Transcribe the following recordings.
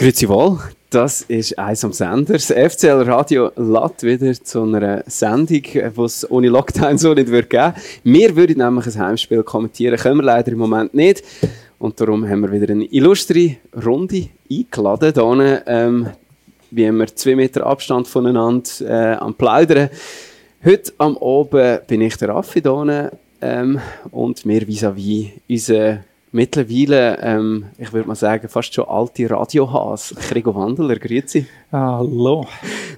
Grüezi wohl, das ist eins am Sender. Das FCL Radio lädt wieder zu einer Sendung, die es ohne Lockdown so nicht würde geben Wir würden nämlich ein Heimspiel kommentieren, können wir leider im Moment nicht. Und darum haben wir wieder eine illustre Runde eingeladen. Hier, ähm, wie wir zwei Meter Abstand voneinander äh, am Plaudern. Heute am Oben bin ich der Raffi hier, ähm, und mir vis-à-vis -vis unser mittlerweile, ähm, ich würde mal sagen, fast schon alte Radiohas. Krigo Wandeler, grüezi. Hallo.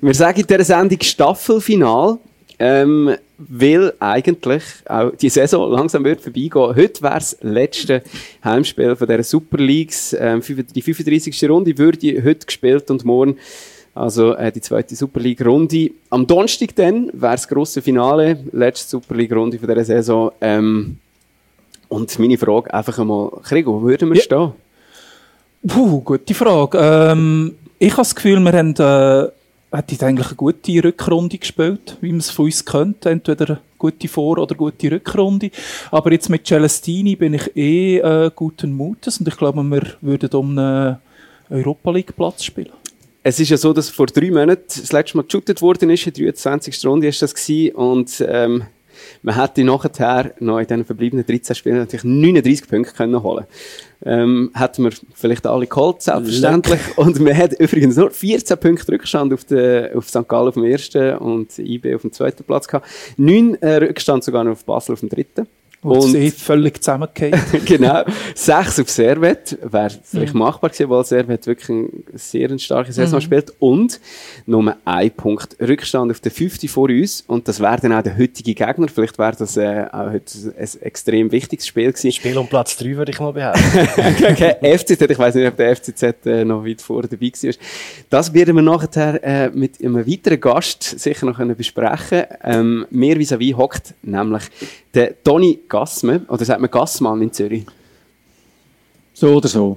Wir sagen in dieser Sendung Staffelfinal, ähm, weil eigentlich auch die Saison langsam wird vorbeigehen. Heute wäre das letzte Heimspiel von dieser Super Leagues. Ähm, die 35. Runde würde heute gespielt und morgen also äh, die zweite Super League Runde. Am Donnerstag dann wäre das grosse Finale, letzte Super League Runde von dieser Saison. Ähm, und meine Frage einfach einmal, Krigo, wo würden wir ja. stehen? Puh, gute Frage. Ähm, ich habe das Gefühl, wir haben, äh, hätten eigentlich eine gute Rückrunde gespielt, wie man es von uns kennt. Entweder eine gute Vor- oder gute Rückrunde. Aber jetzt mit Celestini bin ich eh äh, guten Mutes und ich glaube, wir würden um einen Europa League Platz spielen. Es ist ja so, dass vor drei Monaten das letzte Mal geshootet worden ist, in der 23. Runde ist das gewesen, und ähm, man hätte nachher noch in den verbliebenen 13 Spielen natürlich 39 Punkte können holen ähm, hätten wir vielleicht alle geholt, selbstverständlich. Leck. Und man hat übrigens nur 14 Punkte Rückstand auf, den, auf St. Gallen auf dem ersten und IB auf dem zweiten Platz gehabt. Neun äh, Rückstand sogar noch auf Basel auf dem dritten. Und sie völlig zusammengefallen. genau. Sechs auf Servet wäre vielleicht mhm. machbar gewesen, weil Servet wirklich eine sehr starke Saison mhm. spielt. Und nur ein Punkt Rückstand auf den fünften vor uns. Und das wäre dann auch der heutige Gegner. Vielleicht wäre das äh, auch heute ein extrem wichtiges Spiel gewesen. Spiel um Platz drei würde ich mal behaupten. okay, FCZ, ich weiß nicht, ob der FCZ äh, noch weit vor dabei war. Das werden wir nachher äh, mit einem weiteren Gast sicher noch können besprechen. Ähm, mehr vis-à-vis hockt nämlich der Toni Gassmann, oder sagt man Gassmann in Zürich? So oder so.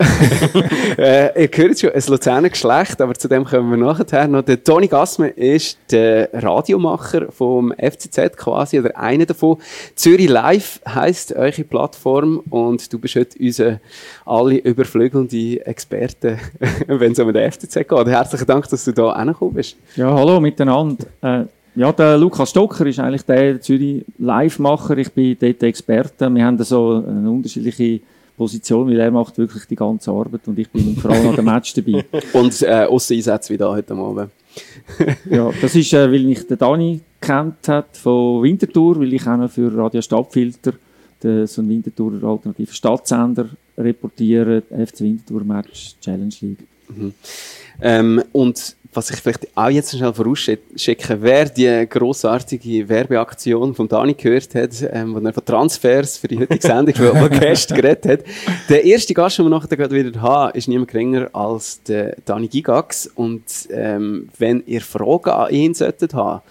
äh, ihr hört schon, ein Luzerner Geschlecht, aber zu dem kommen wir nachher noch. Der Toni Gassmann ist der Radiomacher vom FCZ quasi, oder einer davon. Zürich Live heisst eure Plattform und du bist heute unser alle überflügelnde Experte, wenn es um den FCZ geht. Herzlichen Dank, dass du da reingekommen bist. Ja, hallo miteinander. Äh, ja, der Lukas Stocker ist eigentlich der Zürich Live-Macher. Ich bin dort Experte. Wir haben so eine unterschiedliche Position, weil er macht wirklich die ganze Arbeit und ich bin vor allem an dem Match dabei. Und äh, Einsätze wie da heute Abend. ja, das ist, äh, weil mich der Dani kennt hat von Winterthur, weil ich auch noch für Radio Stadtfilter den, so einen Winterthur alternativen Stadtsender reportiere, FC Winterthur Match Challenge League. Mhm. Ähm, und was ich vielleicht auch jetzt schnell vorausschicken, wer die grossartige Werbeaktion von Dani gehört hat, ähm, wo er von Transfers für die heutige Sendung von Gäste geredet hat. Der erste Gast, den wir nachher gerade wieder haben, ist niemand geringer als der Dani Gigax. Und ähm, wenn ihr Fragen an ihn solltet haben,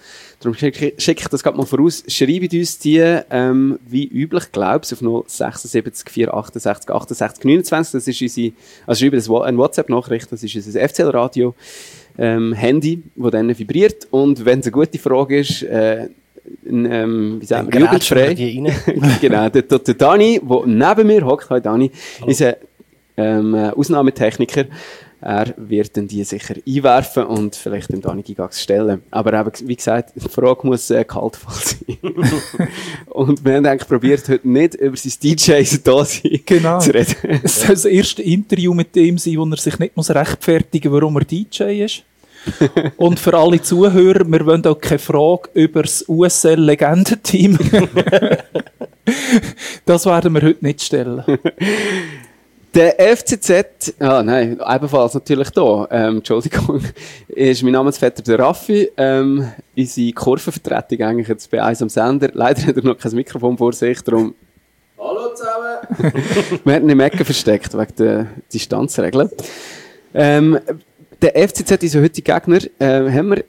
Darum schicke, ich das gerade mal voraus. Schreibt uns die, ähm, wie üblich, glaubst auf 076 468 68 29. Das ist unsere, also schreibt eine WhatsApp-Nachricht, das ist unser FCL-Radio ähm, Handy, das dann vibriert. Und wenn es eine gute Frage ist, äh, ähm, wie sagen wir, jugendfrei. genau, der, der, der Dani, der neben mir hockt, hi Dani, Hallo. ist ein ähm, Ausnahmetechniker. Er wird dann die sicher einwerfen und vielleicht dem Dani Gigax stellen. Aber eben, wie gesagt, die Frage muss äh, kaltvoll sein. und wir haben eigentlich probiert, heute nicht über sein DJ da sein genau. zu reden. Es soll das erste Interview mit ihm sein, wo er sich nicht muss rechtfertigen muss, warum er DJ ist. Und für alle Zuhörer, wir wollen auch keine Frage über das USL-Legendenteam. das werden wir heute nicht stellen. Der FCZ, ah nein, ebenfalls natürlich da, ähm, Entschuldigung, ist mein Namensvetter der Raffi, ähm, unsere Kurvenvertretung eigentlich jetzt bei uns am Sender. Leider hat er noch kein Mikrofon vor sich, darum... Hallo zusammen! wir haben ihn im Ecken versteckt, wegen der Distanzregeln. Ähm, der FCZ, unser heutiger Gegner, äh, haben wir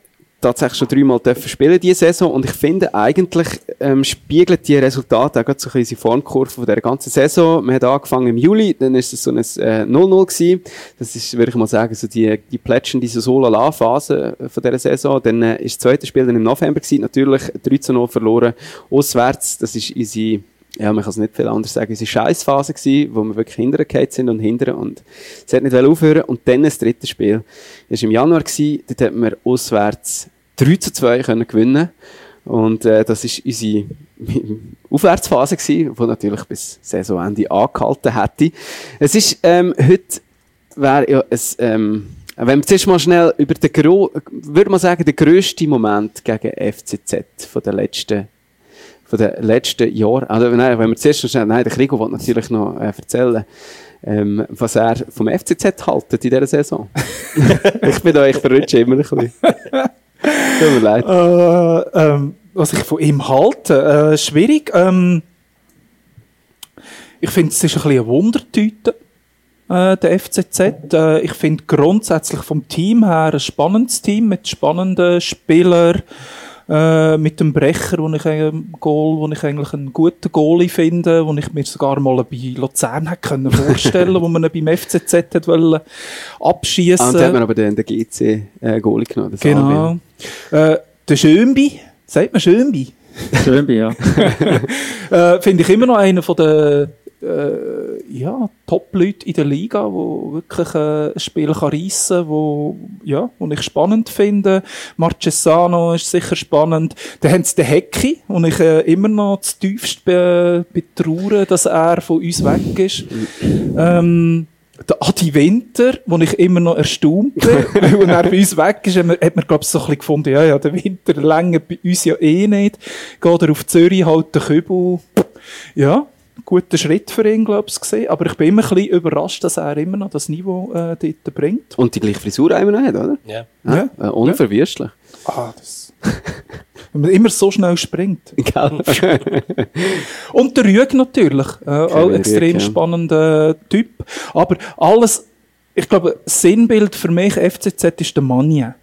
tatsächlich schon dreimal dürfen spielen diese Saison und ich finde eigentlich ähm, spiegelt die Resultate auch so ein bisschen die Formkurve von der ganzen Saison. Man hat angefangen im Juli, dann ist es so ein 0-0 äh, gewesen. Das ist, würde ich mal sagen, so die, die Plätschen, diese Solo-La-Phase von dieser Saison. Dann äh, ist das zweite Spiel dann im November gewesen, natürlich 13-0 verloren, auswärts. Das ist unsere ja, man kann es nicht viel anders sagen. Es war eine wo wir wirklich hintergefallen sind und hindern und es hat nicht aufhören Und dann das dritte Spiel. Das war im Januar, dort hat wir auswärts 3 zu 2 können gewinnen und äh, das ist unsere Aufwärtsphase gewesen, die natürlich bis Saisonende angehalten hätte. Es ist ähm, heute wäre ja es ähm, wenn wir zuerst mal schnell über den würde man sagen, der grösste Moment gegen FCZ von den letzten von den letzten Jahren. Also, nein, wenn wir zuerst mal schnell, nein, der Krigo wollte natürlich noch äh, erzählen, ähm, was er vom FCZ haltet in dieser Saison. ich bin da, ich verrutsche immer ein bisschen. Tut mir leid. Äh, ähm, was ich von ihm halte, äh, schwierig. Ähm, ich finde, es ist ein bisschen eine Wundertüte, äh, der FCZ. Äh, ich finde grundsätzlich vom Team her ein spannendes Team mit spannenden Spielern. Äh, mit dem Brecher, wo ich, äh, Goal, wo ich eigentlich einen guten Goalie finde, wo ich mir sogar mal bei Luzern hätte können vorstellen, wo man ihn beim FCZ hat wollen abschießen. Ah, und hat man aber den, den GC äh, Goalie genommen. Das genau. Äh, der Schönbi, sagt man Schönbi? Schönbi, ja. äh, finde ich immer noch einer von den äh, ja, Top-Leute in der Liga, wo wirklich äh, ein Spiel kann reissen wo ja, wo ich spannend finde. Marchesano ist sicher spannend. Dann haben sie den Hecki, wo ich äh, immer noch zu tiefst be betraure, dass er von uns weg ist. Ähm, der Adi Winter, wo ich immer noch erstaunt bin, weil er bei uns weg ist, hat man, hat man glaube ich, so ein bisschen gefunden, ja, ja, der Winter länger bei uns ja eh nicht. Geht er auf Zürich, halt den Kübel. Ja, guter Schritt für ihn, glaube ich, gesehen. Aber ich bin immer ein bisschen überrascht, dass er immer noch das Niveau äh, dort bringt. Und die gleiche Frisur immer noch hat, oder? Ja. ja. ja. Äh, unverwüstlich. Ah, das... Wenn man immer so schnell springt. Und der Rüg natürlich. Äh, auch extrem Rüg, ja. spannender Typ. Aber alles, ich glaube, Sinnbild für mich FCZ ist der Manja.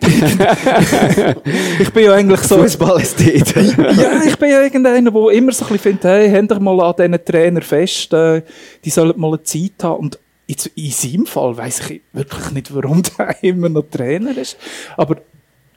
ich bin ja eigentlich so... Fußballästhet. ja, ich bin ja irgendeiner, der immer so ein bisschen findet, hey, habt doch mal an diesen Trainer fest, äh, die sollen mal eine Zeit haben. Und in, in seinem Fall weiss ich wirklich nicht, warum der immer noch Trainer ist. Aber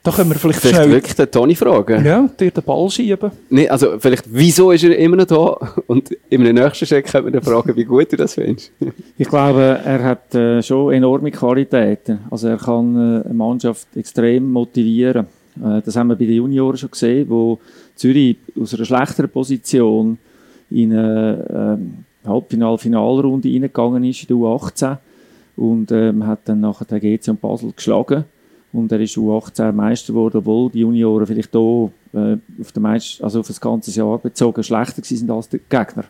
da können wir vielleicht, vielleicht schnell... wirklich den Toni fragen. Ja, dir den Ball schieben. Nee, also vielleicht, wieso ist er immer noch da? Und in einem nächsten Schritt könnte man dann fragen, wie gut du das findest. ich glaube, er hat äh, schon enorme Qualitäten. Also er kann äh, eine Mannschaft extrem motivieren. Äh, das haben wir bei den Junioren schon gesehen, wo Zürich aus einer schlechteren Position in eine äh, Halbfinal Finalrunde reingegangen ist, in der U18. Und ähm, hat dann nachher der GC und Basel geschlagen und er ist U18 Meister geworden, obwohl die Junioren vielleicht hier äh, auf, den Meister, also auf das ganze Jahr bezogen schlechter sind als die Gegner.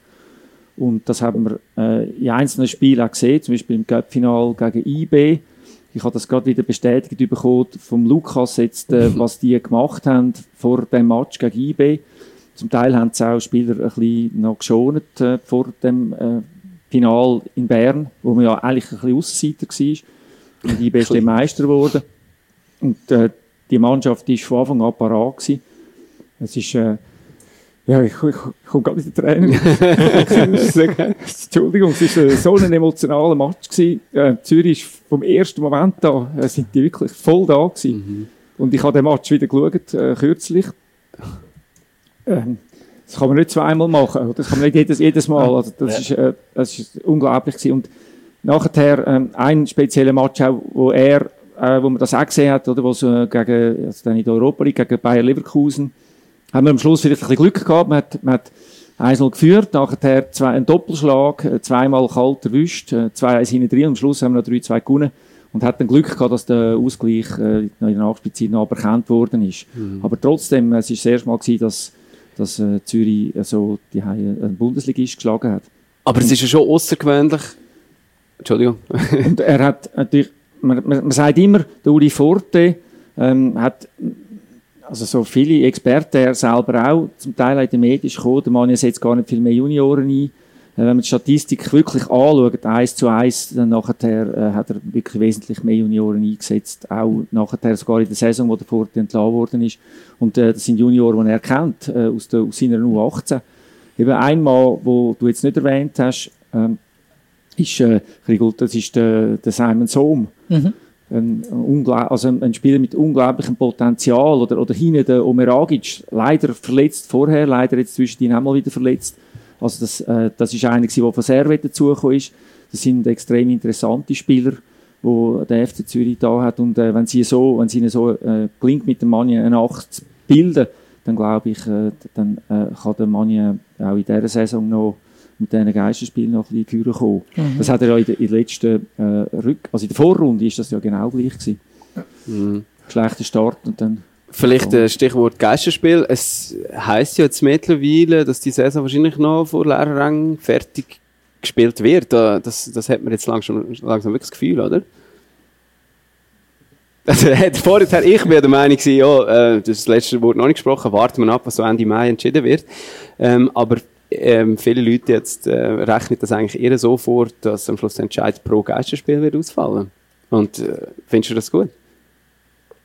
Und das haben wir äh, in einzelnen Spielen auch gesehen, zum Beispiel im Cup-Final gegen IB. Ich habe das gerade wieder bestätigt bekommen vom Lukas jetzt, äh, was die gemacht haben vor dem Match gegen IB. Zum Teil haben sie auch Spieler ein bisschen noch geschont äh, vor dem äh, Final in Bern, wo man ja eigentlich ein bisschen Aussenseiter war. Und IB ist Meister geworden. Und äh, die Mannschaft war von Anfang an parat. Gewesen. Es ist, äh, ja, ich, ich, ich komme gerade mit den Tränen. Entschuldigung, es war äh, so ein emotionaler Match. Gewesen. Äh, Zürich ist vom ersten Moment an, äh, sind die wirklich voll da gewesen. Mhm. Und ich habe den Match wieder geschaut, äh, kürzlich. Ähm, das kann man nicht zweimal machen, das kann man nicht jedes, jedes Mal. Also das, ist, äh, das ist unglaublich gewesen. Und nachher ähm, ein spezieller Match auch, wo er äh, wo man das auch gesehen hat, oder, wo so gegen, also dann in der Europa League gegen Bayer Leverkusen, haben wir am Schluss vielleicht ein bisschen Glück gehabt. Man hat, man hat 1-0 geführt, nachher zwei, ein Doppelschlag, äh, zweimal kalt erwischt, äh, zwei 1 hinten drin, am Schluss haben wir noch 3-2 gewonnen und hat dann Glück gehabt, dass der Ausgleich äh, in der Nachspielzeit noch aberkannt worden ist. Mhm. Aber trotzdem, es ist das erste Mal gewesen, dass, dass äh, Zürich also die einen Bundesligist geschlagen hat. Aber und, es ist ja schon außergewöhnlich. Entschuldigung. und er hat natürlich man, man, man sagt immer, der Uli Forte ähm, hat also so viele Experten, er selber auch, zum Teil in den Medien gekommen, der Mann setzt gar nicht viel mehr Junioren ein. Äh, wenn man die Statistik wirklich anschaut, eins zu eins, dann nachher äh, hat er wirklich wesentlich mehr Junioren eingesetzt, auch nachher sogar in der Saison, wo der Forte entlassen worden ist. Und äh, das sind Junioren, die er kennt, äh, aus, der, aus seiner U18. Eben einmal, wo du jetzt nicht erwähnt hast, ähm, ist, äh, das ist der, der Simon Sohm. Mhm. ein, also ein Spieler mit unglaublichem Potenzial oder, oder hinten der Omeragic, leider verletzt vorher, leider jetzt zwischendrin auch mal wieder verletzt. Also das, äh, das ist einer, der von Servet dazugekommen ist. Das sind extrem interessante Spieler, die der FC Zürich da hat und äh, wenn sie so, wenn es ihnen so äh, gelingt, mit dem Mani eine Acht zu bilden, dann glaube ich, äh, dann äh, kann der Mani auch in dieser Saison noch mit diesen Geisterspielen noch ein bisschen kommen. Mhm. Das hat er ja in der, in der letzten äh, Rück also in der Vorrunde ist das ja genau gleich gewesen. Mhm. Schlechter Start und dann Vielleicht ein Stichwort Geisterspiel. Es heisst ja jetzt mittlerweile, dass die Saison wahrscheinlich noch vor Lehrerrang fertig gespielt wird. Das, das hat man jetzt langsam, langsam wirklich das Gefühl, oder? Also, vorher, ich bin der Meinung, ja, äh, das letzte Wort noch nicht gesprochen, warten wir ab, was so Ende Mai entschieden wird. Ähm, aber ähm, viele Leute jetzt äh, rechnen das eigentlich eher so vor, dass am Schluss der Entscheid pro Geisterspiel wird ausfallen. Und äh, findest du das gut?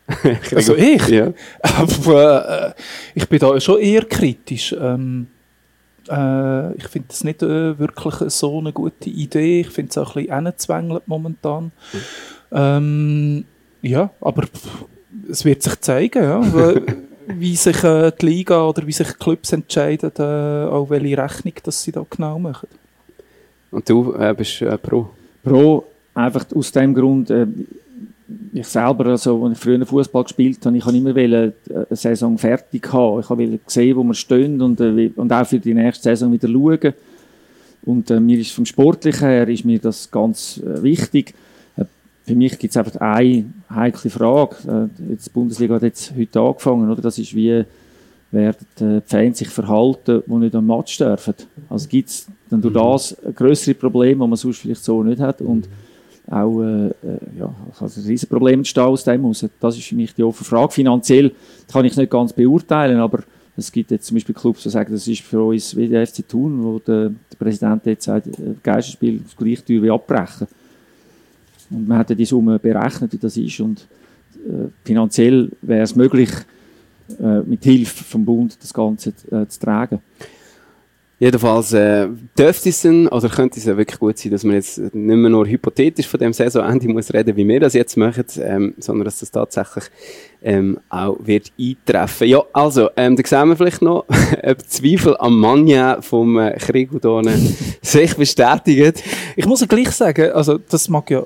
also ich? Ja. Aber, äh, ich bin da schon eher kritisch. Ähm, äh, ich finde das nicht äh, wirklich so eine gute Idee. Ich finde es auch ein bisschen hinzwängelt momentan. Mhm. Ähm, ja, aber es wird sich zeigen, ja, wie sich äh, die Liga oder wie sich Clubs entscheiden, äh, auch welche Rechnung dass sie da genau machen. Und du äh, bist äh, pro? Pro, einfach aus dem Grund, äh, ich selber, also, als ich früher Fußball gespielt habe, ich habe immer eine Saison fertig haben. Ich wollte sehen, wo wir stehen und, äh, und auch für die nächste Saison wieder schauen. Und äh, mir ist vom Sportlichen her ist mir das ganz äh, wichtig. Für mich gibt es einfach eine heikle Frage. Äh, die Bundesliga hat jetzt heute angefangen, oder? Das ist wie werden die Fans sich verhalten, die nicht am Match dürfen. Also gibt es dann durch mhm. das größere Probleme, die man sonst vielleicht so nicht hat. Und auch äh, äh, ja, also ein Riesenproblem entstehen aus dem heraus. Das ist für mich die offene Frage. Finanziell kann ich nicht ganz beurteilen, aber es gibt jetzt zum Beispiel Clubs, die sagen, das ist für uns wie der FC Thun, wo der, der Präsident jetzt sagt, äh, Geisterspiel das gleich teuer wie abbrechen. Und man hat ja die Summe berechnet, wie das ist und äh, finanziell wäre es möglich, äh, mit Hilfe vom Bund das Ganze äh, zu tragen. Jedenfalls äh, dürfte es dann, oder könnte es ja wirklich gut sein, dass man jetzt nicht mehr nur hypothetisch von dem Saisonende muss reden, wie wir das jetzt machen, ähm, sondern dass das tatsächlich ähm, auch wird eintreffen. Ja, also, ähm, da sehen wir vielleicht noch, ob Zweifel am Manja vom äh, Kriegudone sich bestätigen. Ich muss ja gleich sagen, also das mag ja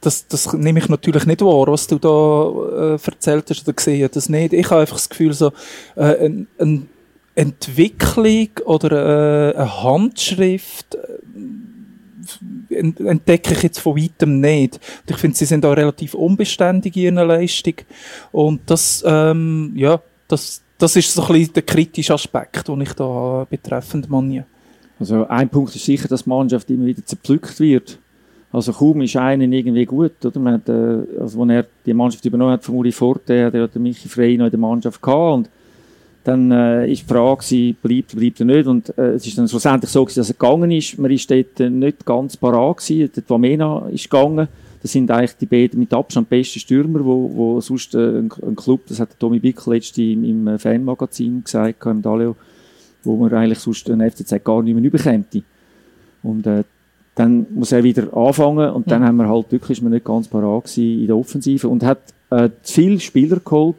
das, das nehme ich natürlich nicht wahr, was du da äh, erzählt hast oder gesehen hast. nicht. Ich habe einfach das Gefühl, so äh, ein, ein Entwicklung oder äh, eine Handschrift äh, entdecke ich jetzt von weitem nicht. Und ich finde, sie sind auch relativ unbeständig in ihrer Leistung. Und das, ähm, ja, das, das ist so ein bisschen der kritische Aspekt, den ich da betreffend Manja. Also ein Punkt ist sicher, dass die Mannschaft immer wieder zerpflückt wird. Also kaum ist einer irgendwie gut, oder? Man hat, äh, also, als er die Mannschaft übernommen hat von Uri Forte, hat er den Michi Frey noch in der Mannschaft gehabt und dann äh, ist die Frage gewesen, bleibt, bleibt er nicht. Und äh, es ist dann schlussendlich so gewesen, dass er gegangen ist. Man ist dort äh, nicht ganz parat gewesen. Der Vamena ist gegangen. Das sind eigentlich die beiden mit Abstand besten Stürmer, wo, wo sonst äh, ein, ein Club, das hat der Tommy Bickel letztens im, im äh, Fanmagazin gesagt, im Daleo, wo man eigentlich sonst einen FCZ gar nicht mehr überkäme. Und äh, dann muss er wieder anfangen und dann mhm. haben wir halt wirklich ist man nicht ganz parat in der Offensive und hat äh, viele Spieler geholt,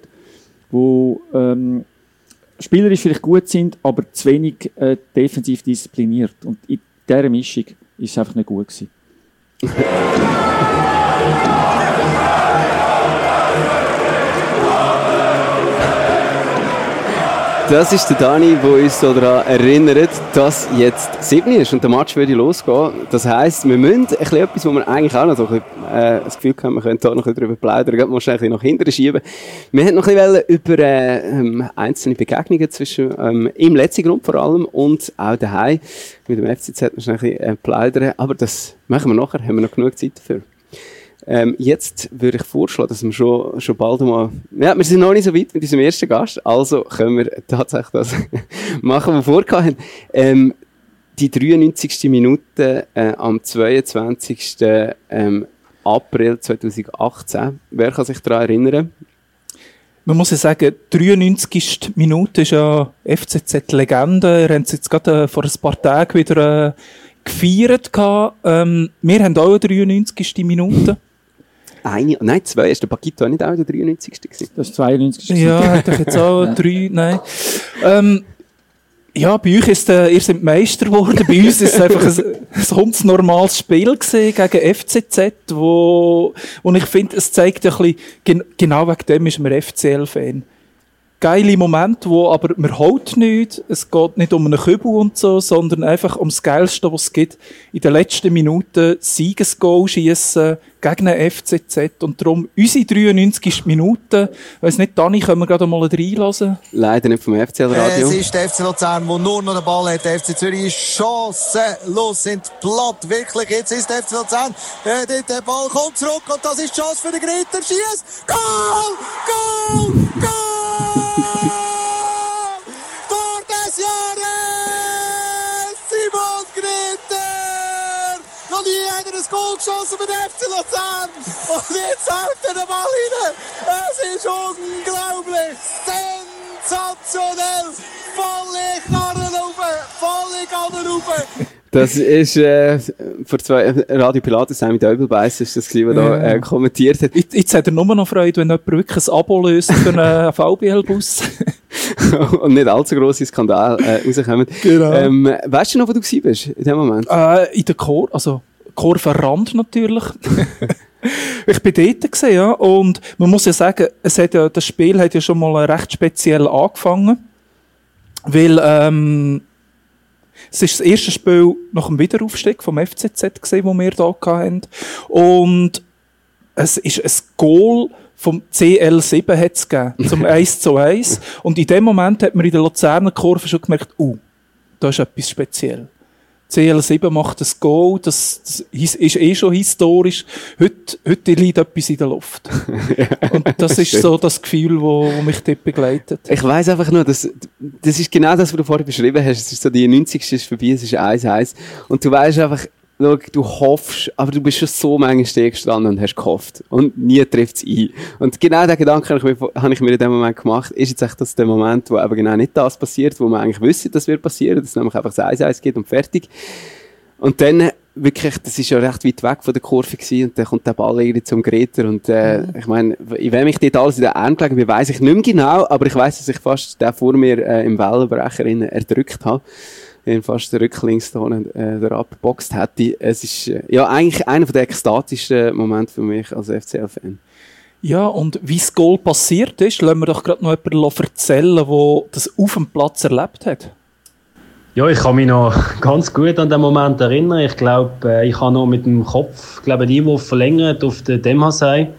wo ähm, spielerisch vielleicht gut sind, aber zu wenig äh, defensiv diszipliniert. Und in dieser Mischung ist es einfach nicht gut gewesen. Das ist der Dani, der uns so daran erinnert, dass jetzt 7 ist und der Match würde losgehen. Das heisst, wir müssen ein bisschen etwas, wo wir eigentlich auch noch so ein bisschen, äh, das Gefühl haben, wir können da noch ein bisschen drüber plaudern, geht wahrscheinlich noch hinterher schieben. Wir hätten noch ein bisschen über äh, ähm, einzelne Begegnungen zwischen, ähm, im letzten Grund vor allem und auch daheim mit dem FCZ wahrscheinlich äh, plaudern, aber das machen wir nachher, haben wir noch genug Zeit dafür. Ähm, jetzt würde ich vorschlagen, dass wir schon, schon bald mal, ja, wir sind noch nicht so weit mit unserem ersten Gast, also können wir tatsächlich das machen, was wir vorgehabt ähm, die 93. Minute äh, am 22. Ähm, April 2018. Wer kann sich daran erinnern? Man muss ja sagen, 93. Minute ist ja FCZ-Legende. Ihr habt es jetzt gerade äh, vor ein paar Tagen wieder äh, gefeiert. Ähm, wir haben auch eine 93. Minute. Eine, nein, zwei, ist der Paquito nicht auch der 93. gewesen? Das ist 92. Ja, hätte ich jetzt auch drei, nein. Ähm, ja, bei euch ist, äh, ihr seid Meister geworden, bei uns ist es einfach ein, ein ganz normales Spiel gewesen gegen FCZ, wo, wo ich finde, es zeigt ein bisschen, gen genau wegen dem ist man FCL-Fan. Geile Momente, wo aber man holt nicht, es geht nicht um einen Kübel und so, sondern einfach ums Geilste, was es gibt. In den letzten Minuten Siegesgoal schießen gegen einen FCZ und darum unsere 93. Minute. Weiss nicht, Dani, können wir gerade mal reinlassen? Leider nicht vom FCL-Radio. Es ist der FC Luzern, der nur noch den Ball hat. Der FC Zürich ist chancenlos, sind platt, wirklich. Jetzt ist der FC Luzern. Äh, der Ball kommt zurück und das ist die Chance für den Gritter. Schieß! Goal! Goal! Goal! Noch nie hat er ein Goal geschossen für den FC Luzern. Und jetzt haut er den Ball rein. Es ist unglaublich. Sensationell. Volle Karren rauf. Volle Karren rauf. Das ist äh, vor zwei Radio Pilatus, Sammy Döbelbeiss, ist das gewesen, der da äh, kommentiert hat. Jetzt, jetzt hat er nur noch Freude, wenn jemand wirklich ein Abo löst für einen VBL-Bus. und nicht allzu grosse Skandal äh, rauskommen. Genau. Ähm, weißt du noch, wo du gewesen bist in dem Moment? äh, in der Chor, also Chorverrand natürlich. ich bin dort gesehen, ja. Und man muss ja sagen, es hat ja, das Spiel hat ja schon mal recht speziell angefangen. Weil, ähm, es ist das erste Spiel nach dem Wiederaufstieg vom FCZ gesehen, wo wir da hatten. Und es ist ein Goal vom CL7 hat es gegeben, zum 1 zu 1. Und in dem Moment hat man in der Luzerner Kurve schon gemerkt, uh, da ist etwas speziell. CL7 macht das Goal, das, das ist eh schon historisch. Heute, heute liegt etwas in der Luft. Und das ist so das Gefühl, wo, wo mich dort begleitet. Ich weiss einfach nur, dass, das ist genau das, was du vorher beschrieben hast. Es ist so, die 90. ist vorbei, es ist 1-1. Und du weißt einfach, schau, du hoffst, aber du bist schon so manchmal stehen gestanden und hast gehofft. Und nie trifft es ein. Und genau den Gedanken habe ich, mir, habe ich mir in dem Moment gemacht. Ist jetzt echt das der Moment, wo eben genau nicht das passiert, wo man eigentlich wüsste, das wird passieren, dass es nämlich einfach das 1-1 geht und fertig. Und dann, wirklich, das ist ja recht weit weg von der Kurve gewesen, und dann kommt der Ball irgendwie zum Greter und, äh, ich meine, in wem ich dort alles in den Arm gelegen bin, weiss ich nicht mehr genau, aber ich weiss, dass ich fast den vor mir, äh, im Wellenbrecher erdrückt habe. Ihn fast rücklings äh, da abgeboxt hätte. Es ist, äh, ja, eigentlich einer der ekstatischsten Momente für mich als FCL-Fan. Ja, und wie das Goal passiert ist, lassen wir doch gerade noch jemanden erzählen, der das auf dem Platz erlebt hat. Ja, ich kann mich noch ganz gut an den Moment erinnern. Ich glaube, äh, ich habe noch mit dem Kopf glaube den Einwurf verlängert auf den Demhasei.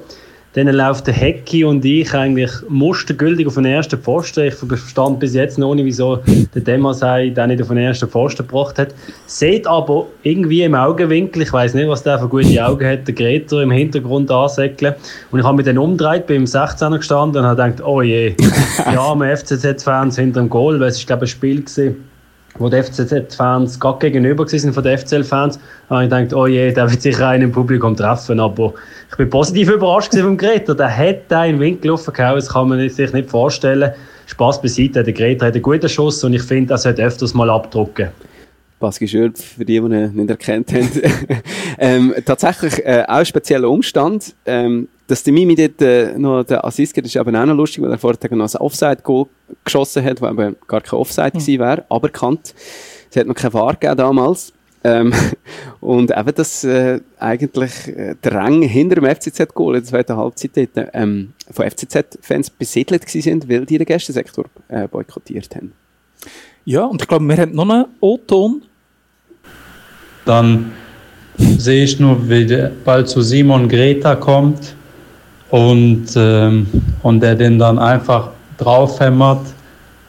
Dann läuft der Hecki und ich eigentlich mustergültig auf den ersten Pfosten. Ich verstand bis jetzt noch nicht, wieso der Demhasei den nicht auf den ersten Pfosten gebracht hat. Seht aber irgendwie im Augenwinkel, ich weiß nicht, was der für gute Augen hat, der Greter im Hintergrund ansäckeln. Und ich habe mich dann umgedreht, bin im 16er gestanden und habe gedacht, oh je, die armen FCZ-Fans hinter dem Goal, weil es ist, glaube ich, ein Spiel gewesen wo die FCZ-Fans gerade gegenüber waren von den FCL-Fans, habe ich gedacht, oh je, der wird sicher einen im Publikum treffen. Aber ich bin positiv überrascht vom Greta. Der hat da in den Winkel aufgehauen, das kann man sich nicht vorstellen. Spaß beiseite, der Greta hat einen guten Schuss und ich finde, er sollte öfters mal abdrucken. Baski Schürp, für die, die ihn nicht erkannt haben. ähm, tatsächlich äh, auch ein spezieller Umstand. Ähm, dass der Mimi dort äh, noch den Assist gibt, ist eben auch noch lustig, weil er vorher noch ein Offside-Goal geschossen hat, wo eben gar kein Offside gewesen wäre, aberkannt. Es hat noch keine Fahrt gegeben damals. Ähm, und eben, dass äh, eigentlich äh, der Rang hinter dem FCZ-Goal in der zweiten Halbzeit dort, ähm, von FCZ-Fans besiedelt gewesen sind, weil die den Gästensektor äh, boykottiert haben. Ja, und ich glaube, wir haben noch einen O-Ton. Dann sehe ich nur, wie der Ball zu Simon Greta kommt und, ähm, und der den dann einfach draufhämmert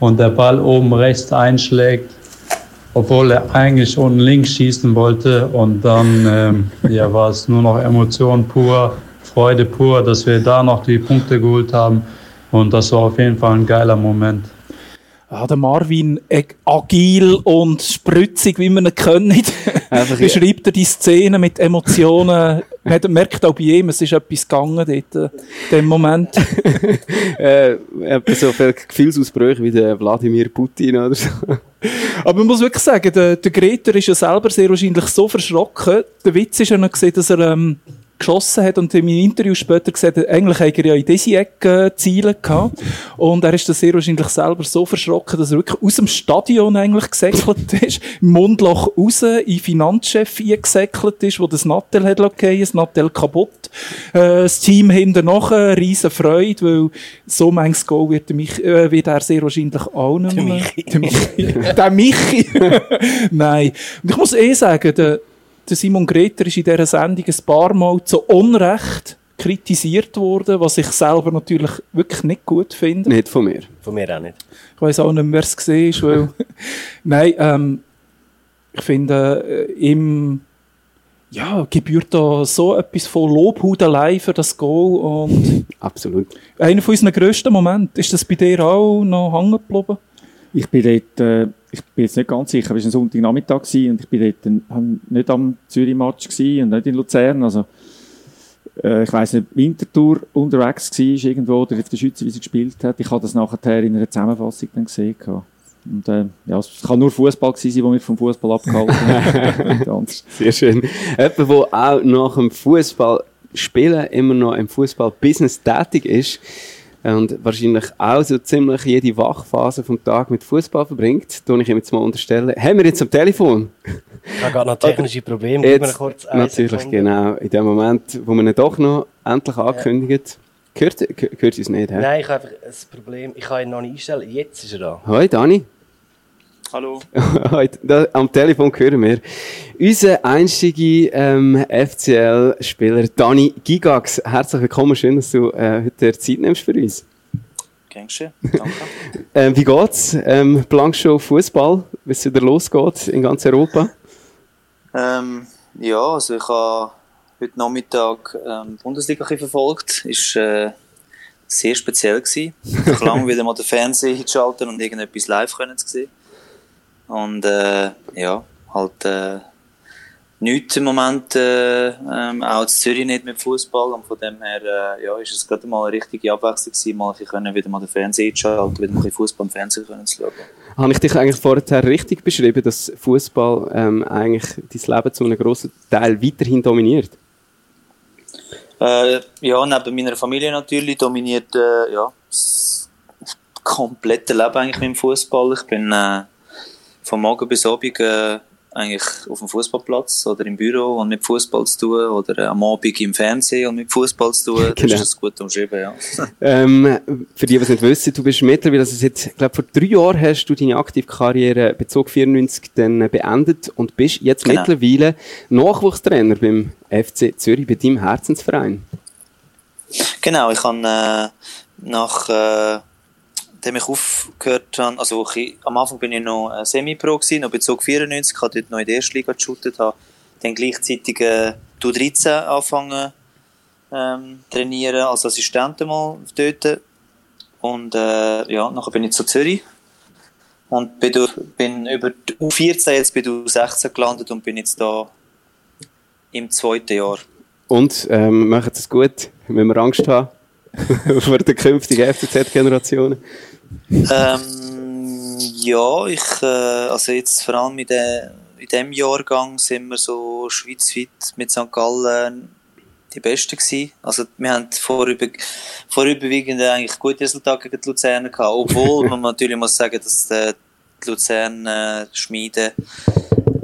und der Ball oben rechts einschlägt, obwohl er eigentlich unten links schießen wollte. Und dann ähm, ja, war es nur noch Emotion pur, Freude pur, dass wir da noch die Punkte geholt haben. Und das war auf jeden Fall ein geiler Moment. Ja, der Marvin, äh, agil und spritzig, wie man ihn kennt. Beschreibt er die Szene mit Emotionen. Man hat- merkt auch bei ihm, es ist etwas gegangen dort, äh, in dem Moment. äh, so viele Gefühlsausbrüche wie der Wladimir Putin oder so. Aber man muss wirklich sagen, der, der Greter ist ja selber sehr wahrscheinlich so verschrocken. Der Witz ist ja noch gesehen, dass er, ähm, geschossen hat und in meinem Interview später gesagt hat, eigentlich hätte er ja in diese Ecke äh, Ziele gehabt. Und er ist dann sehr wahrscheinlich selber so verschrocken, dass er wirklich aus dem Stadion eigentlich gesäckelt ist, im Mundloch raus, in Finanzchef eingesäckelt ist, wo das Nattel hat lassen, das Nattel kaputt. Äh, das Team hinten nachher, riesen Freude, weil so manches Goal wird, der mich, äh, wird er sehr wahrscheinlich auch nicht mehr. Der Michi. Der Michi. Nein. Und ich muss eh sagen, der, der Simon Greter ist in dieser Sendung ein paar Mal zu Unrecht kritisiert worden, was ich selber natürlich wirklich nicht gut finde. Nicht von mir. Von mir auch nicht. Ich weiß auch nicht, wer es gesehen ist, weil, nein, ähm, ich finde, äh, ihm, ja, gebührt da so etwas von Lobhudelei für das Goal und Absolut. einer von unseren grössten Momenten. Ist das bei dir auch noch hängen geblieben? Ich bin dort, äh, ich bin jetzt nicht ganz sicher, es war ein Sonntagnachmittag und ich bin dort nicht am Zürich-Match und nicht in Luzern, also äh, ich weiss nicht, Winterthur unterwegs war irgendwo oder auf der Schweizer, wie sie gespielt hat. Ich habe das nachher in einer Zusammenfassung dann gesehen. Und äh, ja, es kann nur Fußball gewesen sein, der mich vom Fußball abgehalten hat. Sehr schön. Jemand, der auch nach dem Fußball spielen immer noch im Fußball-Business tätig ist und wahrscheinlich auch so ziemlich jede Wachphase vom Tag mit Fußball verbringt, tue ich ihm jetzt mal unterstellen. Haben wir jetzt am Telefon? Ich habe gerade noch technische Probleme. Jetzt, kurz natürlich, Sekunde. genau. In dem Moment, wo man ihn doch noch endlich ankündigt. Hört, hört uns nicht, hä? Nein, ich habe einfach ein Problem. Ich kann ihn noch nicht einstellen. Jetzt ist er da. Hoi, Dani. Hallo. Am Telefon hören wir unseren einstigen ähm, FCL-Spieler Dani Gigax. Herzlich willkommen, schön, dass du äh, heute Zeit nimmst für uns. Gangster, danke. Ähm, wie geht's? Ähm, blank schon Fußball, wie es wieder losgeht in ganz Europa? ähm, ja, also ich habe heute Nachmittag ähm, die Bundesliga verfolgt. Ist äh, sehr speziell gewesen. Ich lange wieder mal den Fernseher einschalten und irgendetwas live können zu sehen. Und äh, ja, halt äh, nichts im Moment, äh, ähm, auch in Zürich nicht mit Fußball und von dem her äh, ja, ist es gerade mal eine richtige Abwechslung gewesen, mal bisschen können wieder mal den Fernseher einschalten, wieder mal Fußball im Fernsehen können zu schauen. Habe ich dich eigentlich vorher richtig beschrieben, dass Fußball ähm, eigentlich dein Leben zu einem grossen Teil weiterhin dominiert? Äh, ja, neben meiner Familie natürlich dominiert äh, ja, das komplette Leben eigentlich mit dem Fußball. Ich bin äh, von Morgen bis Abend äh, eigentlich auf dem Fußballplatz oder im Büro und mit Fußball zu tun oder äh, am Abend im Fernsehen und mit Fußball zu tun. Das Genau. ist das gut umschrieben, ja. Ähm, für die, die es nicht wissen, du bist mittlerweile, also seit, ich glaube, vor drei Jahren hast du deine Aktivkarriere Bezug 94 dann äh, beendet und bist jetzt Genau. mittlerweile Nachwuchstrainer beim FC Zürich, bei deinem Herzensverein. Genau, ich habe äh, nach äh, dem ich aufgehört also ich, am Anfang bin ich noch äh, Semi-Pro gewesen, noch Bezug 94, habe dort noch in der ersten Liga geshootet, habe dann gleichzeitig äh, die U13 angefangen ähm, trainieren als Assistent mal dort. Und äh, ja, nachher bin ich zu Zürich. Und bin, durch, bin über die U14 jetzt bei der U16 gelandet und bin jetzt da im zweiten Jahr. Und ähm, machen es gut, wenn wir Angst haben vor der künftigen FCZ-Generation. Ähm, ja, ich, äh, also jetzt vor allem in, de, in dem Jahrgang sind wir so schweizweit mit St. Gallen die Besten gewesen. Also wir haben vorüber, vorüberwiegend eigentlich gute Resultate gegen die Luzerner gehabt, obwohl man natürlich muss sagen, dass die Luzern äh, Schmiede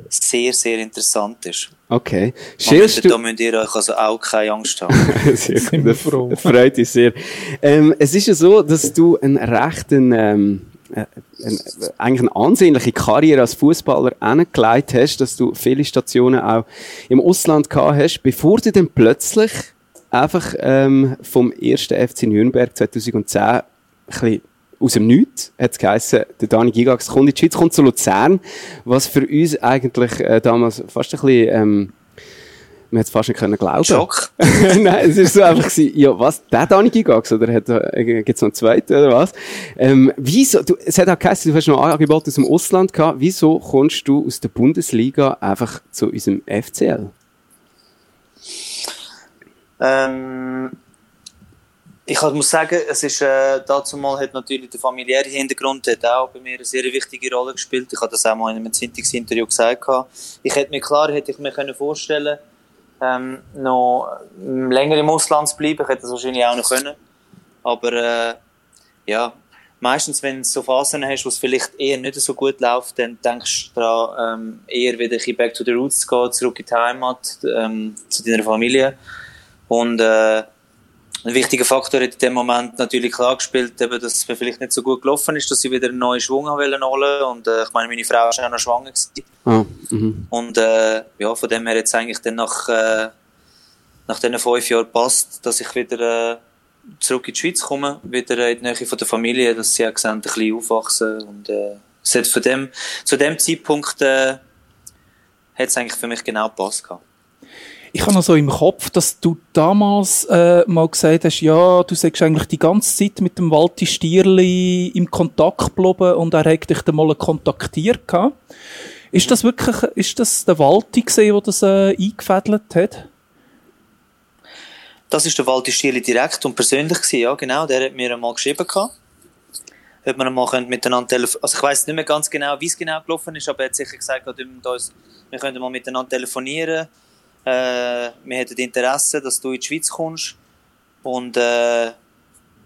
sehr, sehr interessant ist. Okay. Schilst da du... müsst ihr euch also auch keine Angst haben. Sehr gut, das froh. freut uns sehr. Ähm, es ist ja so, dass du einen rechten, ähm, äh, ein, eigentlich eine ansehnliche Karriere als Fußballer angelegt hast, dass du viele Stationen auch im Ausland gehabt hast, bevor du dann plötzlich einfach ähm, vom ersten FC Nürnberg 2010 ein bisschen aus dem Nichts hat es geheissen, der Dani Gigax kommt in die Schweiz, kommt zu Luzern, was für uns eigentlich äh, damals fast ein bisschen, ähm, man hat es fast nicht können glauben. Schock. Nein, es ist so einfach gewesen, ja, was, der Dani Gigax, oder hat, äh, gibt's noch einen zweiten, oder was? Ähm, wieso, du, es hat auch geheißen, du hast noch Angebote aus dem Ausland gehabt, wieso kommst du aus der Bundesliga einfach zu unserem FCL? Ähm, ich muss sagen, es ist, äh, dazu mal hat natürlich der familiäre Hintergrund hat auch bei mir eine sehr wichtige Rolle gespielt. Ich habe das auch mal in einem Zeitungsinterview gesagt. Ich hätte mir klar, hätte ich mir können vorstellen, ähm, noch länger im Ausland zu bleiben. Ich hätte das wahrscheinlich auch noch können. Aber äh, ja, meistens, wenn du so Phasen hast, wo es vielleicht eher nicht so gut läuft, dann denkst du daran, ähm, eher wieder ein back to the roots zu gehen, zurück in die Heimat, ähm, zu deiner Familie. Und äh, ein wichtiger Faktor hat in dem Moment natürlich klar gespielt, eben, dass es mir vielleicht nicht so gut gelaufen ist, dass ich wieder einen neuen Schwung holen wollte. Und äh, ich meine, meine Frau war auch noch schwanger. Gewesen. Ah, mhm. Und äh, ja, von dem her jetzt eigentlich dann nach, äh, nach diesen fünf Jahren passt, dass ich wieder äh, zurück in die Schweiz komme, wieder in die Nähe von der Familie, dass sie auch sehen, ein bisschen aufwachsen. Und äh, es hat von dem, zu dem Zeitpunkt äh, hat es eigentlich für mich genau gepasst. Gehabt. Ich habe noch so im Kopf, dass du damals äh, mal gesagt hast, ja, du sagst eigentlich die ganze Zeit mit dem Walti Stierli im Kontakt geblieben und er hat dich dann mal kontaktiert gehabt. Ist das wirklich, ist das der Walti gesehen, der das äh, eingefädelt hat? Das ist der Walti Stierli direkt und persönlich gewesen, ja, genau. Der hat mir einmal geschrieben gehabt. Ob wir einmal miteinander telefonieren Also ich weiß nicht mehr ganz genau, wie es genau gelaufen ist, aber er hat sicher gesagt, wir können mal miteinander telefonieren äh, wir hätten Interesse, dass du in die Schweiz kommst. Und äh,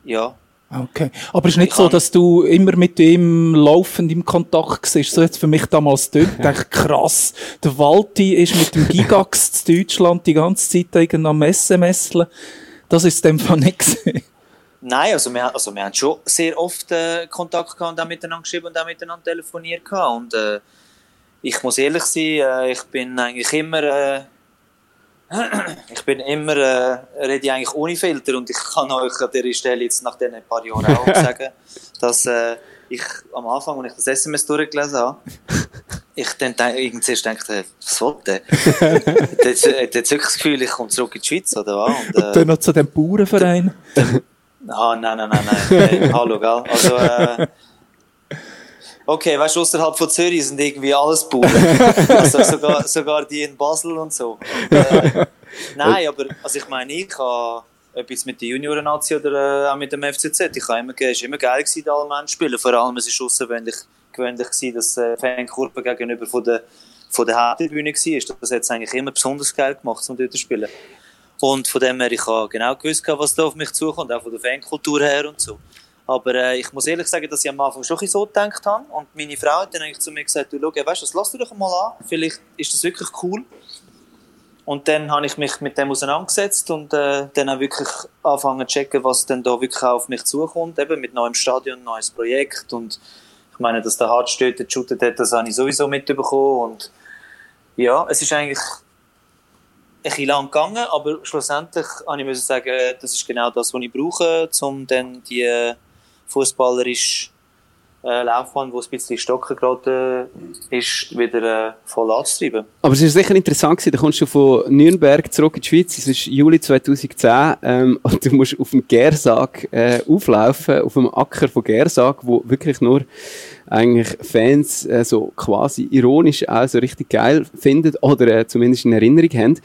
ja. Okay. Aber es ist nicht so, dass du immer mit ihm laufend im Kontakt bist. So jetzt für mich damals dort. Ich dachte, krass. Der Walti ist mit dem Gigax zu Deutschland die ganze Zeit irgendwie am SMS. Das ist dem Fall nicht. Nein, also wir, also wir haben schon sehr oft äh, Kontakt gehabt und auch miteinander geschrieben und auch miteinander telefoniert gehabt. Und äh, ich muss ehrlich sein, äh, ich bin eigentlich immer äh, ich bin immer, äh, rede eigentlich ohne Filter und ich kann euch an dieser Stelle jetzt nach diesen paar Jahren auch sagen, dass äh, ich am Anfang, als ich das SMS durchgelesen habe, ich dann irgendwie zuerst dachte, was wollte der? jetzt, jetzt wirklich das Gefühl, ich komme zurück in die Schweiz, oder was? Und, äh, und dann noch zu dem Bauernverein? Ah, nein, nein, nein, nein, hallo, gell? Also, äh, Okay, weißt du, außerhalb von Zürich sind irgendwie alles Bauern. also sogar, sogar die in Basel und so. Und, äh, nein, aber also ich meine, ich habe etwas mit der Junioren-Nazi oder äh, auch mit dem FCZ. Ich habe immer, es war immer geil gewesen, alle Menschen spielen. Vor allem, es war außergewöhnlich gewöhnlich gewesen, dass äh, Fankurve gegenüber von der, von der Haupttribüne war. Das hat es eigentlich immer besonders geil gemacht, um dort zu spielen. Und von dem her, ich habe genau gewusst, was da auf mich zukommt, auch von der Fankultur her und so. Aber äh, ich muss ehrlich sagen, dass ich am Anfang schon so gedacht habe. Und meine Frau hat dann eigentlich zu mir gesagt, du schau, weißt du, lass du doch mal an. Vielleicht ist das wirklich cool. Und dann habe ich mich mit dem auseinandergesetzt und äh, dann auch wirklich angefangen zu checken, was denn da wirklich auf mich zukommt. Eben mit neuem Stadion, neues Projekt. Und ich meine, dass der Hartstädter geshootet hat, das habe ich sowieso mitbekommen. Und ja, es ist eigentlich ein bisschen lang gegangen, aber schlussendlich habe ich sagen, das ist genau das, was ich brauche, um dann die fußballerisch äh, Laufbahn, wo es ein bisschen stocken geraten ist, wieder äh, voll anzutreiben. Aber es ist sicher interessant gewesen, da kommst du von Nürnberg zurück in die Schweiz, es ist Juli 2010 ähm, und du musst auf dem Gersag äh, auflaufen, auf dem Acker von Gersag, wo wirklich nur eigentlich Fans äh, so quasi ironisch auch so richtig geil finden oder äh, zumindest in Erinnerung haben.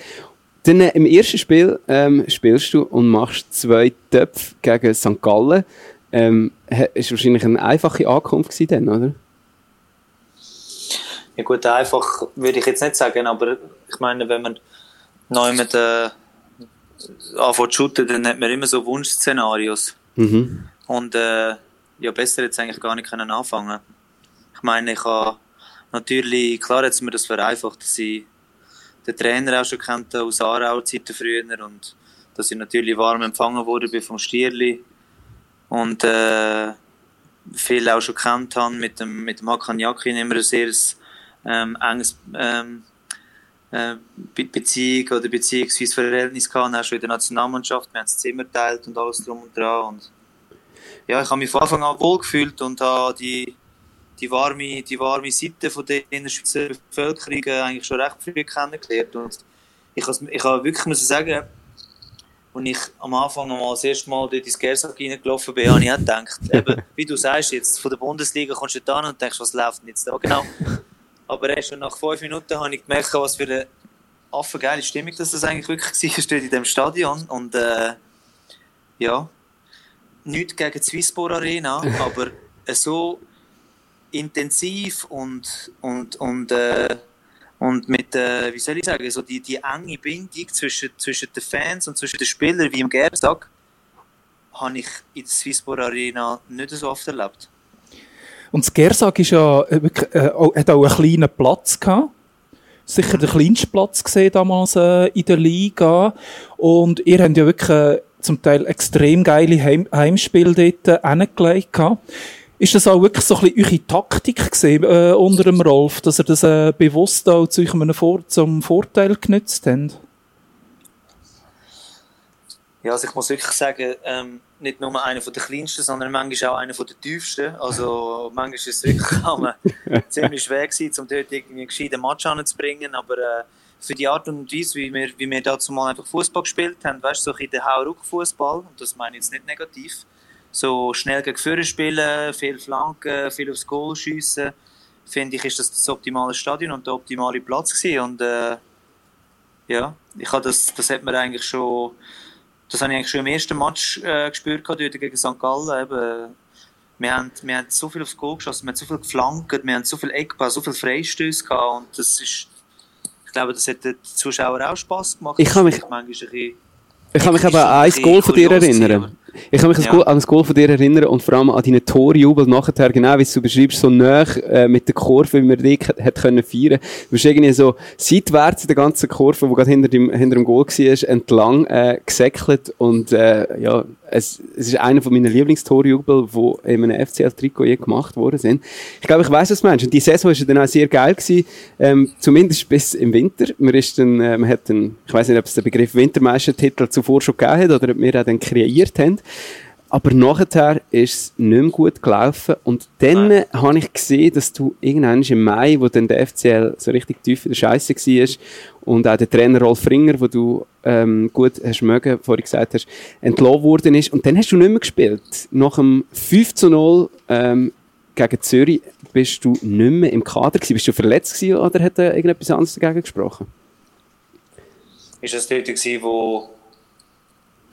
Dann äh, im ersten Spiel ähm, spielst du und machst zwei Töpfe gegen St. Gallen. Ähm, ist wahrscheinlich eine einfache Ankunft gewesen dann, oder? Ja gut, einfach würde ich jetzt nicht sagen, aber ich meine, wenn man neu mit äh, anfängt zu shooten, dann hat man immer so Wunschszenarios. Mhm. Und äh, ja, besser jetzt eigentlich gar nicht können anfangen. Ich meine, ich habe natürlich, klar hat es mir das vereinfacht, dass ich den Trainer auch schon kannte aus Aarau-Zeiten früher und dass ich natürlich warm empfangen wurde vom Stierli und äh, viel auch schon kennt habe mit dem, mit dem Hakan Yakin immer ein sehr ähm, enges ähm, äh, Beziehung oder beziehungsweise Verhältnis gehabt, auch schon in der Nationalmannschaft. Wir haben das Zimmer geteilt und alles drum und dran. Und ja, ich habe mich von Anfang an wohl gefühlt und habe die, die, warme, die warme Seite von der Schweizer Bevölkerung eigentlich schon recht früh kennengelernt. Und ich, ich habe wirklich müssen sagen, als ich am Anfang mal das erste Mal dort ins Gersag reingelaufen bin, habe ich auch gedacht, eben, wie du sagst, jetzt von der Bundesliga kommst du da und denkst, was läuft denn jetzt da genau? Aber erst nach fünf Minuten habe ich gemerkt, was für eine affengeile Stimmung das, das eigentlich wirklich war, steht in dem Stadion. Und äh, ja, nichts gegen die Swisspor Arena, aber so intensiv und, und, und äh, Und mit, äh, wie soll ich sagen, so die, die enge Bindung zwischen, zwischen den Fans und zwischen den Spielern, wie im Gerbstag, habe ich in der Swissport Arena nicht so oft erlebt. Und das Gersag ist ja, äh, äh, auch- hat auch einen kleinen Platz gehabt. Sicher der kleinste Platz gesehen damals äh, in der Liga. Und ihr habt ja wirklich äh, zum Teil extrem geile Heim Heimspiele dort äh. Ist das auch wirklich so ein bisschen eure Taktik gesehen äh, unter dem Rolf, dass ihr das äh, bewusst auch zu eurem Vor zum Vorteil genützt habt? Ja, also ich muss wirklich sagen, ähm, nicht nur einer von der kleinsten, sondern manchmal auch einer von der tiefsten. Also manchmal ist es wirklich ziemlich schwer gewesen, um dort irgendwie einen gescheiten Match anzubringen, aber äh, für die Art und Weise, wie wir, wie wir dazu mal einfach Fußball gespielt haben, weißt du, so in der Hau-Ruck-Fußball, und das meine ich jetzt nicht negativ, so schnell gegen Führer spielen, viel Flanken, viel aufs Goal schiessen, finde ich, ist das das optimale Stadion und der optimale Platz gewesen. Und äh, ja, ich habe das, das hat mir eigentlich schon, das habe ich eigentlich schon im ersten Match äh, gespürt dort gegen St. Gallen. Eben, wir haben, wir haben so viel aufs Goal geschossen, wir haben so viel geflankt, wir haben so viel Eckball, so viel Freistöße gehabt und das ist, ich glaube, das hat den Zuschauern auch Spass gemacht. Ich kann mich- manchmal ein bisschen Ich kann mich aber an ein Goal von dir erinnern. Ich kann mich Ja. an das Goal von dir erinnern und vor allem an deinen Torjubel nachher, genau wie du beschreibst, so nah äh, mit der Kurve, wie man dich hat können feiern. Du bist irgendwie so seitwärts in der ganzen Kurve, die gerade hinter dem, hinter dem Goal war, entlang äh, gesäckelt und äh, ja, es, es ist einer von meinen Lieblingstorjubel, die in einem FCL-Trikot je gemacht worden sind. Ich glaube, ich weiss, was du meinst. Und die Saison war dann auch sehr geil gewesen, ähm, zumindest bis im Winter. Man ist dann, äh, man hat dann, ich weiß nicht, ob es den Begriff Wintermeistertitel zuvor schon gegeben hat oder ob wir auch dann kreiert haben. Aber nachher ist es nicht mehr gut gelaufen. Und dann äh, habe ich gesehen, dass du irgendwann im Mai, wo dann der FCL so richtig tief in der Scheiße war, und auch der Trainer Rolf Ringer, wo du ähm, gut hast mögen, vorhin gesagt hast, entlassen worden ist. Und dann hast du nicht mehr gespielt. Nach dem 5 zu 0 ähm, gegen Zürich bist du nicht mehr im Kader gewesen. Bist du verletzt gewesen oder hat er irgendetwas anderes dagegen gesprochen? ist das dort gewesen, wo,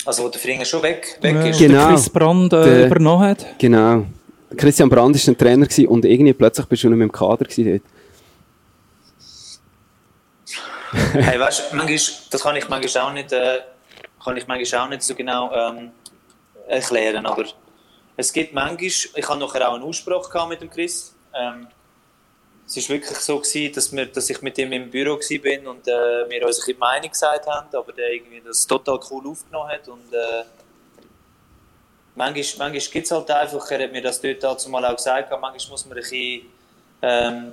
also wo der Fringer schon weg, weg ist. Genau. Der Chris Brand äh, Der- übernommen hat. Genau. Christian Brand war ein Trainer gewesen und irgendwie plötzlich bist du nicht mehr im Kader gewesen dort. Hey, weißt manchmal, das kann ich manchmal auch nicht, äh, kann ich manchmal auch nicht so genau ähm, erklären, aber es gibt manchmal, ich hatte nachher auch einen Ausspruch mit dem Chris. Ähm, es war wirklich so, gewesen, dass, wir, dass ich mit ihm im Büro war und äh, wir uns ein Meinung gesagt haben, aber der irgendwie das total cool aufgenommen hat und äh, manchmal, manchmal gibt es halt einfach, er hat mir das dort dazu mal auch gesagt, manchmal muss man ein bisschen ähm,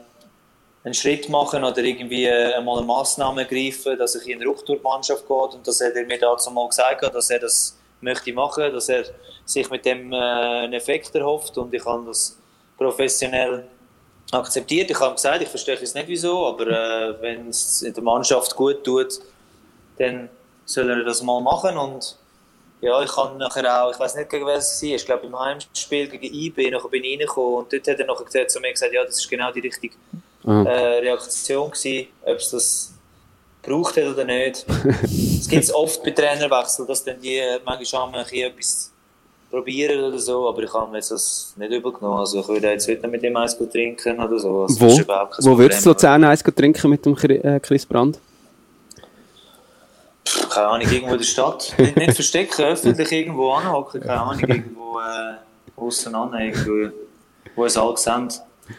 einen Schritt machen oder irgendwie äh, mal eine Massnahme ergreifen, dass ich in den Ruck durch die Mannschaft geht. Und dass er mir dazu mal gesagt hat, dass er das möchte machen, dass er sich mit dem äh, einen Effekt erhofft. Und ich habe das professionell akzeptiert. Ich habe gesagt, ich verstehe es nicht wieso, aber äh, wenn es in der Mannschaft gut tut, dann soll er das mal machen. Und ja, ich kann nachher auch, ich weiß nicht gegen wer es war, ich glaube im Heimspiel gegen IB, nachher bin ich reingekommen. Und dort hat er nachher gesagt, zu mir gesagt, ja, das ist genau die richtige Ah. äh, Reaktion gewesen, ob es das gebraucht hat oder nicht. Es gibt es oft bei Trainerwechsel, dass dann die äh, manchmal ein bisschen etwas probieren oder so, aber ich habe mir jetzt das nicht übel genommen. Also ich würde jetzt heute mit dem Eis trinken oder so. Also Wo, wo würdest du. Luzern Eis trinken mit dem äh, Chris Brand? Keine Ahnung, irgendwo in der Stadt. nicht, nicht verstecken, öffentlich irgendwo anhocken, keine Ahnung, irgendwo äh, auseinander, irgendwo, wo es alle sehen.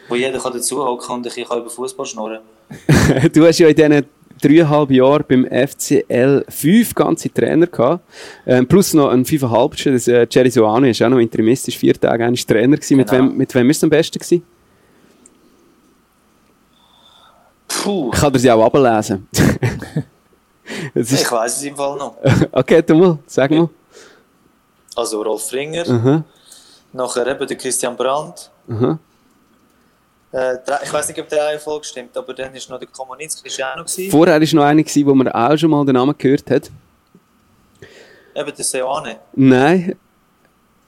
Wo jeder kann dazu hocken und ich kann über Fußball schnurren. du hast ja in diesen dreieinhalb Jahren beim FCL fünf ganze Trainer gehabt. Ähm, plus noch ein fünfeinhalbsten. Das, äh, Jerry Soano ist auch noch interimistisch vier Tage eigentlich Trainer gewesen. Mit Genau. wem, mit wem ist es am besten gewesen? Puh, Ich kann dir sie auch ablesen. ich weiß es im Fall noch. okay, du mal, sag mal. Also Rolf Ringer, Aha, nachher eben der Christian Brandt. aha. Äh, ich weiß nicht, ob der Reihenfolge stimmt, aber dann ist noch der Kommunitzki ist ja auch noch gewesen. Vorher war noch einer, gewesen, wo man auch schon mal den Namen gehört hat. Eben der Seoane. Nein.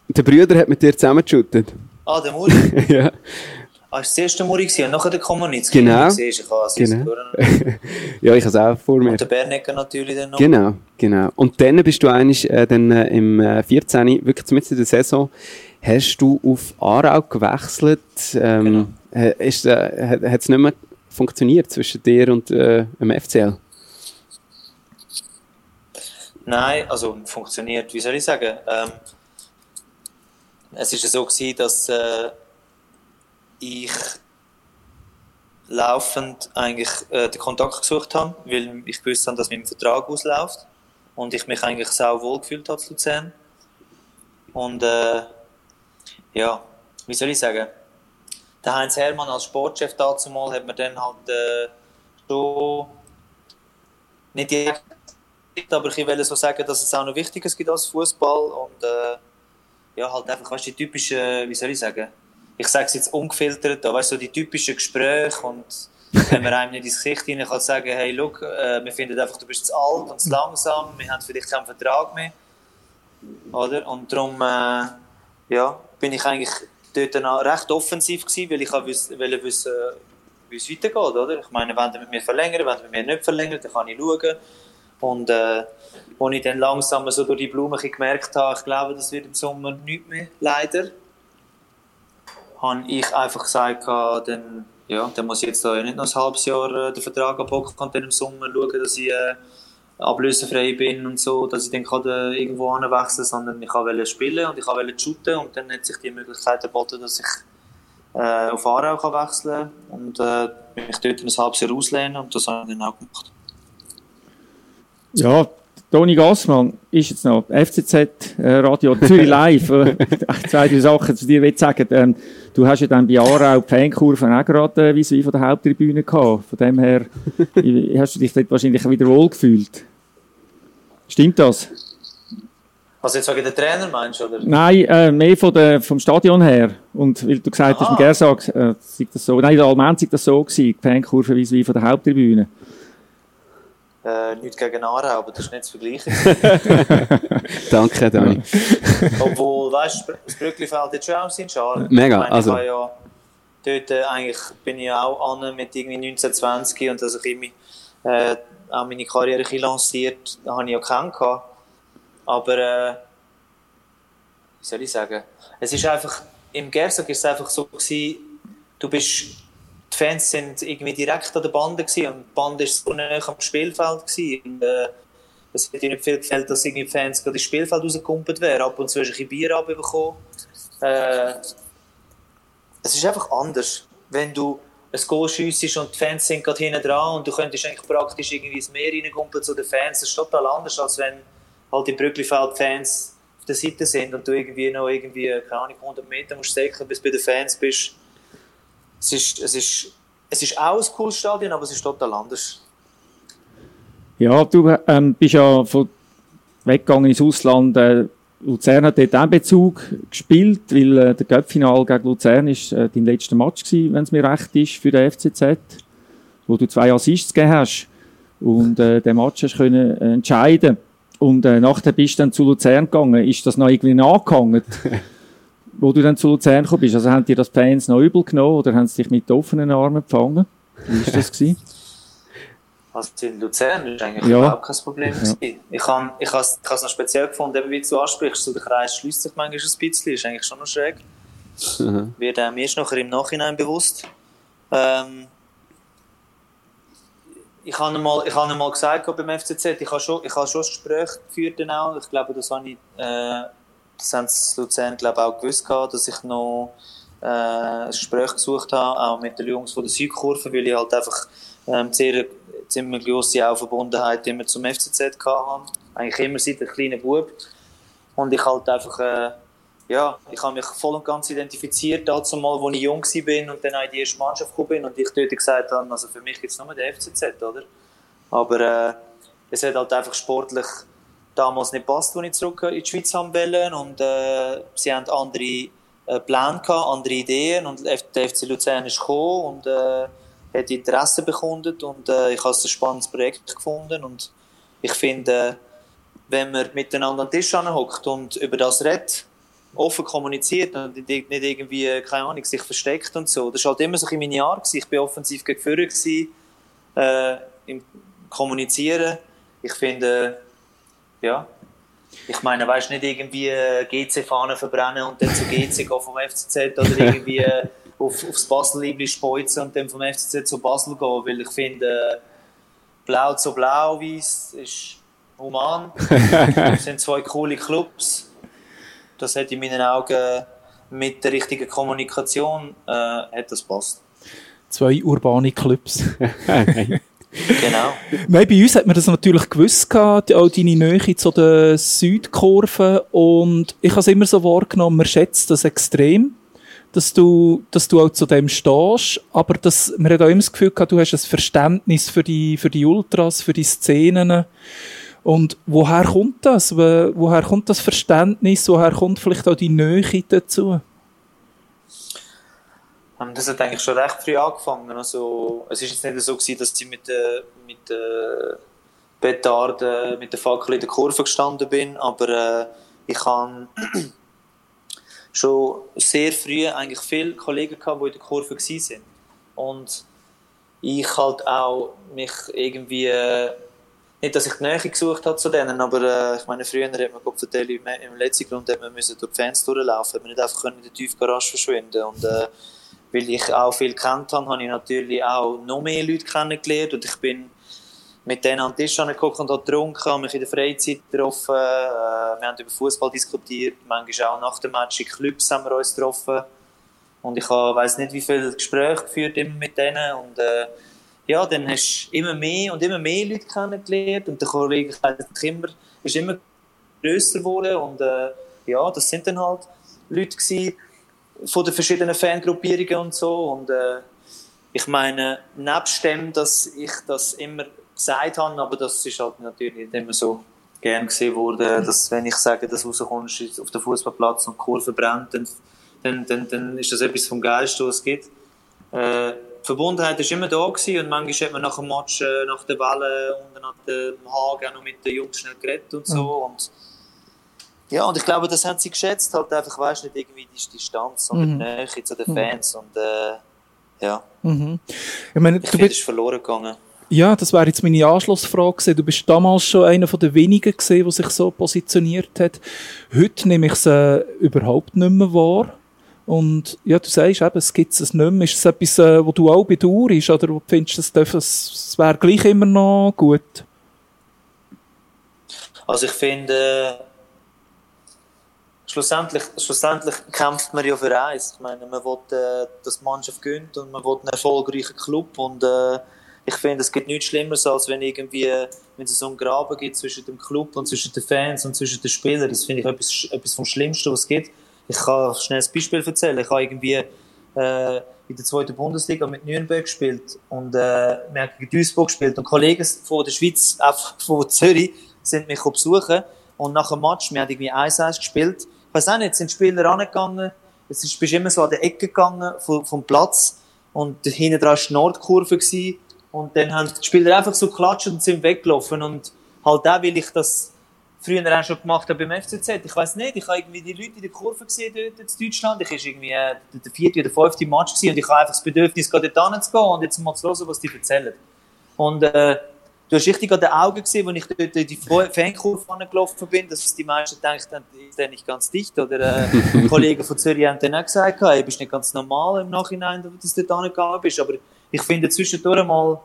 Der Brüder hat mit dir zusammengeschüttet. Ah, der Muri. ja. ah, ist das erste Muri gewesen und nachher der Kommunitzki. Genau. Ich habe Genau. genau. ja, ich habe es auch vor mir. Und der Bernecker natürlich dann noch. Genau, genau. Und dann bist du eigentlich äh, dann, äh, im äh, 14. wirklich mitten in der Saison, hast du auf Aarau gewechselt. Ähm, äh, ist, äh, hat es nicht mehr funktioniert zwischen dir und äh, dem FCL? Nein, also funktioniert, wie soll ich sagen? Ähm, es ja so gewesen, dass äh, ich laufend eigentlich äh, den Kontakt gesucht habe, weil ich gewusst habe, dass mein Vertrag ausläuft und ich mich eigentlich sau wohl gefühlt habe zu Luzern. Und äh, ja, wie soll ich sagen? Der Heinz Hermann als Sportchef dazu mal hat mir dann halt äh, schon nicht direkt, aber ich will so sagen, dass es auch noch Wichtiges gibt als Fußball und äh, ja, halt einfach, weißt du, die typischen, wie soll ich sagen, ich sage es jetzt ungefiltert, weißt du, so die typischen Gespräche und wenn man einem nicht ins Gesicht hinein kann sagen, hey, look, äh, wir finden einfach, du bist zu alt und zu langsam, wir haben vielleicht keinen Vertrag mehr, oder? Und darum, äh, ja, bin ich eigentlich dort recht offensiv gewesen, weil ich wollte wissen, wie es weitergeht, oder? Ich meine, wenn sie mit mir verlängern, wenn sie mit mir nicht verlängern, dann kann ich schauen. Und äh, als ich dann langsam so durch die Blumen gemerkt habe, ich glaube, das wird im Sommer nicht mehr, leider, habe ich einfach gesagt, dann, ja, dann muss ich jetzt nicht noch ein halbes Jahr äh, den Vertrag abhocken und dann im Sommer schauen, dass ich äh, ablösefrei bin und so, dass ich dann kann, äh, irgendwo anwechseln sondern ich wollte spielen und ich wollte shooten und dann hat sich die Möglichkeit geboten, dass ich äh, auf Aarau kann wechseln und äh, mich dort ein halbes Jahr auslehnen und das habe ich dann auch gemacht. Ja, Toni Gassmann ist jetzt noch FCZ äh, Radio Zürich Live. Äh, zwei, drei Sachen zu dir will sagen. Ähm, du hast ja dann bei Aarau die Fankurve auch gerade äh, wie von der Haupttribüne gehabt. Von dem her hast du dich dort wahrscheinlich wieder wohl gefühlt. Stimmt das? Also jetzt wegen der Trainer meinst du? Oder? Nein, äh, mehr von der, vom Stadion her. Und weil du gesagt Aha. hast, im Gersag, äh, das so, nein, in der Allmend sei das so gewesen, die Fankurve wie von der Haupttribüne. Äh, nichts gegen Aarau, aber das ist nicht zu vergleichen. Danke, Dani. Obwohl, weißt du, das Brücklifeld jetzt schon auch sind Schalen. Mega, ich meine, also. Ja, dort äh, eigentlich bin ich auch an mit irgendwie 1920 und dass ich immer äh, auch meine Karriere ein lanciert, habe ich ja keinen gehabt. Aber, äh, wie soll ich sagen, es ist einfach, im Gersog ist es einfach so gewesen, du bist die Fans sind irgendwie direkt an der Bande und die Bande war so nah am Spielfeld gewesen. Und, äh, es hätte nicht viel gefällt, dass irgendwie die Fans gerade ins Spielfeld rausgekumpelt wären. Ab und zu hast du ein Bier abbekommen. Äh, es ist einfach anders, wenn du ein Goal schiessest und die Fans sind gerade hinten dran und du könntest eigentlich praktisch irgendwie ins Meer reinkumpeln zu den Fans. Das ist total anders, als wenn halt im Brücklifeld Fans auf der Seite sind und du irgendwie noch irgendwie, keine Ahnung, 100 Meter musst säckeln, bis du bei den Fans bist es ist, es ist, es ist auch ein cooles Stadion, aber es ist total anders. Ja, du ähm, bist ja von weggegangen ins Ausland. Äh, Luzern hat dort auch Bezug gespielt, weil äh, der Göppfinal gegen Luzern ist äh, dein letzter Match gewesen, wenn es mir recht ist, für den FCZ, wo du zwei Assists gegeben hast und äh, den Match hast können äh, entscheiden. Und äh, nachher bist du dann zu Luzern gegangen. Ist das noch irgendwie nachgehangen? wo du dann zu Luzern gekommen bist, also haben dir das Fans noch übel genommen oder haben sie dich mit offenen Armen empfangen? Wie war das? Gewesen? Also in Luzern ist eigentlich Ja. überhaupt kein Problem. Ja. Ich habe ich has, ich has noch speziell gefunden, eben wie du ansprichst, so der Kreis schließt sich manchmal ein bisschen, ist eigentlich schon noch schräg. Mhm. Wird einem erst nachher im Nachhinein bewusst. Ähm, ich habe einmal, ich habe einmal gesagt beim FCZ, ich habe schon, ich habe schon ein Gespräch geführt dann auch. Ich glaube, das habe ich, äh, das haben sie in Luzern glaube auch gewusst gehabt, dass ich noch äh, ein Gespräch gesucht habe, auch mit den Jungs von der Südkurve, weil ich halt einfach ähm, sehr, ziemlich grosse auch Verbundenheit immer zum FCZ habe. Eigentlich immer seit ein kleiner Bub. Und ich halt einfach, äh, ja, ich habe mich voll und ganz identifiziert, dazu mal, als ich jung war und dann auch in die erste Mannschaft gekommen bin und ich dort gesagt habe, also für mich gibt es nur den FCZ, oder? Aber äh, es hat halt einfach sportlich damals nicht passt, als ich zurück in die Schweiz haben wollte und äh, sie haben andere äh, Pläne gehabt, andere Ideen und der FC Luzern ist gekommen und äh, hat Interesse bekundet und äh, ich habe es ein spannendes Projekt gefunden und ich finde, äh, wenn man miteinander an den Tisch hockt und über das redet, offen kommuniziert und nicht irgendwie, äh, keine Ahnung, sich versteckt und so. Das war halt immer so in meinen Jahren. Ich war offensiv gegen Führer, äh, im Kommunizieren. Ich finde, ja, ich meine, weißt nicht irgendwie äh, GC-Fahnen verbrennen und dann zu GC gehen vom FCZ oder irgendwie äh, auf, aufs Basel-Liebli speuzen und dann vom FCZ zu Basel gehen, weil ich finde, äh, blau zu blau-weiß ist human. das sind zwei coole Clubs. Das hat in meinen Augen mit der richtigen Kommunikation äh, hat das passt. Zwei urbane Clubs. Genau. Nein, bei uns hat man das natürlich gewusst, gehabt, auch deine Nähe zu den Südkurven. Und ich habe es immer so wahrgenommen, man schätzt das extrem, dass du, dass du auch zu dem stehst. Aber das, man hat auch immer das Gefühl gehabt, du hast ein Verständnis für die, für die Ultras, für die Szenen. Und woher kommt das? Wo- Woher kommt das Verständnis? Woher kommt vielleicht auch die Nähe dazu? Das hat eigentlich schon recht früh angefangen. Also, es ist jetzt nicht so gewesen, dass ich mit der mit der Petarde, mit der Fackel in der Kurve gestanden bin, aber äh, ich habe schon sehr früh eigentlich viele Kollegen gehabt, die in der Kurve sind. Und ich halt auch mich irgendwie äh, nicht, dass ich die Nähe gesucht habe zu denen, aber äh, ich meine, früher hat man Gott im, im letzten Grund hat man müssen durch die Fans durchlaufen, hat man nicht einfach in der Tiefgarage verschwinden und äh, weil ich auch viel kennt habe, habe ich natürlich auch noch mehr Leute kennengelernt und ich bin mit denen an den Tisch angeguckt und habe getrunken, habe mich in der Freizeit getroffen, äh, wir haben über Fußball diskutiert, manchmal auch nach dem Match in Clubs haben wir uns getroffen und ich habe, weiss nicht, wie viele Gespräche geführt immer mit denen und äh, ja, dann hast du immer mehr und immer mehr Leute kennengelernt und der Kollegenkreis ist immer, ist immer grösser geworden und äh, ja, das sind dann halt Leute gewesen, von den verschiedenen Fangruppierungen und so und äh, ich meine, nebst dem, dass ich das immer gesagt habe, aber das ist halt natürlich nicht immer so gern gesehen worden, dass wenn ich sage, dass du rauskommst auf den Fußballplatz und Kurve brennt, dann, dann, dann, dann ist das etwas vom Geilsten, was es gibt. Äh, die Verbundenheit war immer da gewesen und manchmal hat man nach dem Match, äh, nach der Welle und nach dem Hagen noch mit den Jungs schnell geredet und so. Und, ja, und ich glaube, das haben sie geschätzt, halt einfach, weißt nicht irgendwie die Distanz, sondern Mhm. die Nähe zu den Fans und äh, ja, Mhm. Ich meine, ich du bist, verloren gegangen. Ja, das wäre jetzt meine Anschlussfrage gewesen. Du bist damals schon einer von den wenigen gesehen, der sich so positioniert hat. Heute nehme ich es äh, überhaupt nicht mehr wahr. Und ja, du sagst eben, es gibt es nicht mehr. Ist es etwas, äh, wo du auch bedauerst oder wo du findest, es, darf- es, es wäre gleich immer noch gut? Also ich finde, äh, schlussendlich, schlussendlich kämpft man ja für eins. Ich meine, man will, äh, dass die Mannschaft gönnt und man will einen erfolgreichen Club und äh, ich finde, es gibt nichts Schlimmeres, als wenn irgendwie, wenn es so einen Graben gibt zwischen dem Club und zwischen den Fans und zwischen den Spielern. Das finde ich etwas, etwas vom Schlimmsten, was es gibt. Ich kann schnell ein Beispiel erzählen. Ich habe irgendwie äh, in der zweiten Bundesliga mit Nürnberg gespielt und äh, wir haben gegen Duisburg gespielt und Kollegen von der Schweiz, auch von Zürich, sind mich besuchen und nach dem Match, wir haben irgendwie 1-1 gespielt. Ich weiß auch nicht, sind Spieler angegangen, es ist, bist immer so an der Ecke gegangen vom, vom Platz und hinten dran war die Nordkurve gewesen, und dann haben die Spieler einfach so geklatscht und sind weggelaufen und halt auch, weil ich das früher auch schon gemacht habe beim FCZ. Ich weiß nicht, ich habe irgendwie die Leute in der Kurve gesehen dort in Deutschland. Ich war irgendwie äh, der vierte oder fünfte Match gewesen und ich habe einfach das Bedürfnis, gerade dort hinzugehen und jetzt mal zu hören, was die erzählen. Und äh, du hast richtig an den Augen gesehen, als ich dort in die Fa- Fankurve angelaufen bin, dass die meisten denken, ist der nicht ganz dicht. Oder äh, Kollegen von Zürich haben dann auch gesagt, hey, bist nicht ganz normal im Nachhinein, dass du dort angegangen bist. Aber ich finde zwischendurch mal,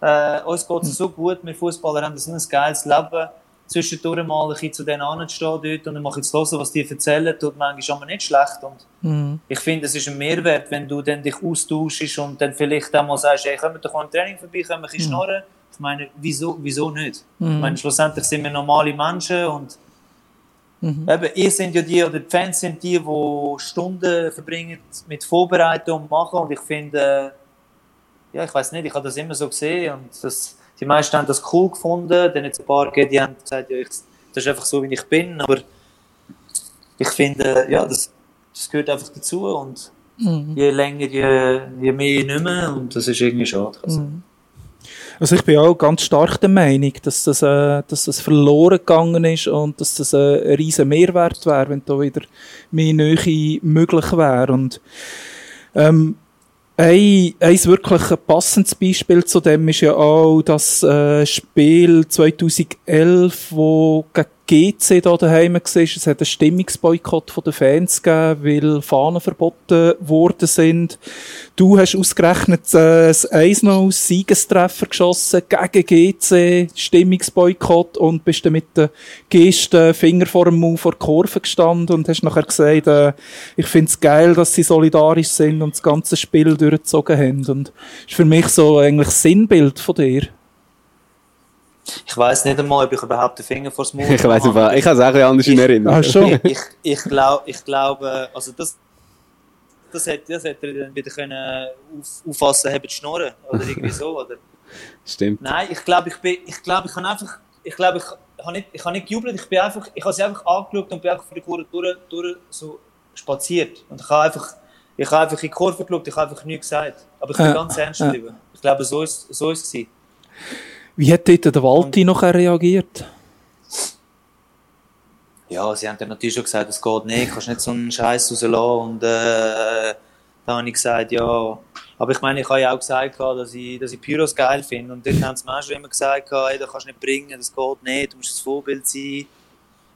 äh, uns geht es so gut, wir Fußballer haben so ein geiles Leben. Zwischendurch mal ein bisschen zu denen anzustehen dort und dann mal zu hören, was die erzählen, tut manchmal aber nicht schlecht. Und Mhm. ich finde, es ist ein Mehrwert, wenn du dann dich austauschst und dann vielleicht auch mal sagst, hey, wir doch mal im Training vorbei, können wir ein bisschen schnorren. Ich meine, wieso, wieso nicht? Ich meine, schlussendlich sind wir normale Menschen und eben, ihr sind ja die, oder die Fans sind die, die Stunden verbringen mit Vorbereiten und machen und ich finde, ja, ich weiß nicht, ich habe das immer so gesehen und das, die meisten haben das cool gefunden, dann jetzt ein paar gegeben, die haben gesagt, ja, ich, das ist einfach so, wie ich bin, aber ich finde, ja, das, das gehört einfach dazu und je länger, je, je mehr nicht mehr und das ist irgendwie schade. Also, Also ich bin auch ganz stark der Meinung, dass das, äh, dass das verloren gegangen ist und dass das äh, ein riesen Mehrwert wäre, wenn da wieder mehr Nähe möglich wäre. Und ähm, ein, ein wirklich passendes Beispiel zu dem ist ja auch das äh, Spiel 2011, wo gegen GC da daheim war. Es hat einen Stimmungsboykott von den Fans gegeben, weil Fahnen verboten worden sind. Du hast ausgerechnet äh, das 1-0 Siegestreffer geschossen gegen GC, Stimmungsboykott und bist dann mit den Gesten Finger vor dem Mund vor der Kurve gestanden und hast nachher gesagt, äh, ich find's geil, dass sie solidarisch sind und das ganze Spiel durchgezogen haben. Und das ist für mich so eigentlich das Sinnbild von dir. Ich weiß nicht einmal, ob ich überhaupt den Finger vor das Mund Ich weiß nicht, ich habe es auch ein anders in Erinnerung. Ah, schon. ich, ich, glaub, ich glaube, also das, das hätte das hätte er dann wieder können auf, auffassen haben, die Schnurren oder irgendwie so, oder? Stimmt. Nein, ich glaube, ich bin, ich glaube, ich habe einfach, ich glaube, ich habe nicht, ich habe nicht gejubelt, ich bin einfach, ich habe sie einfach angeschaut und bin einfach vor die Kurve durch, durch so spaziert und ich habe einfach, ich habe einfach in die Kurve geschaut, ich habe einfach nichts gesagt, aber ich bin Äh, ganz ernst äh. geblieben. Ich glaube, so ist, so ist es gewesen. Wie hat dort der Walti noch reagiert? Ja, sie haben dann natürlich schon gesagt, es geht nicht, kannst nicht so einen Scheiß rauslassen. Und äh, dann habe ich gesagt, ja. Aber ich meine, ich habe ja auch gesagt, dass ich, dass ich Pyros geil finde. Und dort haben sie mir auch schon immer gesagt, hey, das kannst du nicht bringen, das geht nicht, du musst das Vorbild sein.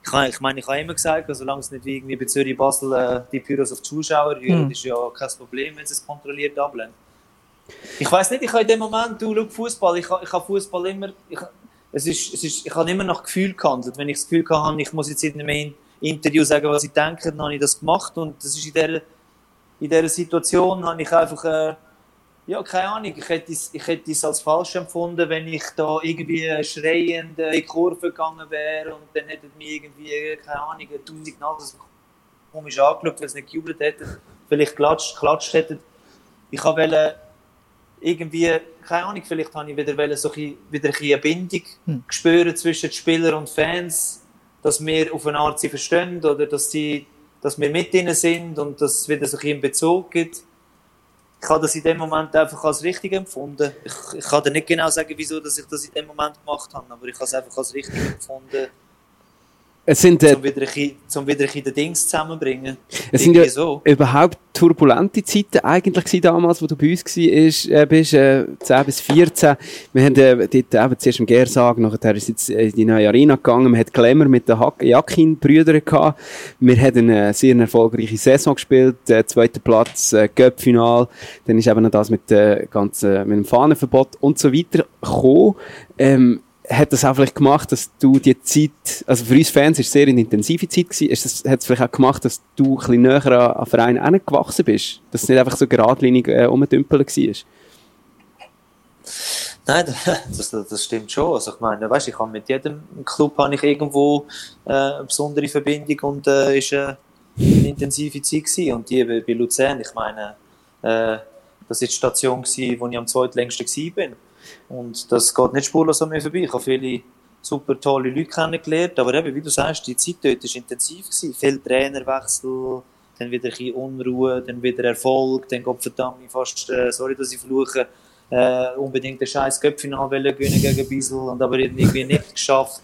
Ich, habe, ich meine, ich habe immer gesagt, solange es nicht wie irgendwie bei Zürich Basel äh, die Pyros auf die Zuschauer rühren, Hm. ist ja kein Problem, wenn sie es kontrolliert ablehnen. Ich weiß nicht, ich habe in dem Moment, du schau Fußball, ich, habe- ich habe Fußball immer, ich, es ist, es ist, ich habe immer nach Gefühl gehandelt. Wenn ich das Gefühl habe, ich muss jetzt in einem Interview sagen, was ich denke, dann habe ich das gemacht und das ist in dieser, in dieser Situation habe ich einfach, äh, ja, keine Ahnung, ich hätte, es, ich hätte es als falsch empfunden, wenn ich da irgendwie schreiend äh, in die Kurve gegangen wäre und dann hätten mich irgendwie, äh, keine Ahnung, tausend Nasen komisch angeschaut, weil sie nicht gejubelt hätten, vielleicht klatscht, klatscht hätten. Ich wollte irgendwie, keine Ahnung, vielleicht habe ich wieder, so ein, wieder eine Bindung Hm. spüren zwischen Spielern und Fans, dass wir auf eine Art sie verstehen oder dass, sie, dass wir mit ihnen sind und dass es wieder so ein einen Bezug gibt. Ich habe das in dem Moment einfach als richtig empfunden. Ich, ich kann dir nicht genau sagen, wieso dass ich das in dem Moment gemacht habe, aber ich habe es einfach als richtig empfunden, Es sind, äh, um wieder ein bisschen, um wieder ein bisschen den Dings zusammenzubringen. es sind ja so. überhaupt turbulente Zeiten eigentlich gewesen damals, wo du bei uns ist, äh, bist, äh, 10 bis 14. Wir haben äh, dort eben zuerst im Gersag, nachher ist jetzt äh, in die neue Arena gegangen, man hat Glamour mit den Jakin-Brüdern gehabt. Wir haben eine sehr erfolgreiche Saison gespielt, äh, zweiter Platz, äh, Göpp-Final, dann ist eben noch das mit, äh, ganzen, mit dem Fahnenverbot und so weiter gekommen. Ähm, hat das auch vielleicht gemacht, dass du die Zeit, also für uns Fans ist es sehr eine intensive Zeit gewesen, ist das, hat es vielleicht auch gemacht, dass du ein bisschen näher an, an Verein gewachsen bist? Dass es nicht einfach so geradlinig äh, war? Nein, das, das, stimmt schon. Also ich meine, weißt, ich habe mit jedem Club habe ich irgendwo äh, eine besondere Verbindung und äh, ist äh, eine intensive Zeit gewesen. Und die bei Luzern, ich meine, äh, das ist die Station gewesen, wo ich am zweitlängsten bin. Und das geht nicht spurlos an mir vorbei. Ich habe viele super tolle Leute kennengelernt, aber eben, wie du sagst, die Zeit dort war intensiv gewesen. Viel Trainerwechsel, dann wieder ein bisschen Unruhe, dann wieder Erfolg, dann Gott verdammt fast, äh, sorry, dass ich fluche, äh, unbedingt den scheiß Köpfinal gewinnen gegen Bisel und aber irgendwie nicht geschafft,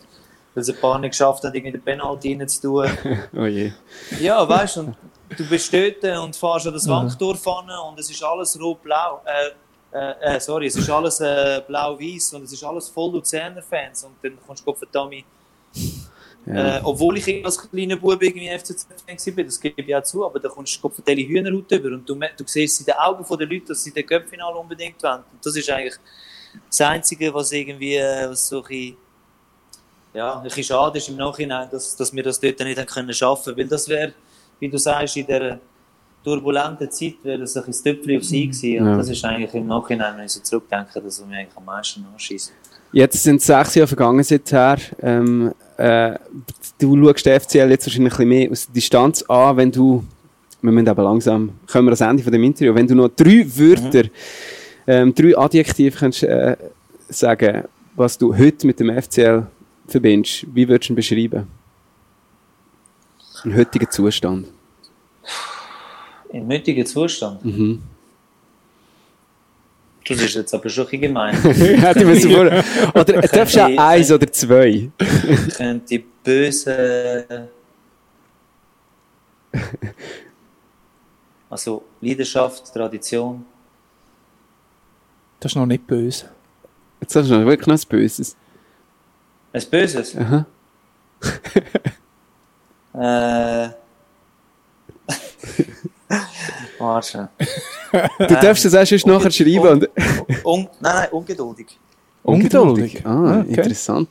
weil sie ein paar nicht geschafft haben, irgendwie den Penalty rein zu tun. Oh je. Ja, weißt du, du bist dort und fährst an das Wanktor vorne und es ist alles rot-blau. Äh, äh, äh, sorry, es ist alles äh, blau-weiß und es ist alles voll Luzerner Fans und dann kommst du Gott verdammt Ja. äh, obwohl ich als kleiner Bub irgendwie FCZ-Fan war, das gebe ich auch zu, aber da kommst du kopfverteile Hühnerhaut über und du, du siehst in den Augen der Leute, dass sie den Cup-Final unbedingt wollen. Und das ist eigentlich das Einzige, was irgendwie äh, was so ein bisschen, ja, ein bisschen schade ist im Nachhinein, dass, dass wir das dort nicht haben können schaffen, weil das wäre, wie du sagst, in dieser turbulenten Zeit wäre das ein Töpfchen auf sie gewesen. Und Ja. das ist eigentlich im Nachhinein, wenn ich so zurückdenke, das, was mir eigentlich am meisten anschießt. Jetzt sind sechs Jahre vergangen seither. Ähm, äh, du schaust den FCL jetzt wahrscheinlich ein bisschen mehr aus der Distanz an, wenn du, wir müssen aber langsam, kommen wir ans Ende von dem Interview, wenn du noch drei Wörter, ähm, drei Adjektive kannst, äh, sagen, was du heute mit dem FCL verbindest, wie würdest du ihn beschreiben? Im heutigen Zustand. Im heutigen Zustand. Mhm. Das ist jetzt aber schon ein gemein. Hätte ich mir so vor- Oder darfst du auch eins oder zwei? könnte böse. Also Leidenschaft, Tradition. Das ist noch nicht böse. Jetzt hast du noch wirklich noch etwas Böses. Ein Böses? Aha. Äh. Warte. Du darfst das auch schon nachher schreiben. Und Un nein, nein, ungeduldig. Ungeduldig. Ah, Okay. interessant.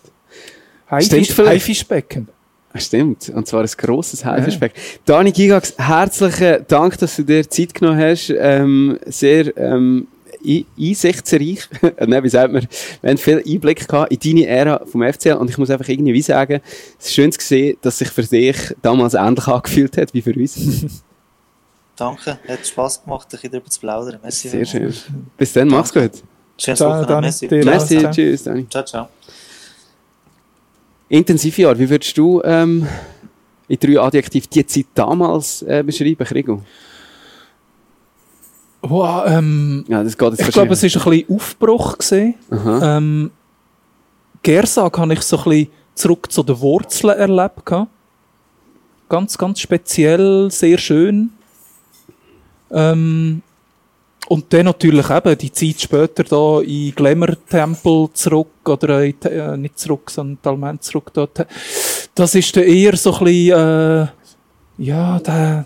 Haifischbecken. Ah, Stimmt, und zwar ein grosses Haifischbecken. Dani Gigax, herzlichen Dank, dass du dir Zeit genommen hast. Ähm, sehr ähm, ein- einsichtsreich. Nein, wie sagt man? Wir haben viel Einblick gehabt in deine Ära vom FCL und ich muss einfach irgendwie sagen, es ist schön zu sehen, dass sich für dich damals ähnlich angefühlt hat wie für uns. Danke, hat Spass gemacht, ein bisschen darüber zu plaudern. Merci. Sehr schön. Bis dann, mach's gut. Schönes Da- Wochenende. Merci. Merci, Ciao. tschüss, Dani. Ciao, ciao. Intensivjahr, wie würdest du ähm, in drei Adjektiven die Zeit damals äh, beschreiben, Krigo? Wow, ähm, Ja, das geht jetzt ich glaube, es war ein bisschen Aufbruch. Gewesen. Ähm, Gersag habe ich so ein bisschen zurück zu den Wurzeln erlebt. Ganz, ganz speziell, sehr schön. Ähm, und dann natürlich eben die Zeit später da in Glamour-Tempel zurück, oder in, äh, nicht zurück, sondern Talment zurück dort. Das ist dann eher so ein bisschen, äh, ja, der,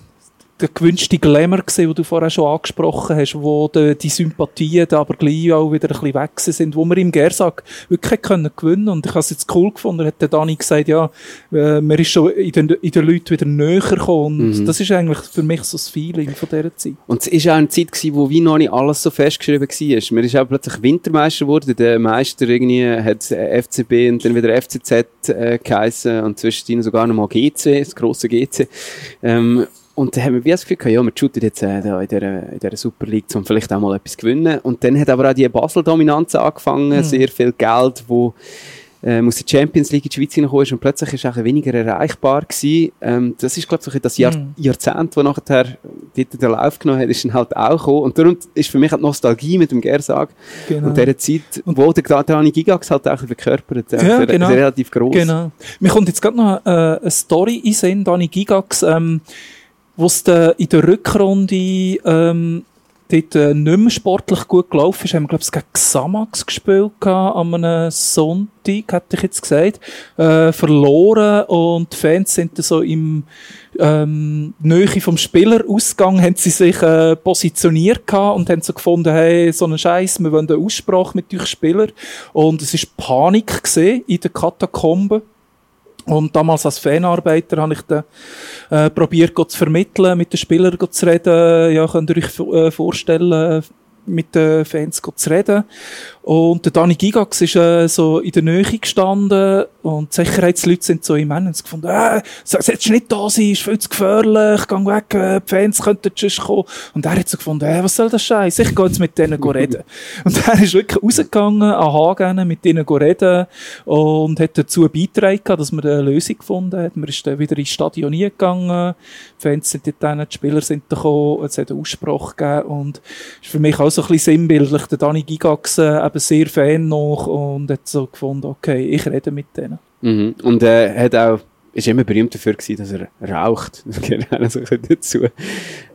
der gewünschte Glamour gesehen, den du vorher schon angesprochen hast, wo de, die Sympathien da aber gleich auch wieder ein bisschen weg sind, wo wir im Gersag wirklich können gewinnen Und ich habe es jetzt cool gefunden, hat der Dani gesagt, ja, äh, man ist schon in den, in den Leuten wieder näher gekommen. Und Mhm. das ist eigentlich für mich so das Feeling von dieser Zeit. Und es war auch eine Zeit, gewesen, wo wie noch nicht alles so festgeschrieben war. Man ist auch plötzlich Wintermeister geworden. Der Meister irgendwie hat FCB und dann wieder FCZ äh, geheissen und zwischendrin sogar noch mal GC, das grosse GC. Ähm, und dann haben wir wie das Gefühl ja, wir shooten jetzt äh, in dieser, in dieser Super League, um vielleicht auch mal etwas zu gewinnen. Und dann hat aber auch die Basel-Dominanz angefangen, sehr viel Geld, wo ähm, aus der Champions League in die Schweiz hineingekommen ist und plötzlich ist auch weniger erreichbar gewesen. Ähm, das ist, glaube ich, so das Jahr Mhm. Jahrzehnt, das nachher dort den Lauf genommen hat, ist dann halt auch gekommen. Und darum ist für mich die Nostalgie mit dem Gersag Genau. und dieser Zeit, wo der Dani Gigax halt auch verkörpert, äh, Ja, sehr, genau. relativ gross. Genau. Mir kommt jetzt gerade noch äh, eine Story in Sinn, Dani Gigax, ähm, wo es in der Rückrunde ähm, dort äh, nicht mehr sportlich gut gelaufen ist, haben wir, glaube ich, gegen Xamax gespielt gehabt, an einem Sonntag, hätte ich jetzt gesagt, äh, verloren und die Fans sind dann so im ähm, Nähe vom Spielerausgang haben sie sich äh, positioniert gehabt und haben so gefunden, hey, so einen Scheiß, wir wollen eine Aussprache mit euch Spieler und es ist Panik gesehen in den Katakomben. Und damals als Fanarbeiter habe ich dann äh, probiert, zu vermitteln, mit den Spielern zu reden. Ja, könnt ihr euch äh, vorstellen, mit den Fans zu reden. Und der Dani Gigax ist äh, so in der Nähe gestanden und die Sicherheitsleute sind so im Ende gefunden, äh, sollst nicht da sein, ist viel zu gefährlich, geh weg, äh, die Fans könnten sonst kommen. Und er hat so gefunden, äh, was soll das Scheiß? Ich gehe jetzt mit denen reden. Und er ist wirklich rausgegangen, an Hagen, mit ihnen go reden und hat dazu beigetragen, gehabt, dass man eine Lösung gefunden hat. Man ist dann wieder ins Stadion gegangen, die Fans sind dort die Spieler sind da gekommen, es hat eine Aussprache gegeben und ist für mich auch so ein bisschen sinnbildlich, der Dani Gigax, äh, eben sehr Fan noch und hat so gefunden, okay, ich rede mit denen. Mhm. Und er äh, hat auch, ist immer berühmt dafür gewesen, dass er raucht. Das gehört auch so ein dazu.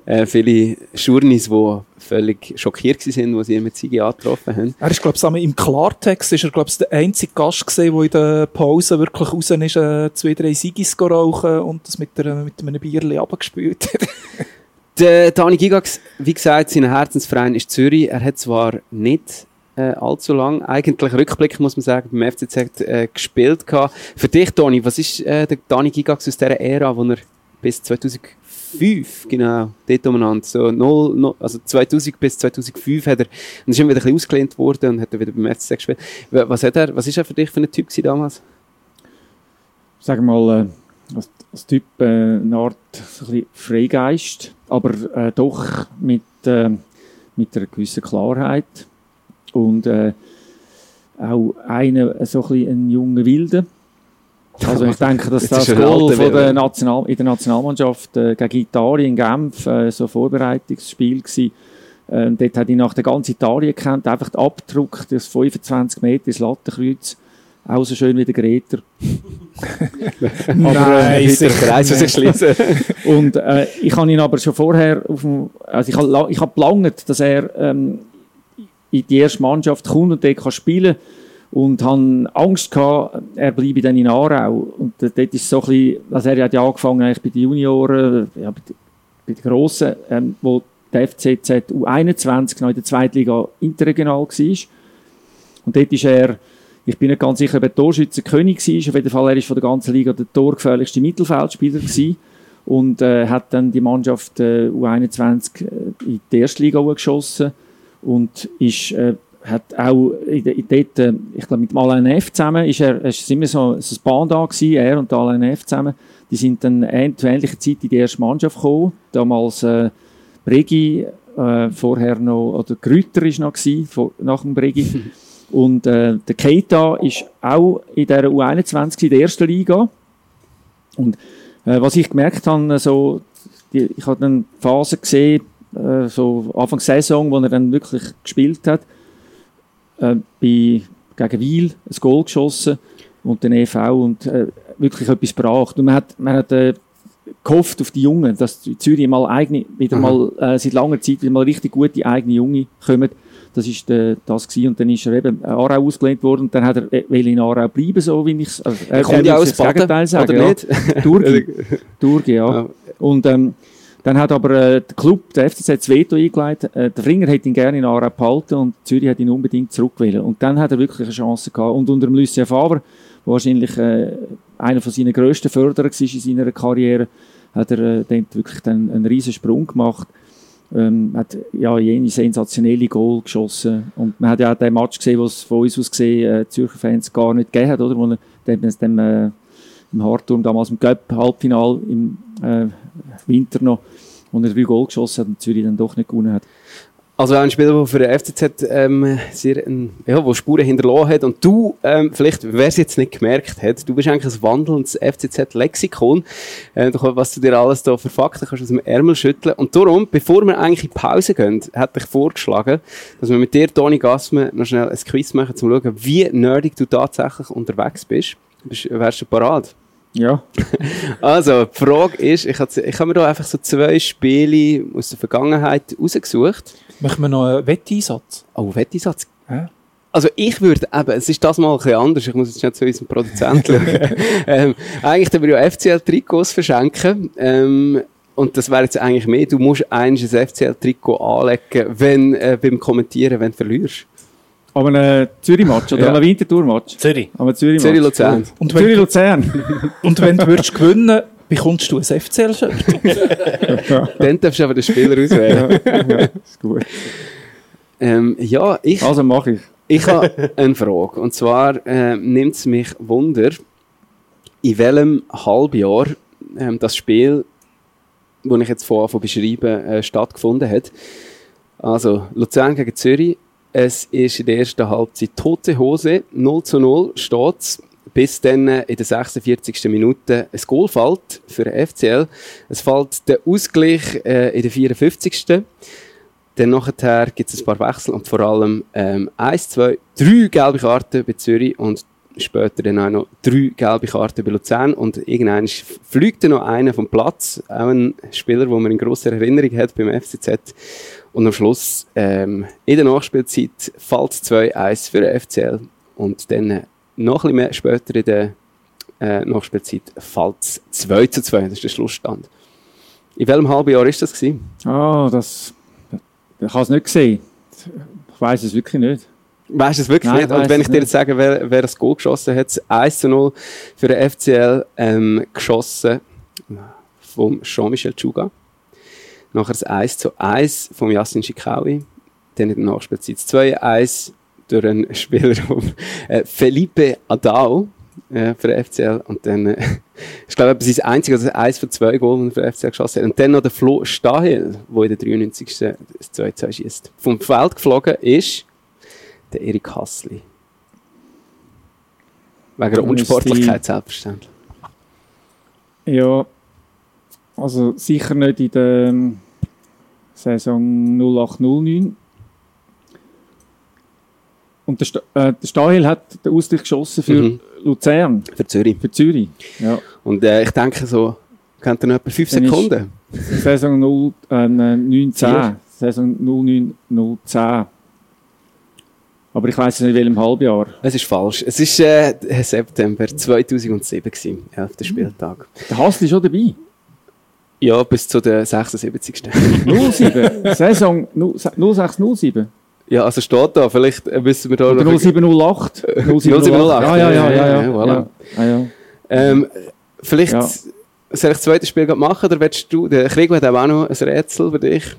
Äh, viele Schurnis, die völlig schockiert waren, als sie ihn mit Sigi angetroffen haben. Er ist, glaube ich, im Klartext ist er, glaube ich, der einzige Gast gewesen, der in der Pause wirklich raus ist, äh, zwei, drei Sigis rauchen und das mit, der, mit einem Bierli abgespült hat. Der Dani Gigax, wie gesagt, sein Herzensverein ist Zürich. Er hat zwar nicht äh, allzu lang, eigentlich Rückblick muss man sagen, beim FCZ äh, gespielt gehabt. Für dich, Toni, was ist äh, der Dani Gigax aus dieser Ära, wo er bis 2005, genau, dort umeinander, so 0, no, also 2000 bis 2005 hat er, und ist immer wieder ein bisschen ausgelehnt worden und hat dann wieder beim FCZ gespielt. Wa- Was hat er, was ist er für dich für ein Typ damals? sagen wir mal, äh, als, als Typ äh, eine Art ein Freigeist, aber äh, doch mit, äh, mit einer gewissen Klarheit. Und äh, auch einer, äh, so ein, bisschen ein junger Wilde. Also ich denke, dass Das das ist Goal von der. National in der Nationalmannschaft äh, gegen Italien in Genf äh, so ein Vorbereitungsspiel gsi. Äh, dort hat ich nach der ganzen Italien gekannt, einfach den Abdruck, das 25 Meter ins Lattenkreuz, auch so schön wie der Greter. Nein, Wieder sicher der Kreis, was ich schließe. Und äh, ich habe ihn aber schon vorher auf dem, also ich habe ich habe gelangt, dass er ähm, in die erste Mannschaft kommt und dort kann spielen und habe Angst gehabt, er bleibe dann in Aarau. Und dort ist so ein bisschen, also er hat ja angefangen eigentlich bei den Junioren, ja, bei, den, bei den Grossen, ähm, wo der FCZ U21 noch in der zweiten Liga interregional war. Und dort ist er, ich bin nicht ganz sicher, ob er Torschützenkönig war, auf jeden Fall, er ist von der ganzen Liga der torgefährlichste Mittelfeldspieler gewesen und äh, hat dann die Mannschaft äh, U21 äh, in die erste Liga geschossen und ist, äh, hat auch in, in dort, äh, ich glaube mit dem Alain F. zusammen, ist er, es ist immer so, so ein Band da gewesen, er und der Alain F. zusammen, die sind dann ähn- zu ähnlicher Zeit in die erste Mannschaft gekommen, damals äh, Bregi, äh, vorher noch, oder Grüter ist noch gewesen, vor, nach dem Bregi. Und äh, der Keita ist auch in der U21 in der ersten Liga. Und äh, was ich gemerkt habe, so, die, ich habe dann Phasen gesehen, äh, so Anfang der Saison, wo er dann wirklich gespielt hat, äh, bei, gegen Wiel ein Goal geschossen und den EV und äh, wirklich etwas gebracht. Und man hat, man hat äh, gehofft auf die Jungen, dass die Zürich mal eigene, wieder Mhm. mal äh, seit langer Zeit wieder mal richtig gute eigene Junge kommen. Das ist äh, das gewesen. und dann ist er eben Aarau ausgelehnt worden und dann hat er äh, will in Aarau bleiben, so wie ich es. Also, Er kommt ja aus das Gegenteil Baden, sagen, oder ja. nicht? Durgi. Durgi, ja. Ja. Und ähm, dann hat aber äh, der Club, der FCZ, das Veto eingeleitet. Äh, der Fringer hätte ihn gerne in Aarau behalten und Zürich hat ihn unbedingt zurückgewählt. Und dann hat er wirklich eine Chance gehabt. Und unter dem Lucien Favre, der wahrscheinlich äh, einer von seinen grössten Förderer war in seiner Karriere, hat er äh, dann wirklich dann einen riesen Sprung gemacht. Ähm, hat ja jene sensationelle Goal geschossen. Und man hat ja auch den Match gesehen, wo es von uns aus gesehen äh, Zürcher Fans gar nicht gegeben hat, oder? Wo er dem, dem, äh, im Hartturm damals im Cup Halbfinal im äh, Winter noch, wo er drei Goal geschossen hat und Zürich dann doch nicht gewonnen hat. Also ein Spieler, der für den FCZ ähm, sehr ein, ja, wo Spuren hinterlassen hat. Und du, ähm, vielleicht, wer es jetzt nicht gemerkt hat, du bist eigentlich ein wandelndes FCZ-Lexikon. Äh, was du dir alles da für Fakten kannst aus dem Ärmel schütteln. Und darum, bevor wir eigentlich in Pause gehen, hätte ich vorgeschlagen, dass wir mit dir, Toni Gassmann, noch schnell ein Quiz machen, um zu schauen, wie nerdig du tatsächlich unterwegs bist. bist wärst du parat? Ja. Also, die Frage ist, ich habe ich hab mir da einfach so zwei Spiele aus der Vergangenheit rausgesucht. Machen wir noch einen Wetteinsatz? Oh, Wetteisatz. Ja. Also ich würde eben, es ist das mal ein bisschen anders, ich muss jetzt schnell zu unserem Produzenten schauen. ähm, eigentlich dürfen wir ja FCL-Trikots verschenken. Ähm, und das wäre jetzt eigentlich mehr, du musst eigentlich ein FCL-Trikot anlegen, wenn, äh, beim Kommentieren, wenn du verlierst. Aber ein Zürich-Match oder Ja. ein Wintertour-Match? Zürich. Aber Zürich-Match. Zürich-Luzern. Und wenn, Zürich-Luzern. und wenn du würdest gewinnen, bekommst du ein FCL-Shirt. Dann darfst du aber den Spieler auswählen. ja, ist gut. ähm, ja, ich, Also mache ich. ich habe eine Frage. Und zwar äh, nimmt es mich Wunder, in welchem Halbjahr ähm, das Spiel, das ich jetzt vorher beschreiben äh, stattgefunden hat. Also Luzern gegen Zürich. Es ist in der ersten Halbzeit tote Hose. 0 zu 0 steht bis dann äh, in der 46. Minute ein Goal fällt für den FCL. Es fällt der Ausgleich äh, in der 54. Dann nachher gibt es ein paar Wechsel und vor allem ähm, eins, zwei, drei gelbe Karten bei Zürich und später dann auch noch drei gelbe Karten bei Luzern und irgendwann fliegt dann noch einer vom Platz, auch ein Spieler, wo man in grosser Erinnerung hat beim FCZ und am Schluss ähm, in der Nachspielzeit fällt es 2-1 für den FCL und dann äh, noch ein bisschen mehr später in der äh, Nachspielzeit fällt es 2 zu 2, das ist der Schlussstand. In welchem halben Jahr ist das gewesen? Ah, das. Ich habe es nicht gesehen. Ich weiß es wirklich nicht. Weißt du es wirklich Nein, nicht? ich Und wenn ich dir jetzt sage, wer, wer das Goal geschossen hat, 1 zu 0 für den FCL ähm, geschossen vom Jean-Michel Chuga. Nachher das 1 zu 1 vom Yassin Schikawi. Dann in der Nachspielzeit 2-1 durch einen Spieler von äh, Felipe Adao äh, für den FCL. Und dann, äh, ich glaube, das ist das einzige, also eins von zwei er für den FCL geschossen hat. Und dann noch der Flo Stahel, der in der 93. das 2-2 schießt. Vom Feld geflogen ist der Erik Hassli. Wegen der Unsportlichkeit selbstverständlich. Ja. Also sicher nicht in der ähm, Saison 0809. Und der, Sta äh, der Stahel hat den Ausgleich geschossen für Mhm. Luzern, Für Zürich. für Zürich. Ja. Und äh, ich denke so, kennt ihr noch etwa 5 Dann ist- Sekunden? Saison 0, äh, 19. Vier. Saison 09, 010. Aber ich weiss nicht, in welchem Halbjahr. Es ist falsch. Es ist äh, September 2007 gewesen, 11. Spieltag. Der Hassel ist schon dabei. Ja, bis zu der 76. 07. Saison 06, 07. ja, also steht da, vielleicht müssen wir da Oder noch... 0708. 0708, Ja, ja, ja, ja. ja, ja, voilà. ja. Ja. Ähm, vielleicht Ja. soll ich das zweite Spiel machen, oder willst du... Der Krieg hat auch noch ein Rätsel für dich.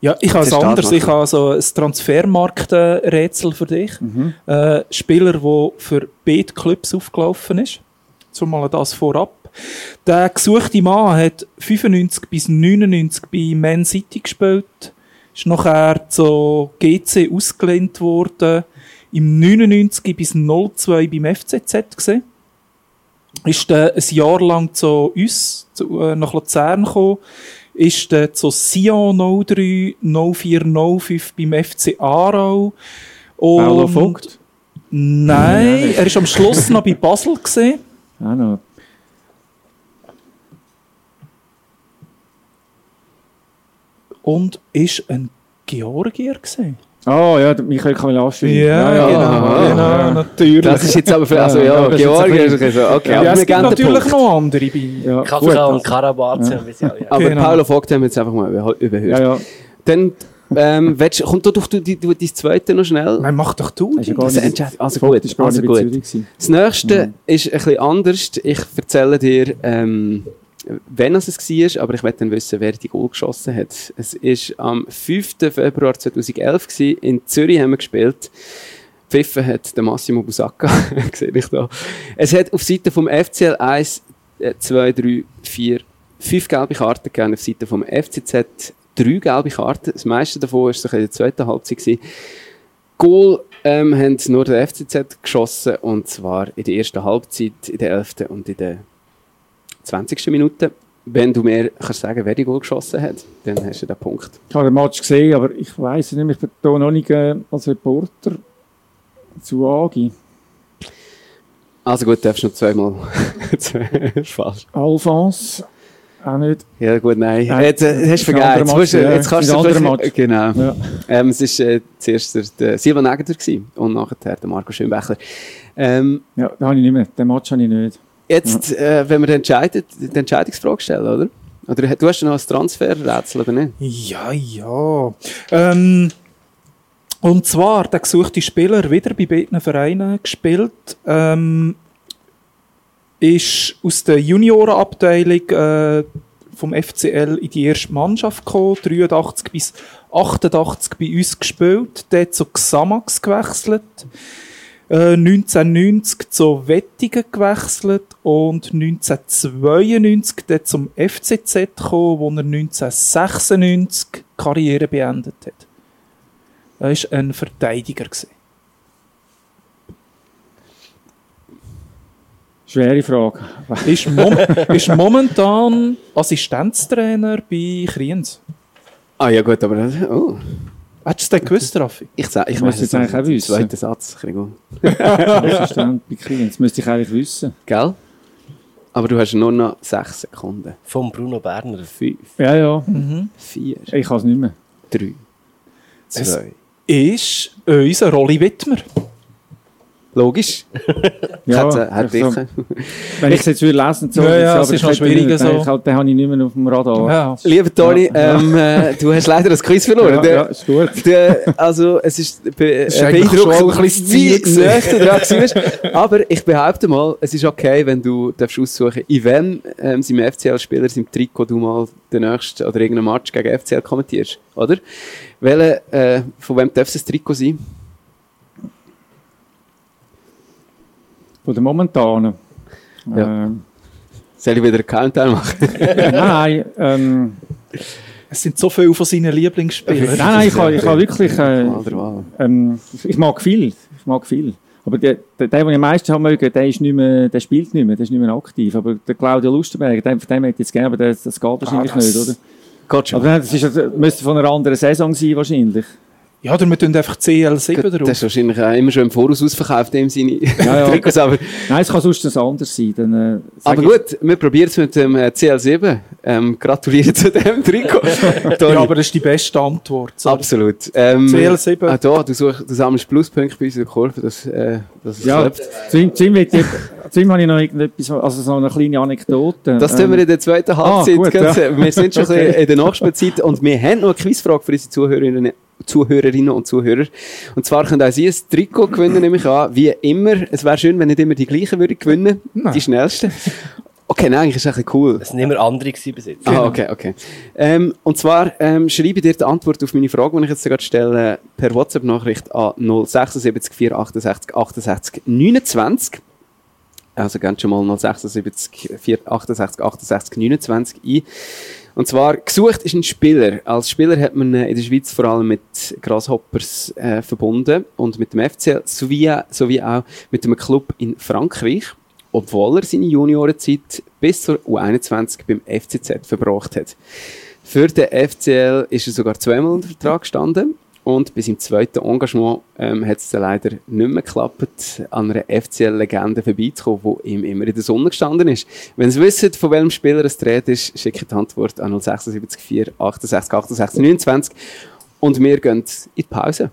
Ja, ich habe es anders. Ich habe so ein Transfermarkt-Rätsel für dich. Mhm. Äh, Spieler, der für beide Clubs aufgelaufen ist. Zumal das vorab. Der gesuchte Mann hat 95 bis 99 bei Man City gespielt. Ist nachher zu GC ausgelehnt worden. Im 99 bis 02 beim FCZ gesehen. Ist dann ein Jahr lang zu uns, zu, äh, nach Luzern gekommen. Ist dann zu Sion 03, 04, 05 beim FC Aarau. Und Paulo Vogt. Nein, er ist am Schluss noch bei Basel gesehen. Auch noch. Und ist ein Georgier gesehen. Ah, ja, der Michael Kamilaschwili. genau, genau, natürlich. Das ist jetzt aber... Für, also Ja, ja, ja, das ist Georgien so. Okay, ja, aber es gibt natürlich Punkt. noch andere bei. Ja, gut, und also. Wie sie alle Aber Genau. Paulo Vogt haben wir jetzt einfach mal überh- überhört. Ja, ja. Dann, ähm, willst, kommt doch du, du, du dein zweite noch schnell? Nein, mach doch du. Ist ja die. gar Das nicht, entscheidet- also gut, also nicht bei gut. Zürich gewesen. Das nächste ist ein bisschen anders. Ich erzähle dir, ähm, wenn es war, aber ich möchte dann wissen, wer die Goal geschossen hat. Es war am 5. Februar 2011 gewesen. In Zürich haben wir gespielt. Pfiffen hat der Massimo Busacca, sehe ich da. Es hat auf Seite vom FCL 1, 2, 3, 4, 5 gelbe Karten gegeben. Auf Seite vom FCZ 3 gelbe Karten. Das meiste davon war so in der zweiten Halbzeit. Gewesen. Goal ähm, haben nur der FCZ geschossen und zwar in der ersten Halbzeit, in der 11. und in der 20. Minute. Wenn du mir kannst sagen, wer die Goal geschossen hat, dann hast du den Punkt. Ich habe den Match gesehen, aber ich weiss nicht, ich bin da noch nicht äh, als Reporter zu Agi. Also gut, darfst du noch zweimal. Zwei- falsch. Alphonse, auch nicht. Ja gut, nein. Ja, jetzt äh, hast du vergessen. Jetzt, ja. jetzt kannst du Match. Genau. Ja. Ähm, es war äh, zuerst der, der Silvan Egger und nachher der Marco Schönbächler. Ähm, Ja, den habe ich nicht mehr. Den Match habe ich nicht. Jetzt, äh, wenn wir den entscheiden, die Entscheidungsfrage stellen, oder? Oder du hast noch ein Transferrätsel, oder nicht? Ja, ja. Ähm, und zwar, der gesuchte Spieler, wieder bei beiden Vereinen gespielt, ähm, ist aus der Juniorenabteilung äh, vom FCL in die erste Mannschaft gekommen, 83 bis 88 bei uns gespielt, dort zu Xamax gewechselt, äh, 1990 zu Wettigen gewechselt und 1992 dort zum FCZ gekommen, wo er 1996 die Karriere beendet hat. Er war ein Verteidiger. gewesen. Schwere Frage. Ist, mom ist momentan Assistenztrainer bei Kriens. Ah ja gut, aber... Oh. Hättest du das gewusst, Raffi? Ich, ich du es jetzt eigentlich auch wissen. Zweiter Satz, Kriens. Das müsste ich eigentlich wissen. Gell? Aber du hast nur noch sechs Sekunden. Von Bruno Berner. Fünf, Ja, ja. vier, Ich kann es nicht mehr. drei, Es- zwei. Ist unser Rolli Wittmer. Logisch. Ja, hat, so- dich. Wenn ich es jetzt würde lesen so, Ja, ja, aber es ist hätte schwieriger so. Ich, halt, den habe ich nicht mehr auf dem Radar. Ja. Lieber Toni, Ja. ähm, äh, du hast leider das Quiz verloren. Ja, ja, ist gut. der- also, es ist be ist beeindruckend, ein bisschen wie du dran bist. Aber ich behaupte mal, es ist okay, wenn du darfst aussuchen in wem ähm, seinem FCL-Spieler, seinem Trikot, du mal den nächsten oder irgendeinen Match gegen FCL kommentierst. Oder? Welche, äh, von wem darf es das Trikot sein? Von der momentanen. Ja. Ähm, Soll ich wieder einen Countdown machen? nein, ähm, Es sind so viele von seinen Lieblingsspielern. nein, nein, ich habe, ich wirklich, äh, ähm, ich mag viel, ich mag viel. Aber der, der, der, den ich am meisten haben mögen, der, ist nicht mehr, der spielt nicht mehr, der ist nicht mehr aktiv. Aber der Claudio Lustenberg, den, von dem hätte ich jetzt gerne, aber das, das geht wahrscheinlich das- nicht, oder? Gott schon. Aber das ist, das müsste von einer anderen Saison sein, wahrscheinlich. Ja, oder wir tun einfach CL7 Gut, drauf. Das ist wahrscheinlich auch immer schon im Voraus ausverkauft, in dem Sinne. Ja, ja. Trikots, aber, Nein, es kann sonst etwas anderes sein. Dann, äh, aber ich- gut, wir probieren es mit dem äh, CL7. Ähm, gratuliere zu dem Trikot. Ja, aber das ist die beste Antwort. sorry. Absolut. Ähm, CL7. Auch da, du, such, du sammelst Pluspunkte bei uns in der Kurve, dass, äh, dass es Ja, klappt. ihm habe ich noch irgendetwas, also so eine kleine Anekdote. Das tun wir in der zweiten Halbzeit. Ähm, ah, gut, ja. Wir sind schon bisschen in der Nachspielzeit und wir haben noch eine Quizfrage für unsere Zuhörerinnen, Zuhörerinnen und Zuhörer. Und zwar können auch Sie ein Trikot gewinnen, nehme ich an. Wie immer. Es wäre schön, wenn nicht immer die gleichen würden gewinnen. Nein. Die schnellsten. Okay, nein, eigentlich ist es ein cool. Es waren immer andere gewesen bis jetzt. Ah, okay, okay. Ähm, und zwar ähm, schreibe dir die Antwort auf meine Frage, die ich jetzt gerade stelle, per WhatsApp-Nachricht an 076 468 68 29. Also ganz schon mal 076 468 68 29 ein. Und zwar, gesucht ist ein Spieler. Als Spieler hat man äh, in der Schweiz vor allem mit Grasshoppers äh, verbunden und mit dem FCL sowie, sowie auch mit einem Club in Frankreich, obwohl er seine Juniorenzeit bis zur U21 beim FCZ verbracht hat. Für den FCL ist er sogar zweimal unter Vertrag gestanden und bis im zweiten Engagement ähm, hat es leider nicht mehr geklappt, an einer FCL-Legende vorbeizukommen, die ihm immer in der Sonne gestanden ist. Wenn Sie wissen, von welchem Spieler es dreht ist, schickt die Antwort an 076 4 68 68 29 und wir gehen in die Pause.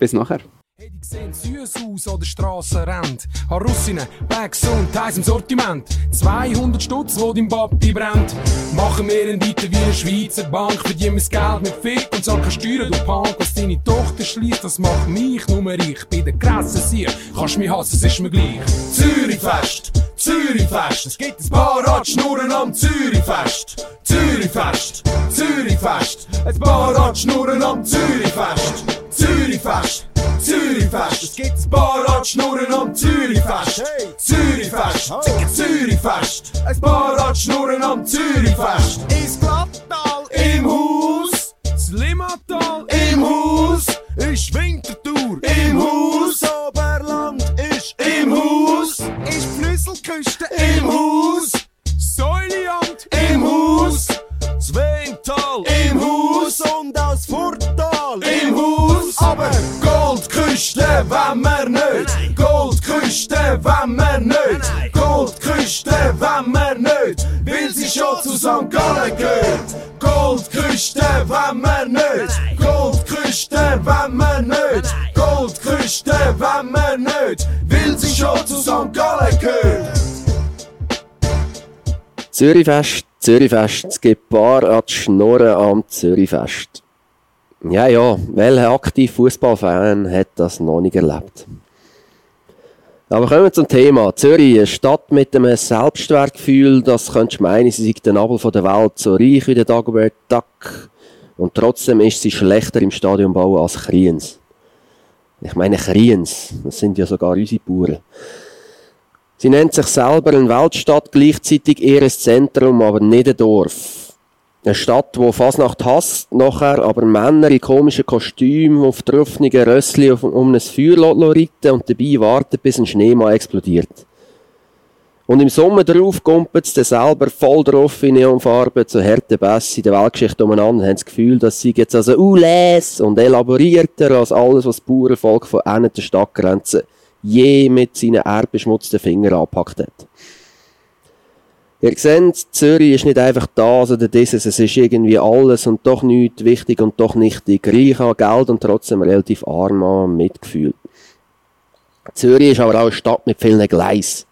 Bis nachher. Hey, die sehen süß aus an der Strassenrand. Harussinnen, Bags und Teils im Sortiment. 200 Stutz, wo dein Papi brennt. Machen wir einen Dieter wie eine Schweizer Bank. Verdienen wir das Geld mit Fick und zahl keine Steuern, du Punk. Was deine Tochter schließt, das macht mich nur ich. Bei der krassen Sieg kannst mich hassen, es ist mir gleich. Zürichfest, Zürichfest. Es gibt ein paar Radschnurren am Zürichfest. Zürichfest, Zürichfest. Ein paar Radschnurren am Zürichfest. Zürichfest. Zürichfest, es gibt ein paar Radschnurren am Zürichfest. Zürichfest, Zürichfest, ein paar Radschnurren am Zürichfest. Ins Glattal, Im Haus, das Limmatal, im Haus, ist Winterthur, im Haus, Oberland ist im Haus, ist Flüsselküste im Haus, Säuliamt, im Haus, Svental, im Haus, und aus Furtal. im Haus, aber Goldküste, wenn wir nicht, Goldküste, wenn wir nicht, Goldküste, wenn wir nicht, weil sie schon zu St. Gallen gehört. Goldküste, wenn wir nicht, Goldküste, wenn wir nicht, Goldküste, wenn wir nicht, weil sie schon zu St. Gallen gehört. Zürichfest, Zürichfest, es gibt Bar an die Schnurren am Zürichfest. Ja, ja, welcher aktive Fußballfan hat das noch nicht erlebt? Aber kommen wir zum Thema. Zürich, eine Stadt mit einem Selbstwertgefühl, das könntest du meinen, sie sei der Nabel der Welt, so reich wie der Dagobert Duck. Und trotzdem ist sie schlechter im Stadionbau als Kriens. Ich meine Kriens, das sind ja sogar unsere Bauern. Sie nennt sich selber eine Weltstadt, gleichzeitig ihres Zentrum, aber nicht ein Dorf. Eine Stadt, die Fasnacht hasst, nachher aber Männer in komischen Kostümen auf troffenen Rössli um ein Feuer reiten und dabei warten, bis ein Schneemann explodiert. Und im Sommer drauf kumpelt es dann selber voll drauf in Neonfarben zu harten Bässe in der Weltgeschichte umeinander und haben das Gefühl, dass sie jetzt also ules und elaborierter als alles, was das Bauernvolk von einer der Stadtgrenzen je mit seinen erbbeschmutzten Fingern angepackt hat. Ihr seht, Zürich ist nicht einfach das oder dieses, es ist irgendwie alles und doch nichts wichtig und doch nichtig. Reich an Geld und trotzdem relativ arm an Mitgefühl. Zürich ist aber auch eine Stadt mit vielen Gleisen.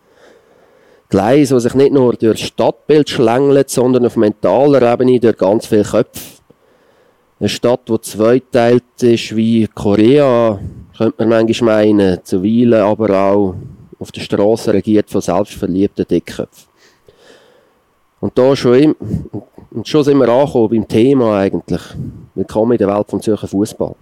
Gleise, die sich nicht nur durch das Stadtbild schlängeln, sondern auf mentaler Ebene durch ganz viele Köpfe. Eine Stadt, die zweiteilt ist wie Korea, könnte man manchmal meinen, zuweilen aber auch auf der Straße regiert von selbstverliebten Dickköpfen. Und da schon, im, und schon sind wir angekommen beim Thema eigentlich. Willkommen in der Welt vom Zürcher Fußball.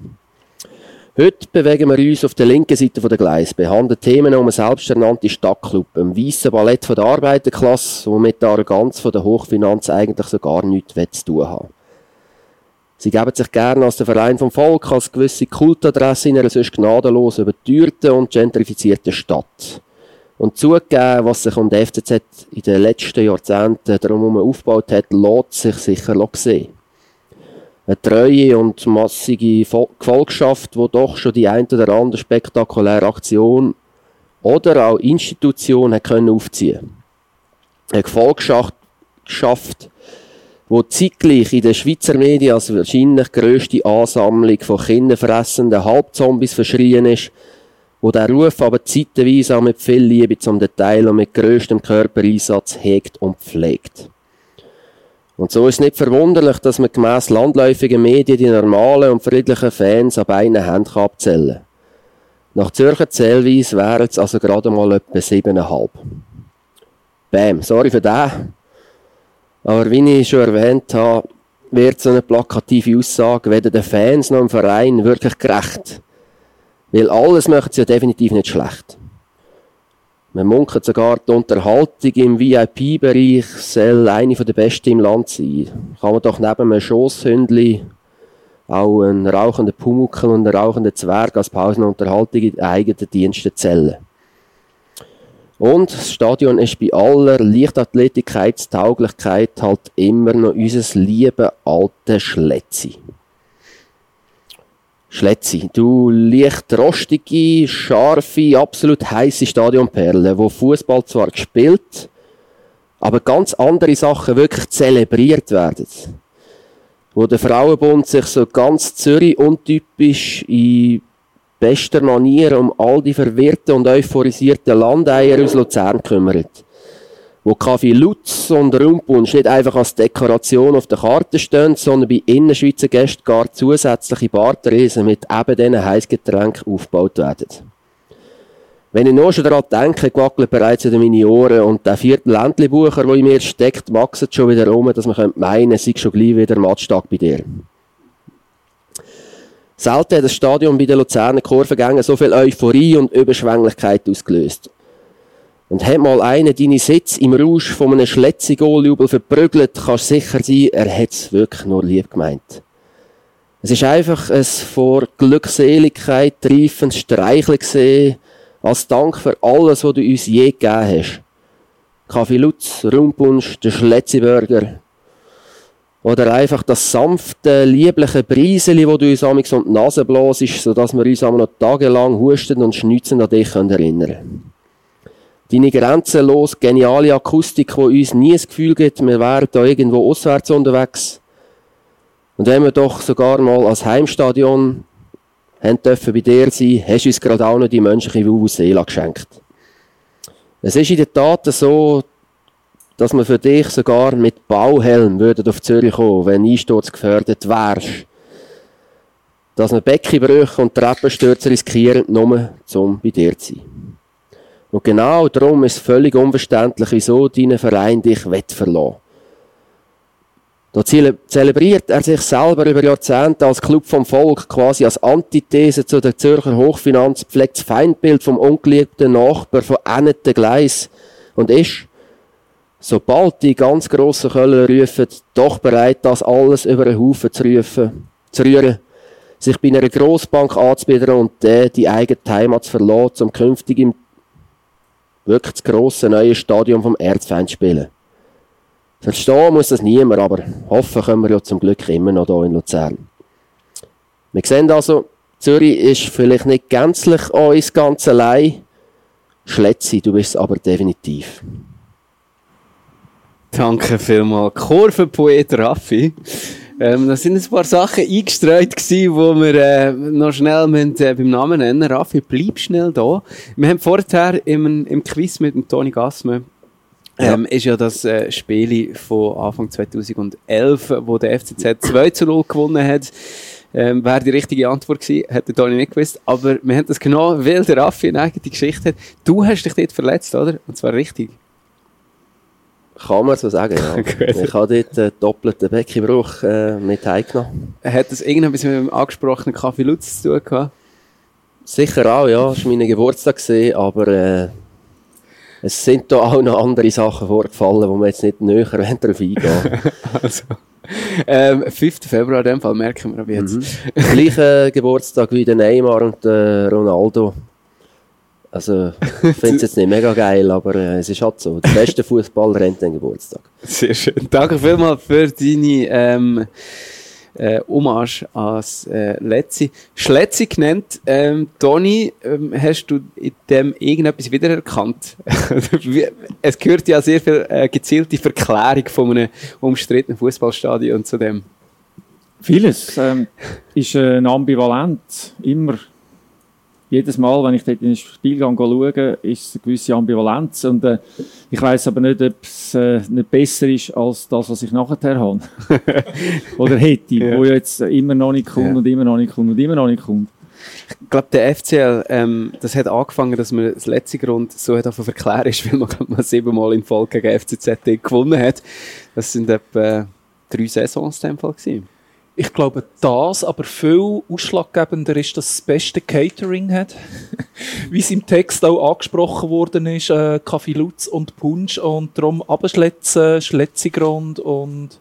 Heute bewegen wir uns auf der linken Seite der Gleis, behandeln Themen um eine selbsternannte Stadtclub, einem weißen Ballett von der Arbeiterklasse, wo mit der Arroganz von der Hochfinanz eigentlich so gar nichts zu tun haben. Sie geben sich gerne als der Verein vom Volk, als gewisse Kultadresse in einer sonst gnadenlos überteuerten und gentrifizierten Stadt. Und zugegeben, was sich um die FCZ in den letzten Jahrzehnten darum aufgebaut hat, lässt sich sicher sehen. Eine treue und massige Gefolgschaft, die doch schon die ein oder andere spektakuläre Aktion oder auch Institution hat können aufziehen Eine Gefolgschaft, Schaft, wo zeitgleich in den Schweizer Medien als wahrscheinlich grösste Ansammlung von kinderfressenden Halbzombies verschrien ist, wo der Ruf aber zeitweise auch mit viel Liebe zum Detail und mit grösstem Körpereinsatz hegt und pflegt. Und so ist nicht verwunderlich, dass man gemäss landläufigen Medien die normalen und friedlichen Fans an beiden Händen abzählen kann. Nach Zürcher Zählweise wären es also gerade mal etwa siebeneinhalb. Bam, sorry für den. Aber wie ich schon erwähnt habe, wird so eine plakative Aussage weder den Fans noch dem Verein wirklich gerecht. Weil alles machen sie ja definitiv nicht schlecht. Man munkelt sogar, die Unterhaltung im VIP-Bereich soll eine der besten im Land sein. Kann man doch neben einem Schosshündli auch einen rauchenden Pumuckl und einen rauchenden Zwerg als Pausenunterhaltung in eigenen Diensten zählen. Und das Stadion ist bei aller Leichtathletikkeitstauglichkeit halt immer noch unser liebe alte Schletzi. Schletzi, du leicht rostige, scharfe, absolut heiße Stadionperle, wo Fußball zwar gespielt, aber ganz andere Sachen wirklich zelebriert werden. Wo der Frauenbund sich so ganz Zürich untypisch in bester Manier um all die verwirrten und euphorisierten Landeier aus Luzern kümmert. Wo Kaffee Lutz und Rumpunsch nicht einfach als Dekoration auf der Karte stehen, sondern bei Innerschweizer Gästen gar zusätzliche Bartresen mit eben diesen Heißgetränken aufgebaut werden. Wenn ich nur schon daran denke, wackelt bereits wieder meine Ohren und der vierte Ländli-Bucher, der in mir steckt, wachset schon wieder um, dass man meinen, sei schon gleich wieder Matchtag bei dir. Selten hat das Stadion bei den Luzerner Kurvengängen so viel Euphorie und Überschwänglichkeit ausgelöst. Und hat mal einer deine Sitz im Rausch von einem Schletzi-Goaljubel verprügelt, kannst sicher sein, er hat es wirklich nur lieb gemeint. Es ist einfach ein vor Glückseligkeit reifendes Streicheln gesehen, als Dank für alles, was du uns je gegeben hast. Kaffee Lutz, Rumpunsch, der Schletzi-Burger. Oder einfach das sanfte, liebliche Brieseli, wo du uns amigs um die Nase blasest, sodass wir uns einmal noch tagelang husten und schnitzen an dich können erinnern Deine grenzenlos geniale Akustik, die uns nie das Gefühl gibt, wir wären da irgendwo auswärts unterwegs. Und wenn wir doch sogar mal als Heimstadion haben dürfen bei dir sein, hast du uns gerade auch noch die menschliche Vuvuzela geschenkt. Es ist in der Tat so, dass man für dich sogar mit Bauhelm würde auf Zürich kommen, wenn Einsturz gefährdet wärst. Dass man Beckenbrüche und Treppenstürze riskieren, nur um bei dir zu sein. Und genau darum ist völlig unverständlich, wieso dein Verein dich wett verlassen. Da zele- zelebriert er sich selber über Jahrzehnte als Club vom Volk, quasi als Antithese zu der Zürcher Hochfinanz, pflegt das Feindbild vom ungeliebten Nachbar von Enneten Gleis und ist, sobald die ganz grossen Kölner rufen, doch bereit, das alles über einen Haufen zu rufen, zu rühren, sich bei einer Grossbank anzubieten und der die eigene Heimat zu verlassen, um künftig im wirklich das grosse neue Stadion vom Erzfeind zu spielen. Verstehen muss das niemand, aber hoffen können wir ja zum Glück immer noch hier in Luzern. Wir sehen also, Zürich ist vielleicht nicht gänzlich uns ganz allein. Schletzi, du bist es aber definitiv. Danke vielmals. Kurvenpoet Raffi. Ähm, da sind ein paar Sachen eingestreut gewesen, wo wir äh, noch schnell müssen, äh, beim Namen nennen. Raffi, bleib schnell da. Wir haben vorher im, im Quiz mit dem Toni Gassmann ähm, ist ja das äh, Spiel von Anfang 2011, wo der FCZ 2 zu 0 gewonnen hat. Ähm, Wäre die richtige Antwort gewesen, hätte Toni nicht gewusst. Aber wir haben das genau, weil der Raffi eine eigene Geschichte hat. Du hast dich dort verletzt, oder? Und zwar richtig. Kann man so sagen, ja. Ich habe dort einen doppelten Beckenbruch äh, mit heimgenommen. Hat das irgendetwas mit dem angesprochenen Kaffee Lutz zu tun gehabt? Sicher auch, ja. Es war mein Geburtstag, gewesen, aber äh, es sind da auch noch andere Sachen vorgefallen, wo wir jetzt nicht näher darauf eingehen also, ähm, 5. Februar, in dem Fall merken wir ab jetzt. Mhm. Gleicher Geburtstag wie der Neymar und der Ronaldo. Also, ich finde es jetzt nicht mega geil, aber äh, es ist halt so. Der beste Fußballer rennt den Geburtstag. Sehr schön. Danke vielmals für deine ähm, äh, Hommage als äh, Letzi. Schletzi genannt. Ähm, Toni, ähm, hast du in dem irgendetwas wiedererkannt? Wie- es gehört ja sehr viel äh, gezielte Verklärung von einem umstrittenen Fußballstadion zu dem. Vieles ähm, ist äh, ambivalent. Immer. Jedes Mal, wenn ich dort in den Spielgang schaue, ist es eine gewisse Ambivalenz. Und äh, ich weiß aber nicht, ob es äh, nicht besser ist als das, was ich nachher habe. Oder hätte, Ja. wo jetzt immer noch nicht kommt Ja. und immer noch nicht kommt und immer noch nicht kommt. Ich glaube, der FCL, ähm, das hat angefangen, dass man das letzte Grund so hat verklären ist, weil man, mal siebenmal in Folge gegen FCZ gewonnen hat. Das sind etwa drei Saisons in dem Fall gewesen. Ich glaube, das aber viel ausschlaggebender ist, dass es das beste Catering hat. Wie es im Text auch angesprochen worden ist, äh, Kaffee Lutz und Punsch und darum Abschletzen, Schletzigrund und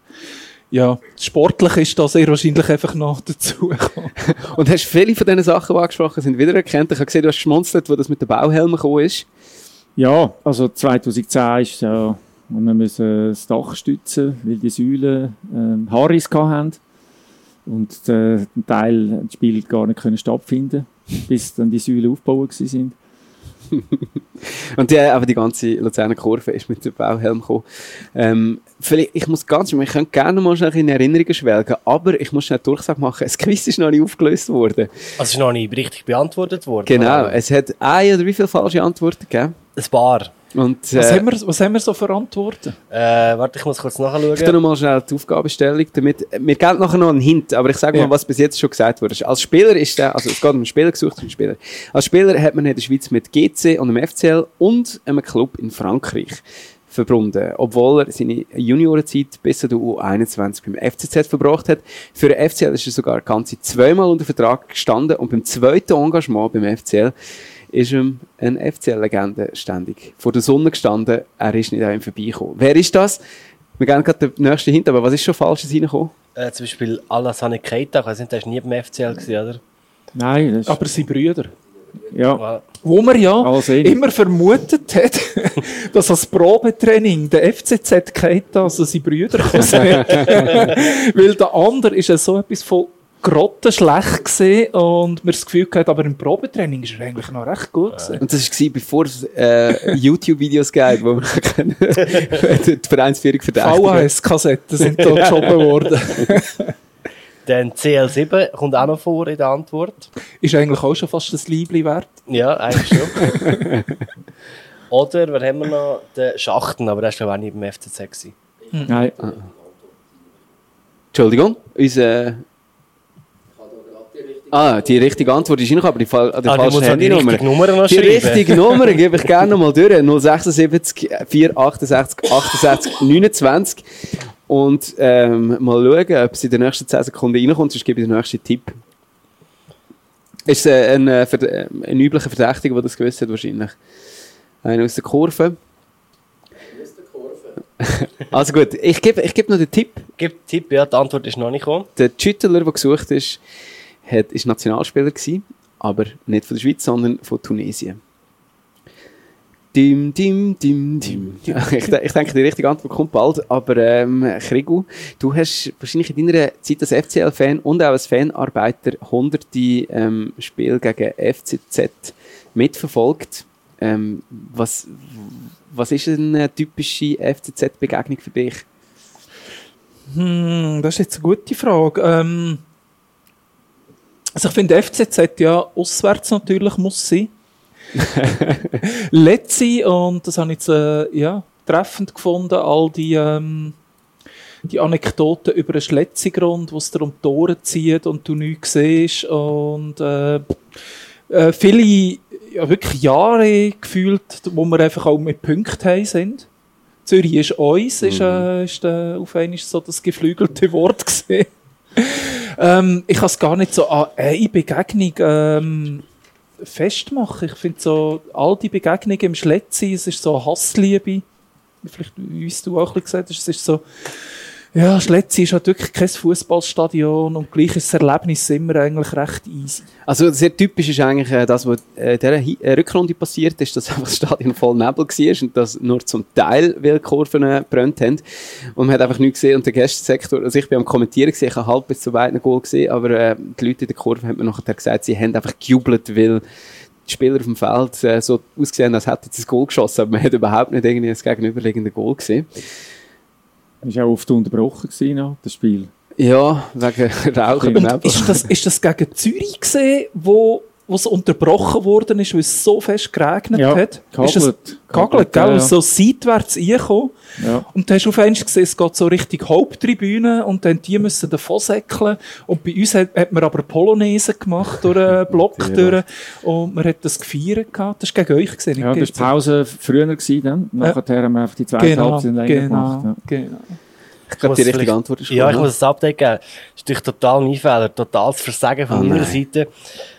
ja, sportlich ist da sehr wahrscheinlich einfach noch dazu. Und hast viele von diesen Sachen, die angesprochen sind, wiedererkannt? Ich habe gesehen, du hast geschmunzelt, wo das mit den Bauhelmen gekommen ist. Ja, also 2010 ist ja, und wir müssen das Dach stützen, weil die Säulen Haarriss gehabt haben. Und äh, ein Teil des Spiels gar nicht können stattfinden bis dann die Säulen aufgebaut sind. Und die, aber die ganze Luzerner Kurve ist mit dem Bauhelm gekommen. Ähm, vielleicht, ich muss ganz, ich könnte gerne mal schnell in Erinnerungen schwelgen, aber ich muss schnell Durchsage machen, das Quiz ist noch nicht aufgelöst worden. Also ist noch nicht richtig beantwortet worden. Genau, es hat eine oder wie viele falsche Antworten gegeben? Ein paar. Und, Was, äh, haben wir, was haben wir so für Antworten? Äh, warte, ich muss kurz nachschauen. Ich tue nochmal schnell die Aufgabenstellung damit. Mir geht nachher noch ein Hint, aber ich sage mal, Ja. was bis jetzt schon gesagt wurde. Als Spieler ist der, also es geht um einen Spieler gesucht, einen Spieler. Als Spieler hat man in der Schweiz mit GC und dem FCL und einem Club in Frankreich verbunden, obwohl er seine Juniorenzeit bis zu der U21 beim FCZ verbracht hat. Für den FCL ist er sogar ganze zweimal unter Vertrag gestanden und beim zweiten Engagement beim FCL ist ihm eine FCL-Legende ständig vor der Sonne gestanden. Er ist nicht an ihm vorbeigekommen. Wer ist das? Wir gehen gerade den nächsten Hint, aber was ist schon Falsches reingekommen? Äh, zum Beispiel Alassane Keita, ich weiß nicht, der ist nie beim FCL gewesen, oder? Nein, das ist, Aber seine Brüder. ja, Ja. Wo man ja immer vermutet hat, dass als Probetraining der FCZ Keita, also seine Brüder, sind. Weil der andere ist ja so etwas von grottenschlecht gesehen und mir das Gefühl gehabt, aber im Probetraining ist er eigentlich noch recht gut gewesen. Und das war bevor es äh, YouTube-Videos gab, wo man können, die Vereinsführung verdächtigt VHS-Kassetten sind da geschoben worden. Dann CL7 kommt auch noch vor in der Antwort. Ist eigentlich auch schon fast das Liebli wert. Ja, eigentlich schon. Oder, wer haben wir noch? Den Schachten, aber der ist glaube ich auch nicht beim FCZ gewesen. nein. Entschuldigung, unser... Ah, die richtige Antwort ist noch, aber die, Fall, die Ah, falsche noch die Handynummer. richtige Nummer noch Die richtige Nummer gebe ich gerne nochmal durch. 076 468 68 29. Und ähm, mal schauen, ob es in den nächsten 10 Sekunden reinkommt, sonst gebe ich den nächsten Tipp. Ist äh, ein, äh, äh, ein üblicher Verdächtiger, der das gewusst hat, wahrscheinlich. Einer aus der Kurve. also gut, ich gebe ich gebe noch den Tipp. Gib Tipp, ja, die Antwort ist noch nicht gekommen. Der Schüttler, der gesucht ist, hat, ist Nationalspieler gewesen, aber nicht von der Schweiz, sondern von Tunesien. Dim, dim, dim, dim. Ich, ich denke, die richtige Antwort kommt bald, aber ähm, Krigu, du hast wahrscheinlich in deiner Zeit als FCL-Fan und auch als Fanarbeiter hunderte ähm, Spiele gegen FCZ mitverfolgt. Ähm, was, was ist eine typische FCZ-Begegnung für dich? Hm, das ist jetzt eine gute Frage. Ähm, also ich finde, FCZ ja auswärts natürlich muss sein. Letzi, und das habe ich jetzt äh, ja, treffend gefunden, all die, ähm, die Anekdoten über einen Schletzigrund, wo es darum Tore zieht und du nichts siehst und äh, äh, viele ja, wirklich Jahre gefühlt, wo wir einfach auch mit Punkten haben sind. Zürich ist uns, ist, äh, ist äh, auf einmal so das geflügelte Wort gesehen. Ähm, ich kann es gar nicht so an eine Begegnung ähm, festmachen. Ich finde so, all die Begegnungen im Schletzi, es ist so Hassliebe. Vielleicht, wie du auch ein bisschen gesagt hast, es ist so, Ja, Schletzi ist halt wirklich kein Fußballstadion und gleich ist das Erlebnis immer eigentlich recht easy. Also sehr typisch ist eigentlich äh, das, was äh, in dieser äh, Rückrunde passiert ist, dass einfach das Stadion voll Nebel war und dass nur zum Teil weil Kurven gebrannt haben. Und man hat einfach nichts gesehen und der Gästesektor, also ich bin am Kommentieren gesehen, ich habe halb bis zu weit Goal gesehen, aber die Leute in der Kurve haben mir nachher gesagt, sie haben einfach gejubelt, weil die Spieler auf dem Feld so ausgesehen, als hätten sie ein Goal geschossen, aber man hat überhaupt nicht irgendwie das gegenüberliegende Goal gesehen. Ist auch oft unterbrochen gewesen, noch, das Spiel. Ja, wegen Rauch und Und Nebel. ist das, ist das gegen Zürich gesehen, wo, wo es unterbrochen worden ist, weil es so fest geregnet Ja, hat? Ist das gehagelt. gehagelt, gell? Ja. So seitwärts reingekommen. Ja. Und du hast auf einmal gesehen, es geht so Richtung Haupttribüne und dann die müssen davon säckeln. Und bei uns hat, hat man aber Polonaise gemacht durch einen Block durch. Und man hat das gefeiert gehabt. Das war gegen euch gesehen. Ja, das war die Pause früher gewesen, dann. Nachher haben wir einfach die zweite Genau, Halbzeit genau, gemacht. Ja. genau. Ich glaube, die muss richtige Antwort ist Ja, ich gut, muss ein Update geben. Das ist natürlich total mein Fehler, totales Versagen von Oh meiner nein. Seite.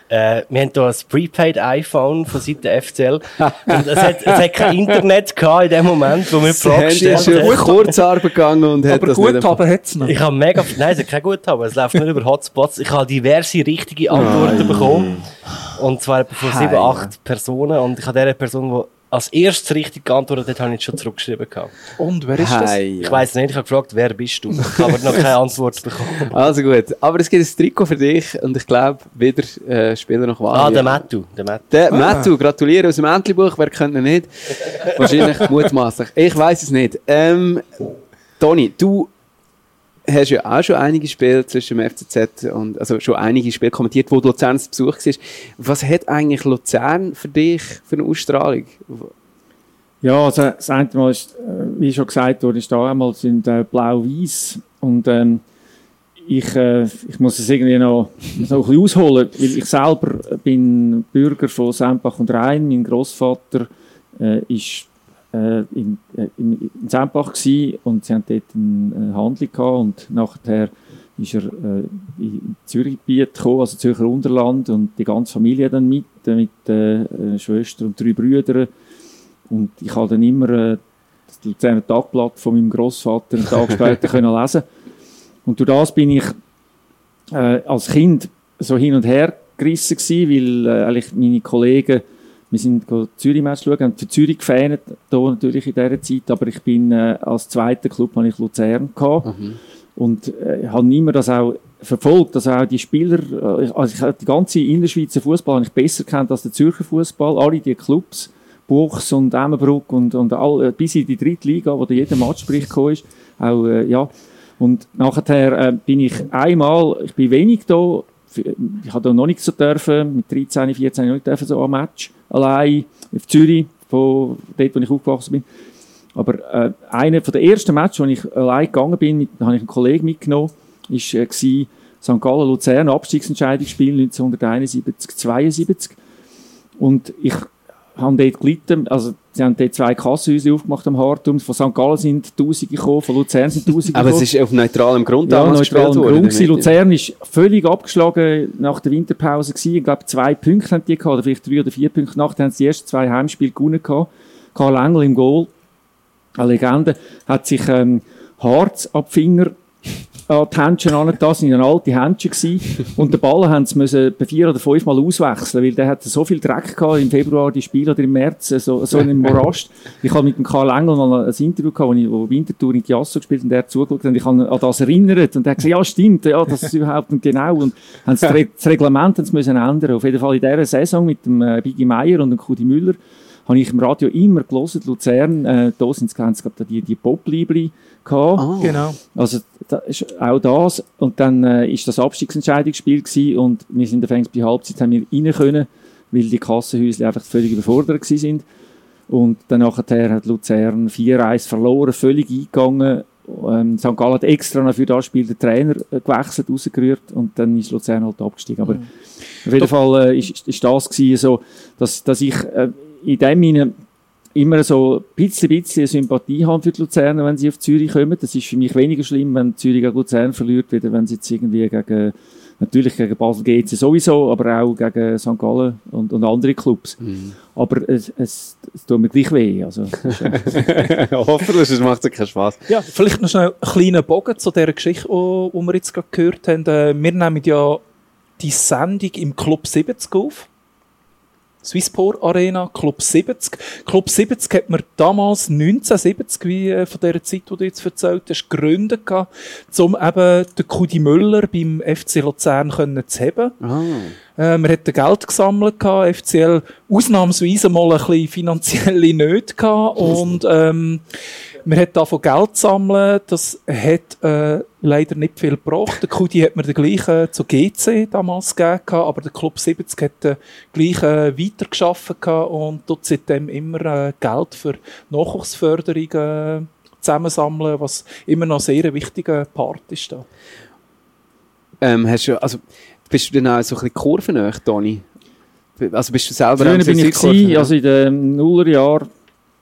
Äh, wir haben hier ein Prepaid-iPhone von Seite FCL. und es hat, es hat kein Internet gehabt in dem Moment, wo wir die Frage ist gestellt haben. Kurzarbeit gegangen und hat Aber das gut nicht haben hat es noch. Ich habe mega, nein, es hat kein Guthaben, es läuft nicht über Hotspots. Ich habe diverse richtige Antworten bekommen. Und zwar etwa von sieben, acht Personen. Und ich habe der Person, die als erstes richtig geantwortet hat, habe ich schon zurückgeschrieben gehabt. Und wer ist das? Hey, Ich weiss nicht, ich habe gefragt, wer bist du? Ich habe aber noch keine Antwort bekommen. Also gut, aber es gibt ein Trikot für dich und ich glaube, wieder äh, Spieler nach Wahl. Ah, der Mattu. Der Mattu. Der Matthew, gratuliere aus dem Entlebuch, wer könnte nicht? Wahrscheinlich mutmaßlich. Ich weiß es nicht. Ähm, Toni, du hast ja auch schon einige Spiele zwischen dem FCZ und, also schon einige Spiele kommentiert, wo Luzern zu Besuch war. Was hat eigentlich Luzern für dich für eine Ausstrahlung? Ja, also das eine Mal ist, äh, wie schon gesagt wurde, ist da einmal sind äh, blau-weiß und ähm, ich, äh, ich muss es irgendwie noch, noch ein bisschen ausholen, weil ich selber bin Bürger von Sempach und Rhein. Mein Großvater äh, ist äh, in, äh, in, in Sempach und sie haben dort eine Handlung gehabt und nachher ist er äh, in Zürichgebiet gekommen, also Zürcher Unterland und die ganze Familie dann mit, äh, mit äh, einer Schwester und drei Brüdern und ich habe dann immer äh, das Luzerner Tagblatt von meinem Großvater einen Tag später können lesen. Und durch das bin ich äh, als Kind so hin und her gerissen gewesen, weil äh, eigentlich meine Kollegen, wir sind Zürich-Match schauen, haben für Zürich gefähnet, da natürlich in dieser Zeit, aber ich bin äh, als zweiter Club habe ich Luzern gehabt. Und äh, habe immer das auch verfolgt, also auch die Spieler, äh, also ich habe die ganze Innerschweizer Fußball habe ich besser kennt als der Zürcher Fußball, alle die Clubs, Buchs und Emmenbruck und, und all, äh, bis in die dritte Liga, wo da jeder Matchbericht gekommen ist, auch, äh, ja, und nachher äh, bin ich einmal, ich bin wenig da, ich habe da noch nicht so dürfen, mit 13, 14 noch nicht dürfen, so am Match, allein, auf Zürich, von dort, wo ich aufgewachsen bin. Aber äh, einer von den ersten Matches, wo ich allein gegangen bin, mit, habe ich einen Kollegen mitgenommen, ist äh, gsi St. Gallen Luzern Abstiegsentscheidungsspiel 1971 72 und ich habe dort gelitten, also sie haben dort zwei Kassenhäuser aufgemacht am Hartum, von St. Gallen sind Tausende gekommen, von Luzern sind Tausende Aber gekommen. es ist auf neutralem Grund Ja, damals neutral gespielt im worden, Grund gewesen. Luzern ist völlig abgeschlagen nach der Winterpause gewesen. Ich glaube, zwei Punkte haben die gehabt, oder vielleicht drei oder vier Punkte. Nachher haben sie die ersten zwei Heimspiele gewonnen gehabt. Karl Engel im Goal, eine Legende, hat sich ähm, Harz ab Finger an die Händchen angetan, sind eine alte Händchen gewesen. Und den Ball haben sie müssen bei vier oder fünf Mal auswechseln, weil der hat so viel Dreck gehabt im Februar, die Spiele oder im März, äh, so, so in einem Morast. Ich habe mit dem Karl Engel mal ein Interview gehabt, wo, ich, wo Winterthur in Chiasso gespielt und der hat zugeschaut und ich habe an das erinnert und er hat gesagt, ja stimmt, ja, das ist überhaupt nicht genau und haben sie das, Re das Reglement haben sie müssen ändern. Auf jeden Fall in dieser Saison mit dem äh, Bigi Meier und dem Kudi Müller habe ich im Radio immer gelesen, Luzern, äh, da sind es glaube die, die Popliebli gehabt. Ah. Genau. Also da ist auch das und dann äh, ist das Abstiegsentscheidungsspiel gewesen und wir sind anfangs bei Halbzeit haben wir rein können, weil die Kassenhäuser einfach völlig überfordert gewesen sind und dann nachher hat Luzern 4-1 verloren, völlig eingegangen. Ähm, St. Gallen hat extra noch für das Spiel den Trainer äh, gewechselt, rausgerührt und dann ist Luzern halt abgestiegen. Aber auf jeden Fall äh, ist, ist das gewesen, so, dass, dass ich äh, in dem Sinne immer so ein bisschen, bisschen Sympathie haben für die Luzerner, wenn sie auf Zürich kommen. Das ist für mich weniger schlimm, wenn Zürich gegen Luzern verliert, wieder wenn sie jetzt irgendwie gegen, natürlich gegen Basel GC sowieso, aber auch gegen St. Gallen und, und andere Clubs. Aber es, es, es tut mir gleich weh. Also, Hoffentlich, es macht ja keinen Spaß. Ja, vielleicht noch schnell einen kleinen Bogen zu dieser Geschichte, die die wir jetzt gerade gehört haben. Äh, Wir nehmen ja die Sendung im Club 70 auf. Swissport Arena, Club 70. Club 70 hat man damals 1970, wie äh, von der Zeit, die du jetzt erzählt hast, gegründet gehabt, um eben den Kudi Müller beim FC Luzern können zu haben. Ah. Äh, man hat Geld gesammelt gehabt, FCL ausnahmsweise mal ein bisschen finanzielle Nöte gehabt und ähm, man hat davon Geld sammeln, das hat äh, leider nicht viel gebracht. Der Kudi hat mir den gleichen zu GC damals gegeben, aber der Club 70 hat den gleichen weitergeschafft gehabt und dort seitdem immer äh, Geld für Nachwuchsförderung äh, zusammensammeln, was immer noch sehr ein wichtiger Part ist da. Ähm, hast du, also, bist du denn auch so ein bisschen kurvennah, Toni? Also bist du selber Früher bin ich gewesen, ja? also in den Nullerjahren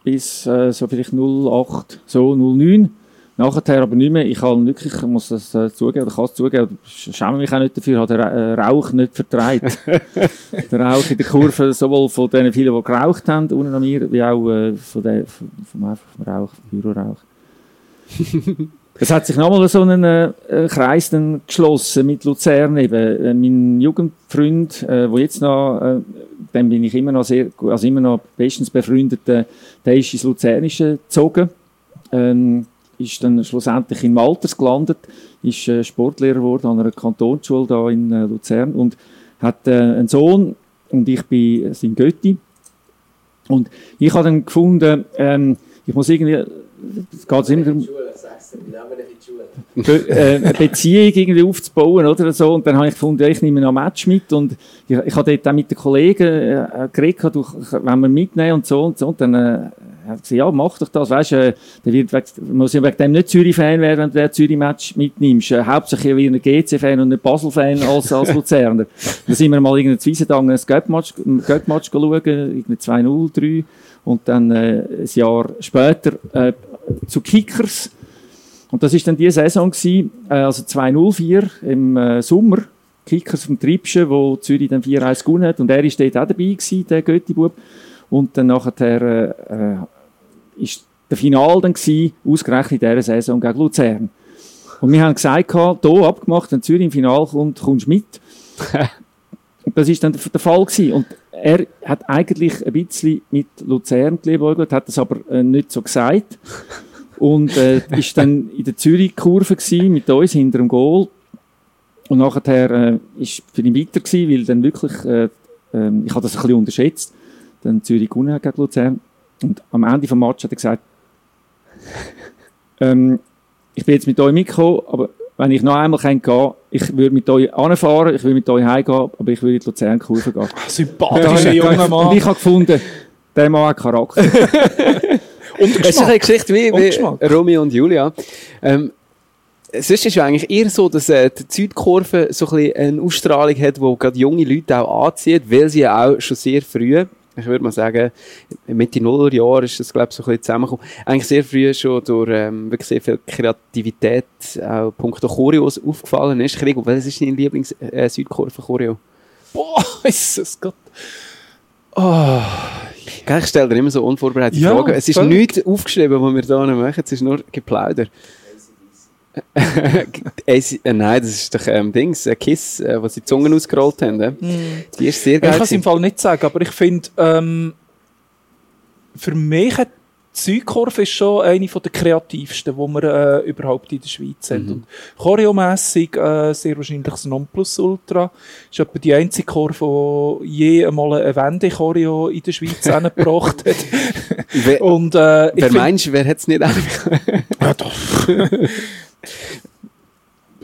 bis äh, so vielleicht 08, so 09. Nachher aber nicht mehr. Ich habe wirklich, ich muss das äh, zugeben, oder kann es zugeben, schäme mich auch nicht dafür, habe den Ra- äh, Rauch nicht vertreibt. der Rauch in der Kurve, sowohl von den vielen, die geraucht haben, unten an mir, wie auch äh, von der, vom, vom, Rauch, vom Bürorauch. Es hat sich nochmal so einen äh, äh, Kreis dann geschlossen mit Luzern eben. Äh, mein Jugendfreund, äh, wo jetzt noch, äh, dem bin ich immer noch sehr, also immer noch bestens befreundet, äh, der ist ins Luzernische gezogen, ähm, ist dann schlussendlich in Malters gelandet, ist äh, Sportlehrer geworden an einer Kantonsschule da in äh, Luzern und hat äh, einen Sohn und ich bin sein Götti. Und ich habe dann gefunden, ähm, ich muss irgendwie, es geht immer darum, äh, eine Beziehung irgendwie aufzubauen oder so. Und dann habe ich gefunden, ja, ich nehme noch ein Match mit und ich, ich habe dort auch mit den Kollegen äh, geredet, du, wenn wir mitnehmen und so und so. Und dann äh, hat er gesagt, ja, mach doch das, weißt äh, der wird wegen, muss ja wegen dem nicht Zürich-Fan werden, wenn du den Zürich-Match mitnimmst. Äh, hauptsächlich wie ein GC-Fan und ein Basel-Fan als, als Luzerner. Dann sind wir mal in Wiesendangen ein Göttmatch, Göttmatch schauen, irgendwie 2-0, 3. Und dann äh, ein Jahr später äh, zu Kickers. Und das ist dann die Saison gewesen, äh, also 204 im äh, Sommer. Kickers vom Tripschen, wo Zürich dann 4-1 gewonnen hat. Und er ist dort auch dabei gewesen, der Götti-Bub. Und dann nachher, äh, äh, ist der Final dann gewesen, ausgerechnet in dieser Saison gegen Luzern. Und wir haben gesagt, hier abgemacht, wenn Zürich im Final kommt, kommst du mit. Und das ist dann der, Fall gewesen. Und er hat eigentlich ein bisschen mit Luzern geliebäugelt, hat das aber nicht so gesagt. Und äh, ist dann in der Zürich-Kurve mit uns hinter dem Goal. Und nachher äh, ist für ihn weiter gewesen, weil dann wirklich, äh, ähm, ich habe das ein bisschen unterschätzt, dann Zürich gewonnen gegen Luzern. Und am Ende vom Match hat er gesagt, ähm, ich bin jetzt mit euch mitgekommen, aber wenn ich noch einmal gehen kann, ich würde mit euch anfahren, ich würde mit euch heimgehen, aber ich würde in die Luzern-Kurve gehen. Sympathischer Und junger Mann. ich habe gefunden, der Mann hat Charakter. Und Es ist eine Geschichte wie, Und wie Geschmack. Romeo und Julia. Ähm, sonst ist es ja eigentlich eher so, dass äh, die Südkurve so ein bisschen eine Ausstrahlung hat, die gerade junge Leute auch anzieht, weil sie ja auch schon sehr früh, ich würde mal sagen, Mitte Nullerjahre ist das, glaube ich, so ein bisschen zusammengekommen, eigentlich sehr früh schon durch ähm, wirklich sehr viel Kreativität, auch punkto Choreos aufgefallen ist. Krieg, welches ist dein Lieblings-Südkurve-Choreo? Boah, ist es Gott. Oh, Gell, Ich stelle dir immer so unvorbereitete Ja, Fragen. Es ist völlig. nichts aufgeschrieben, was wir da noch machen. Es ist nur Geplauder. Äh, nein, das ist doch ähm, Dings, ein Kiss, äh, wo sie die Zungen ausgerollt haben. Äh. Die ist sehr ich geil. kann es im. Fall nicht sagen, aber ich finde, ähm, für mich hat Südkurve ist schon eine von der kreativsten, die wir äh, überhaupt in der Schweiz haben. Und choreomässig äh, sehr wahrscheinlich das Nonplusultra. Ist etwa die einzige Kurve, die je einmal eine Wende-Choreo in der Schweiz angebracht hat. Wer, Und, äh, wer meinst wer hat es nicht einfach? Ja, doch.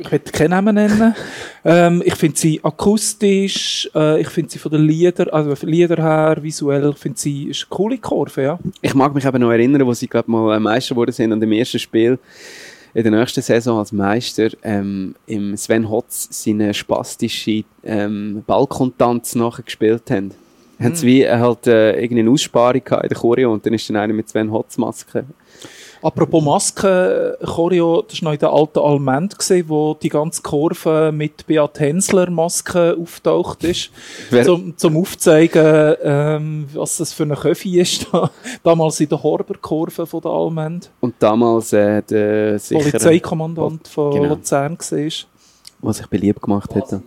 ich will keinen Namen nennen. Ähm, ich finde sie akustisch, äh, ich finde sie von den Liedern, also von Lieder her, visuell, ich finde sie ist eine coole Kurve, ja. Ich mag mich eben noch erinnern, wo sie glaub, mal äh, Meister geworden sind an dem ersten Spiel in der nächsten Saison als Meister ähm, im Sven Hotz seine spastische ähm, Balkontanz nachher gespielt haben. haben sie wie äh, halt äh, irgendeine Aussparung gehabt in der Choreo und dann ist dann einer mit zwei Hotzmasken. Apropos Masken, Choreo, das war noch in der alten Alment, gewesen, wo die ganze Kurve mit Beat Hensler Maske auftaucht ist. Wer- zum, zum Aufzeigen, ähm, was das für eine Köfi ist. Da. Damals in der Horber-Kurve von der Alment. Und damals äh, der sichere, Polizeikommandant von Genau. Luzern war. was sich beliebt gemacht hätte.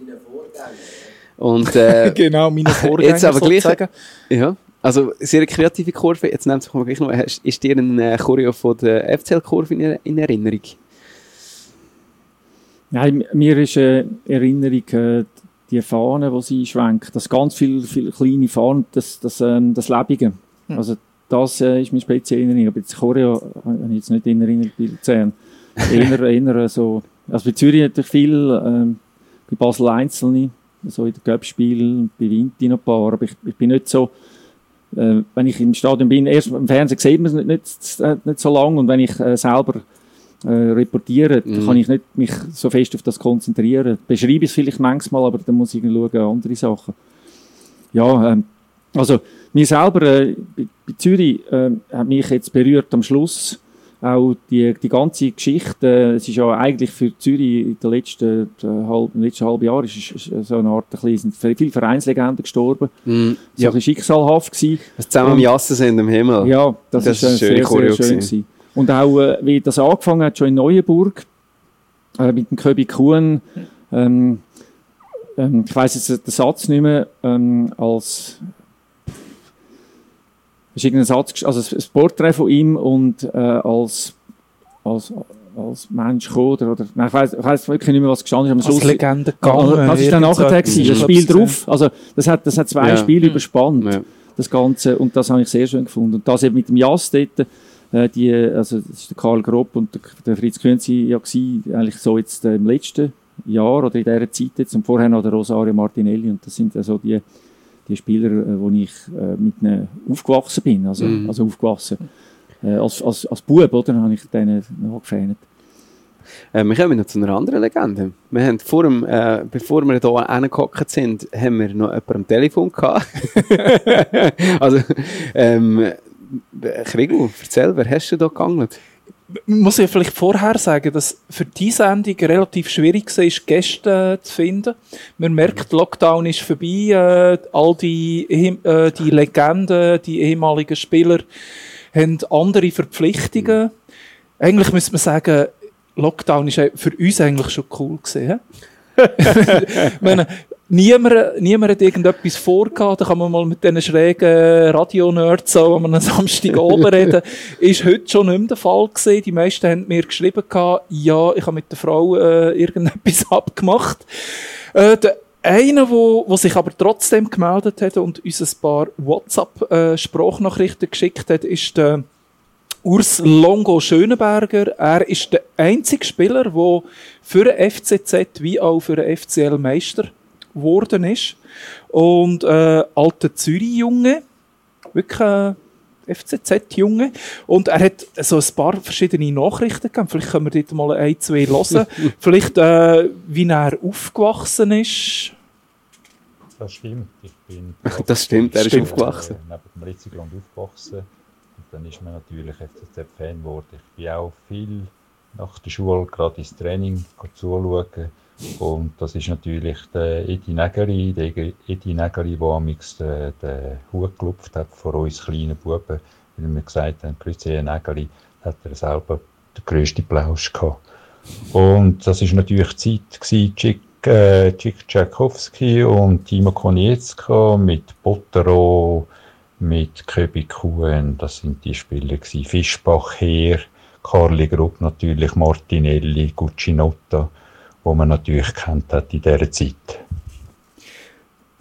Und äh, genau, meine Vorgänger jetzt aber gleich, sozusagen. ja, also sehr eine kreative Kurve. Jetzt nehmt sich mal gleich noch, ist dir ein äh, Choreo von der FCL-Kurve in, in Erinnerung? Nein, mir ist äh, Erinnerung äh, die Fahne, die sie schwenkt. Das ganz viele viel kleine Fahnen, das, das, ähm, das Lebige. Hm. Also das äh, ist mir speziell in Erinnerung. Aber jetzt Choreo habe ich jetzt nicht in Erinnerung bei Luzern. eher, eher so, also bei Zürich natürlich viel, ähm, bei Basel einzelne, so in den Göppspielen, bei Vinti noch ein paar, aber ich, ich bin nicht so, äh, wenn ich im Stadion bin, erst im Fernsehen sieht man es nicht, nicht, nicht so lange und wenn ich äh, selber äh, reportiere, dann Mhm. kann ich nicht mich so fest auf das konzentrieren. Beschreibe es vielleicht manchmal, aber dann muss ich schauen, andere Sachen. Ja, ähm, also mir selber, äh, bei, bei Zürich, äh, hat mich jetzt berührt am Schluss auch die, die ganze Geschichte, es ist ja eigentlich für Zürich in den letzten, äh, halb, letzten halben Jahr ist, ist, ist so eine Art, ein bisschen, sind viele Vereinslegenden gestorben, Mm, so ja, ein bisschen schicksalhaft gewesen. was zusammen am Jassen sind im Himmel. Ja, das, Das ist, ist äh, schöne sehr, Choreo sehr schön gewesen. Und auch, äh, wie das angefangen hat, schon in Neuenburg, mit dem Köbi Kuhn, ähm, ähm, ich weiss jetzt den Satz nicht mehr, ähm, als, ist irgendein Satz, also ein Porträt von ihm und äh, als, als, als Mensch gekommen, oder, oder nein, ich weiss, ich weiss wirklich nicht mehr, was gestanden ist. Am Als Schluss- Legende gegangen. Das ist dann so nachher etwas. gewesen, das Spiel drauf. Also, das hat, das hat zwei Ja. Spiele überspannt Ja. das Ganze. Und das habe ich sehr schön gefunden. Und das eben mit dem Jas dort, äh, die, also das ist der Karl Grob und der, der Fritz Künzi ja gewesen, eigentlich so jetzt äh, im letzten Jahr oder in dieser Zeit jetzt und vorher noch der Rosario Martinelli und das sind also die, die Spieler, äh, wo ich äh, mit ihnen aufgewachsen bin, also, Mhm. also aufgewachsen. Äh, als, als, als Bub, oder, habe ich denen nachgefeiert. Äh, wir kommen noch zu einer anderen Legende. Wir haben vor dem, äh, bevor wir hier reingehockt sind, haben wir noch jemanden am Telefon gehabt. also, ähm, Kriegel, erzähl, wer hast du da geangelt? Muss ich vielleicht vorher sagen, dass für die Sendung relativ schwierig war, Gäste zu finden. Man merkt, Lockdown ist vorbei, äh, all die, äh, die Legenden, die ehemaligen Spieler haben andere Verpflichtungen. Eigentlich müsste man sagen, Lockdown ist für uns eigentlich schon cool gewesen. meine, niemand, niemand hat irgendetwas vorgehabt, da kann man mal mit diesen schrägen Radio-Nerds so einem Samstag oben reden. Ist heute schon nicht mehr der Fall gewesen. Die meisten haben mir geschrieben gehabt, ja, ich habe mit der Frau äh, irgendetwas abgemacht. Äh, der eine, wo, wo sich aber trotzdem gemeldet hat und uns ein paar WhatsApp-Sprachnachrichten geschickt hat, ist der Urs Longo Schönenberger. Er ist der einzige Spieler, der für den FCZ wie auch für den FCL Meister geworden ist. Und äh, alter Zürich-Junge, wirklich äh, FCZ-Junge. Und er hat so ein paar verschiedene Nachrichten gegeben. Vielleicht können wir dort mal ein, zwei hören. Vielleicht, äh, wie er aufgewachsen ist. Das stimmt. Ich bin Das stimmt, er ist Stimmt. aufgewachsen. Äh, neben dem Ritzigrund aufgewachsen. Und dann ist man natürlich FCZ-Fan geworden. Ich bin auch viel nach der Schule gerade ins Training zuschauen. Und das ist natürlich der Edi Negeri, der Edi Negeri, der amix den, den Hut gelupft hat vor uns kleinen Buben, weil wir gesagt haben, grüezi Herr Negeri, hat er selber den grössten Plausch gehabt. Und das ist natürlich Zeit Chick, äh, Tchaikovsky und Timo Konietzka mit Bottero, mit Köbi Kuhn, das sind die Spieler gewesen. Fischbach, Heer, Carli Grupp natürlich, Martinelli, Guccinotta, wo man natürlich kennt hat in dieser Zeit.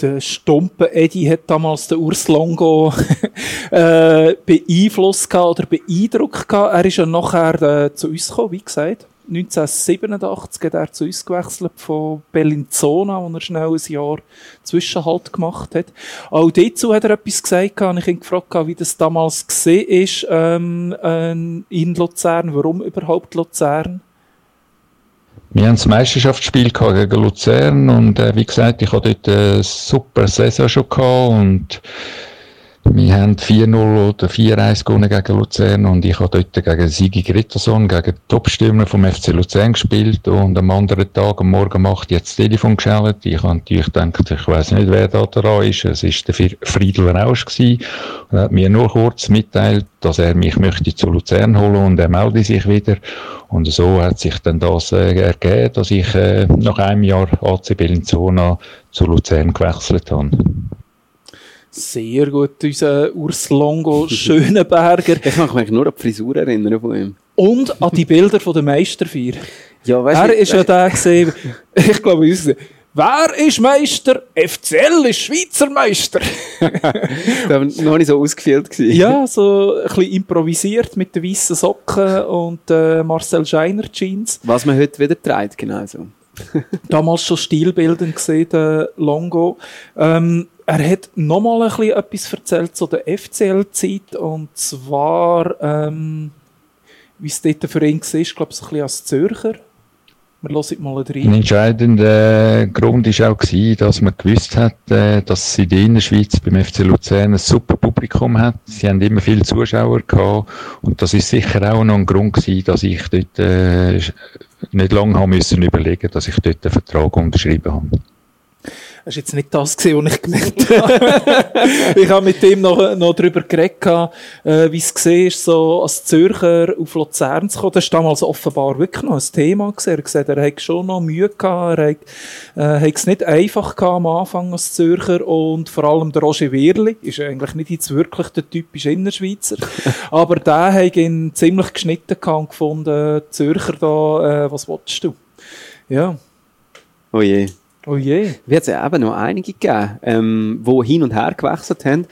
Der Stumpe Eddie hat damals den Urs Longo äh, beeinflusst oder beeindruckt. Er ist ja nachher äh, zu uns gekommen, wie gesagt. 1987 hat er zu uns gewechselt von Bellinzona, wo er schnell ein Jahr Zwischenhalt gemacht hat. Auch dazu hat er etwas gesagt und ich ihn gefragt, wie das damals gesehen ist ähm, ähm, in Luzern. Warum überhaupt Luzern? Wir haben das Meisterschaftsspiel gegen Luzern und äh, wie gesagt, ich hatte dort eine super Saison schon gehabt und wir haben 4-0 oder 4-1 gewonnen gegen Luzern und ich habe dort gegen Sigi Gritterson, gegen Topstürmer vom FC Luzern gespielt und am anderen Tag, am Morgen macht jetzt das Telefon geschaltet. Ich habe natürlich gedacht, ich weiß nicht, wer da dran ist. Es ist der Friedel Rausch gewesen und er hat mir nur kurz mitteilt, dass er mich möchte zu Luzern holen und er melde sich wieder. Und so hat sich dann das äh, ergeben, dass ich äh, nach einem Jahr AC Bellinzona zu Luzern gewechselt habe. Sehr gut, unser Urs Longo Schönenberger. Ich kann mich nur an die Frisur erinnern von ihm. Und an die Bilder von der Meisterfeier. Ja, weißt er du, ist ja der gesehen, ich glaube, gesehen. Wer ist Meister? FCL ist Schweizer Meister. das war noch nicht so. Gewesen. ja, so ein bisschen improvisiert mit den weißen Socken und äh, Marcel Scheiner Jeans. Was man heute wieder trägt, genau so. Damals schon stilbildend gesehen, der Longo. Ähm, er hat nochmal ein etwas erzählt zu der FCL-Zeit und zwar, ähm, wie es dort für ihn war, ich glaube, so ein bisschen als Zürcher. Wir hören mal rein. Ein entscheidender Grund war auch, gewesen, dass man gewusst hat, äh, dass sie in der Innerschweiz beim FC Luzern ein super Publikum hat. Sie haben immer viele Zuschauer gehabt und das ist sicher auch noch ein Grund gewesen, dass ich dort äh, nicht lange haben müssen überlegen, dass ich dort einen Vertrag unterschrieben habe. Das war jetzt nicht das, gewesen, was ich gemeint habe. ich habe mit ihm noch, noch darüber geredet, äh, wie es war, so als Zürcher auf Luzern zu kommen. Das war damals offenbar wirklich noch ein Thema. Gewesen. Er gesagt, er hat schon noch Mühe gehabt. Er hat, äh, hat es nicht einfach gehabt am Anfang als Zürcher. Und vor allem der Roger Wirli ist eigentlich nicht jetzt wirklich der typische Innerschweizer. Aber der hat ihn ziemlich geschnitten gehabt und gefunden, Zürcher da, äh, was willst du? Ja. Oh je. Oh je. Wir hat es eben noch einige gegeben, ähm, die hin und her gewechselt haben.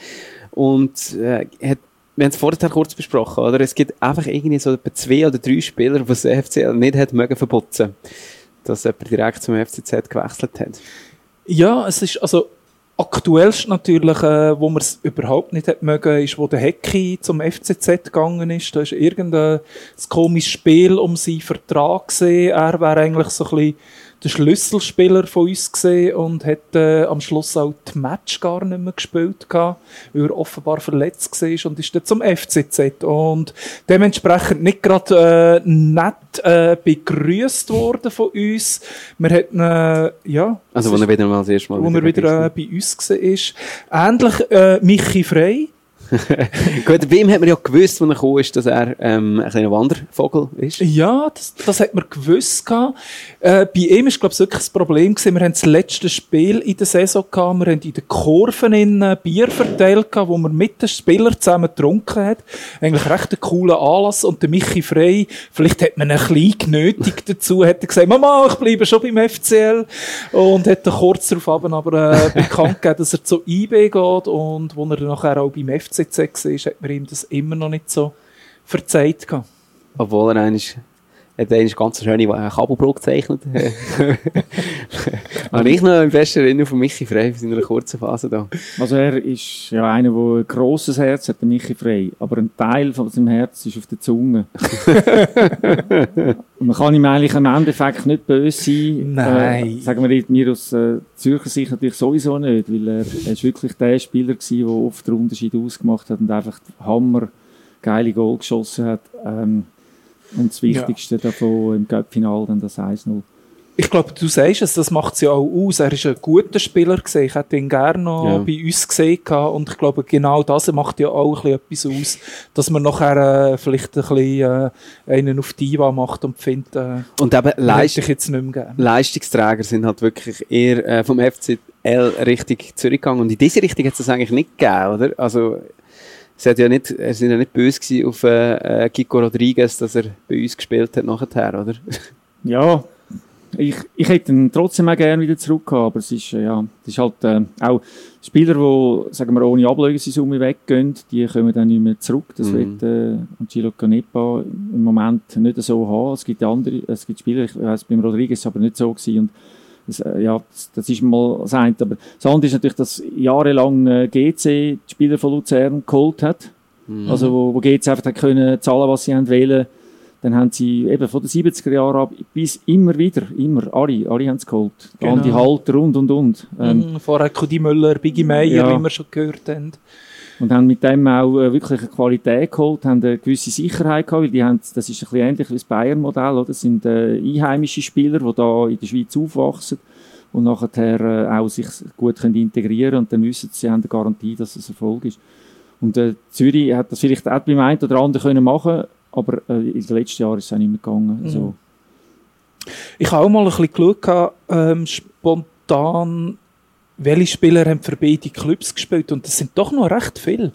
Und äh, hat, wir haben es vorher kurz besprochen, oder? Es gibt einfach irgendwie so etwa zwei oder drei Spieler, die das FCL nicht hat mögen verputzen, dass jemand direkt zum FCZ gewechselt hat. Ja, es ist also aktuellst natürlich, äh, wo man es überhaupt nicht hat mögen, ist, wo der Hecki zum FCZ gegangen ist. Da ist irgendein komisches Spiel um seinen Vertrag gesehen. Er wäre eigentlich so ein bisschen der Schlüsselspieler von uns gesehen und hat äh, am Schluss auch die Match gar nicht mehr gespielt gehabt, weil er offenbar verletzt war und ist dann zum FCZ und dementsprechend nicht gerade äh, nett äh, begrüßt worden von uns. Wir hatten, äh, ja. Also, wo er wieder mal das erste Mal wo er wieder äh, bei uns war. Ähnlich äh, Michi Frey. Gut, bei ihm hat man ja gewusst, als er gekommen ist, dass er ähm, ein kleiner Wandervogel ist. Ja, das, das hat man gewusst. Äh, bei ihm glaube ich, wirklich das Problem gewesen, wir haben das letzte Spiel in der Saison gehabt, wir haben in den Kurven in Bier verteilt gehabt, wo man mit den Spielern zusammen getrunken hat. Eigentlich recht ein cooler Anlass und der Michi Frey, vielleicht hat man ein bisschen genötigt dazu, hat er gesagt, Mama, ich bleibe schon beim FCL und hat dann kurz darauf aber äh, bekannt gegeben, dass er zu IB geht und wo er nachher auch beim FCL FCZ war, hat man ihm das immer noch nicht so verzeiht. Obwohl er eigentlich hat eine ganz schöne Kabelbrücke gezeichnet. Habe ich noch im besten Erinnerung von Michi Frey in einer kurzen Phase da. Also er ist ja einer, der ein grosses Herz hat, der Michi Frey. Aber ein Teil von seinem Herz ist auf der Zunge. Und man kann ihm eigentlich im Endeffekt nicht böse sein. Nein. Äh, sagen wir mir aus äh, Zürcher Sicht natürlich sowieso nicht, weil er, er ist wirklich der Spieler war, der oft den Unterschied ausgemacht hat und einfach Hammer geile Goal geschossen hat. Ähm, und das Wichtigste ja. davon im Cup-Final dann das 1-0. Ich glaube, du sagst es, das macht es ja auch aus. Er ist ein guter Spieler gesehen. Ich hätte ihn gerne noch ja. bei uns gesehen und ich glaube, genau das macht ja auch ein bisschen etwas aus, dass man nachher äh, vielleicht ein bisschen äh, einen auf Diva macht und findet, äh, und eben Leist ich jetzt nicht mehr gerne. Leistungsträger sind halt wirklich eher äh, vom FCL Richtung Zürich gegangen und in diese Richtung hat es eigentlich nicht gegeben, oder? Also es hat ja nicht, er sind ja nicht böse auf äh, Kiko Rodriguez, dass er bei uns gespielt hat nachher, oder? Ja, ich, ich hätte ihn trotzdem auch gerne wieder zurück aber es ist, äh, ja, es ist halt äh, auch Spieler, die, sagen wir, ohne Ablösesumme weggehen, die kommen dann nicht mehr zurück. Das mhm. wird äh, Angelo Canepa im Moment nicht so haben. Es gibt andere, es gibt Spieler, ich weiß, beim Rodriguez aber nicht so gewesen und das, äh, ja, das, ist mal das eine. Aber das andere ist natürlich, dass jahrelang äh, GC die Spieler von Luzern geholt hat. Mhm. Also wo, wo GC einfach hat können zahlen, was sie haben wollen Dann haben sie eben von den 70er Jahren ab bis immer wieder, immer, alle, alle haben es geholt. Genau. Andi Halter und, und, und. Ähm, Mhm, Vorher Cudi Müller, Biggie Meyer, Ja. wie wir schon gehört haben. Und haben mit dem auch äh, wirklich eine Qualität geholt, haben eine gewisse Sicherheit gehabt, weil die haben, das ist ein bisschen ähnlich wie das Bayern-Modell, oder? Das sind äh, einheimische Spieler, die da in der Schweiz aufwachsen und nachher äh, auch sich gut können integrieren und dann wissen sie, sie haben eine Garantie, dass es Erfolg ist. Und äh, Zürich hat das vielleicht auch beim einen oder anderen können machen, aber äh, in den letzten Jahren ist es auch nicht mehr gegangen. Mhm. So. Ich habe auch mal ein bisschen geschaut, gehabt, ähm, spontan, welche Spieler haben für beide Clubs gespielt und das sind doch noch recht viele.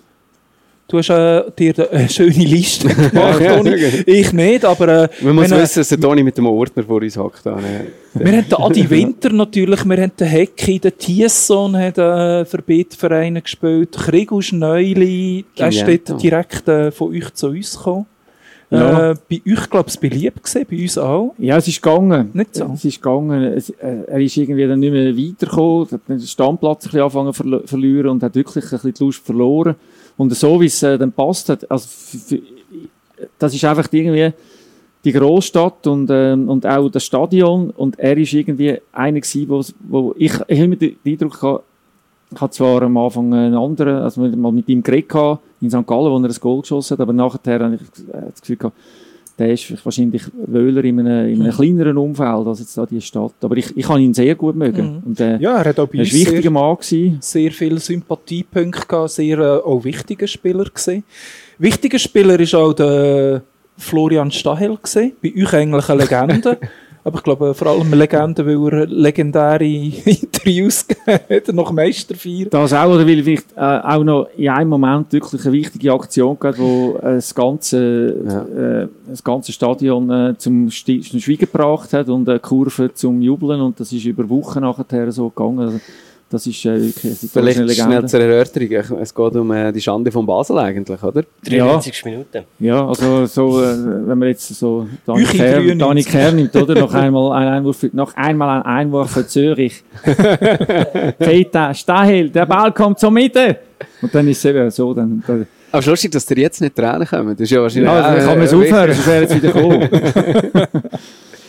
Du hast äh, dir eine schöne Liste gemacht, Toni. Ich nicht, aber äh, Man muss wenn, äh, wissen, dass der Toni mit dem Ordner vor uns hockt. da, ne? wir haben den Adi Winter natürlich, wir haben den Hecki, den Tiesson hat äh, für beide Vereine gespielt, Krigus Neuli, der ist direkt äh, von euch zu uns gekommen. Ja. Äh, bei euch, glaube ich, beliebt gewesen, bei uns auch. Ja, es ist gegangen. Nicht so. Es ist gegangen. Es, äh, er ist irgendwie dann nicht mehr weitergekommen, hat den Standplatz ein bisschen angefangen zu verl- verlieren und hat wirklich ein bisschen die Lust verloren. Und so wie es äh, dann passt hat, also das ist einfach irgendwie die Großstadt und, ähm, und auch das Stadion und er ist irgendwie einer gewesen, wo, wo ich, ich immer den Eindruck gehabt, ich habe zwar am Anfang einen anderen, also mal mit ihm geredet in St. Gallen, wo er ein Goal geschossen hat, aber nachher habe ich äh, das Gefühl gehabt, der ist wahrscheinlich Wöhler in einem, in einem Mhm. kleineren Umfeld als jetzt da die Stadt. Aber ich, ich kann ihn sehr gut mögen. Mhm. Und, äh, Ja, er hat auch bei uns ist ein wichtiger sehr- Mann gewesen. sehr viele Sympathiepunkte gehabt, sehr äh, auch wichtiger Spieler gesehen. Wichtiger Spieler ist auch der Florian Stahel gesehen. Bei euch eigentlich eine Legende. Aber ich glaube, vor allem eine Legende, weil er legendäre Interviews hat, nach Meisterfeier. Das auch, oder weil vielleicht äh, auch noch in einem Moment wirklich eine wichtige Aktion gab, wo äh, das ganze, äh, das ganze Stadion äh, zum, Sti- zum Schweigen gebracht hat und eine Kurve zum Jubeln und das ist über Wochen nachher so gegangen. Also, das ist äh, wirklich ist Vielleicht eine schnell Legende. zur Erörterung. Es geht um äh, die Schande von Basel eigentlich, oder? 93 Minuten. Ja, also so, äh, wenn man jetzt so Dani 93. Dani Kern nimmt, oder? Noch einmal ein Einwurf, für, noch einmal ein Einwurf für Zürich. Peter Stahel, der Ball kommt zur Mitte. Und dann ist es eben so, dann, dann Aber es ist lustig, dass dir jetzt nicht Tränen kommen. Das ist ja wahrscheinlich Ja, dann auch, kann man es äh, aufhören, sonst wäre jetzt wieder gekommen.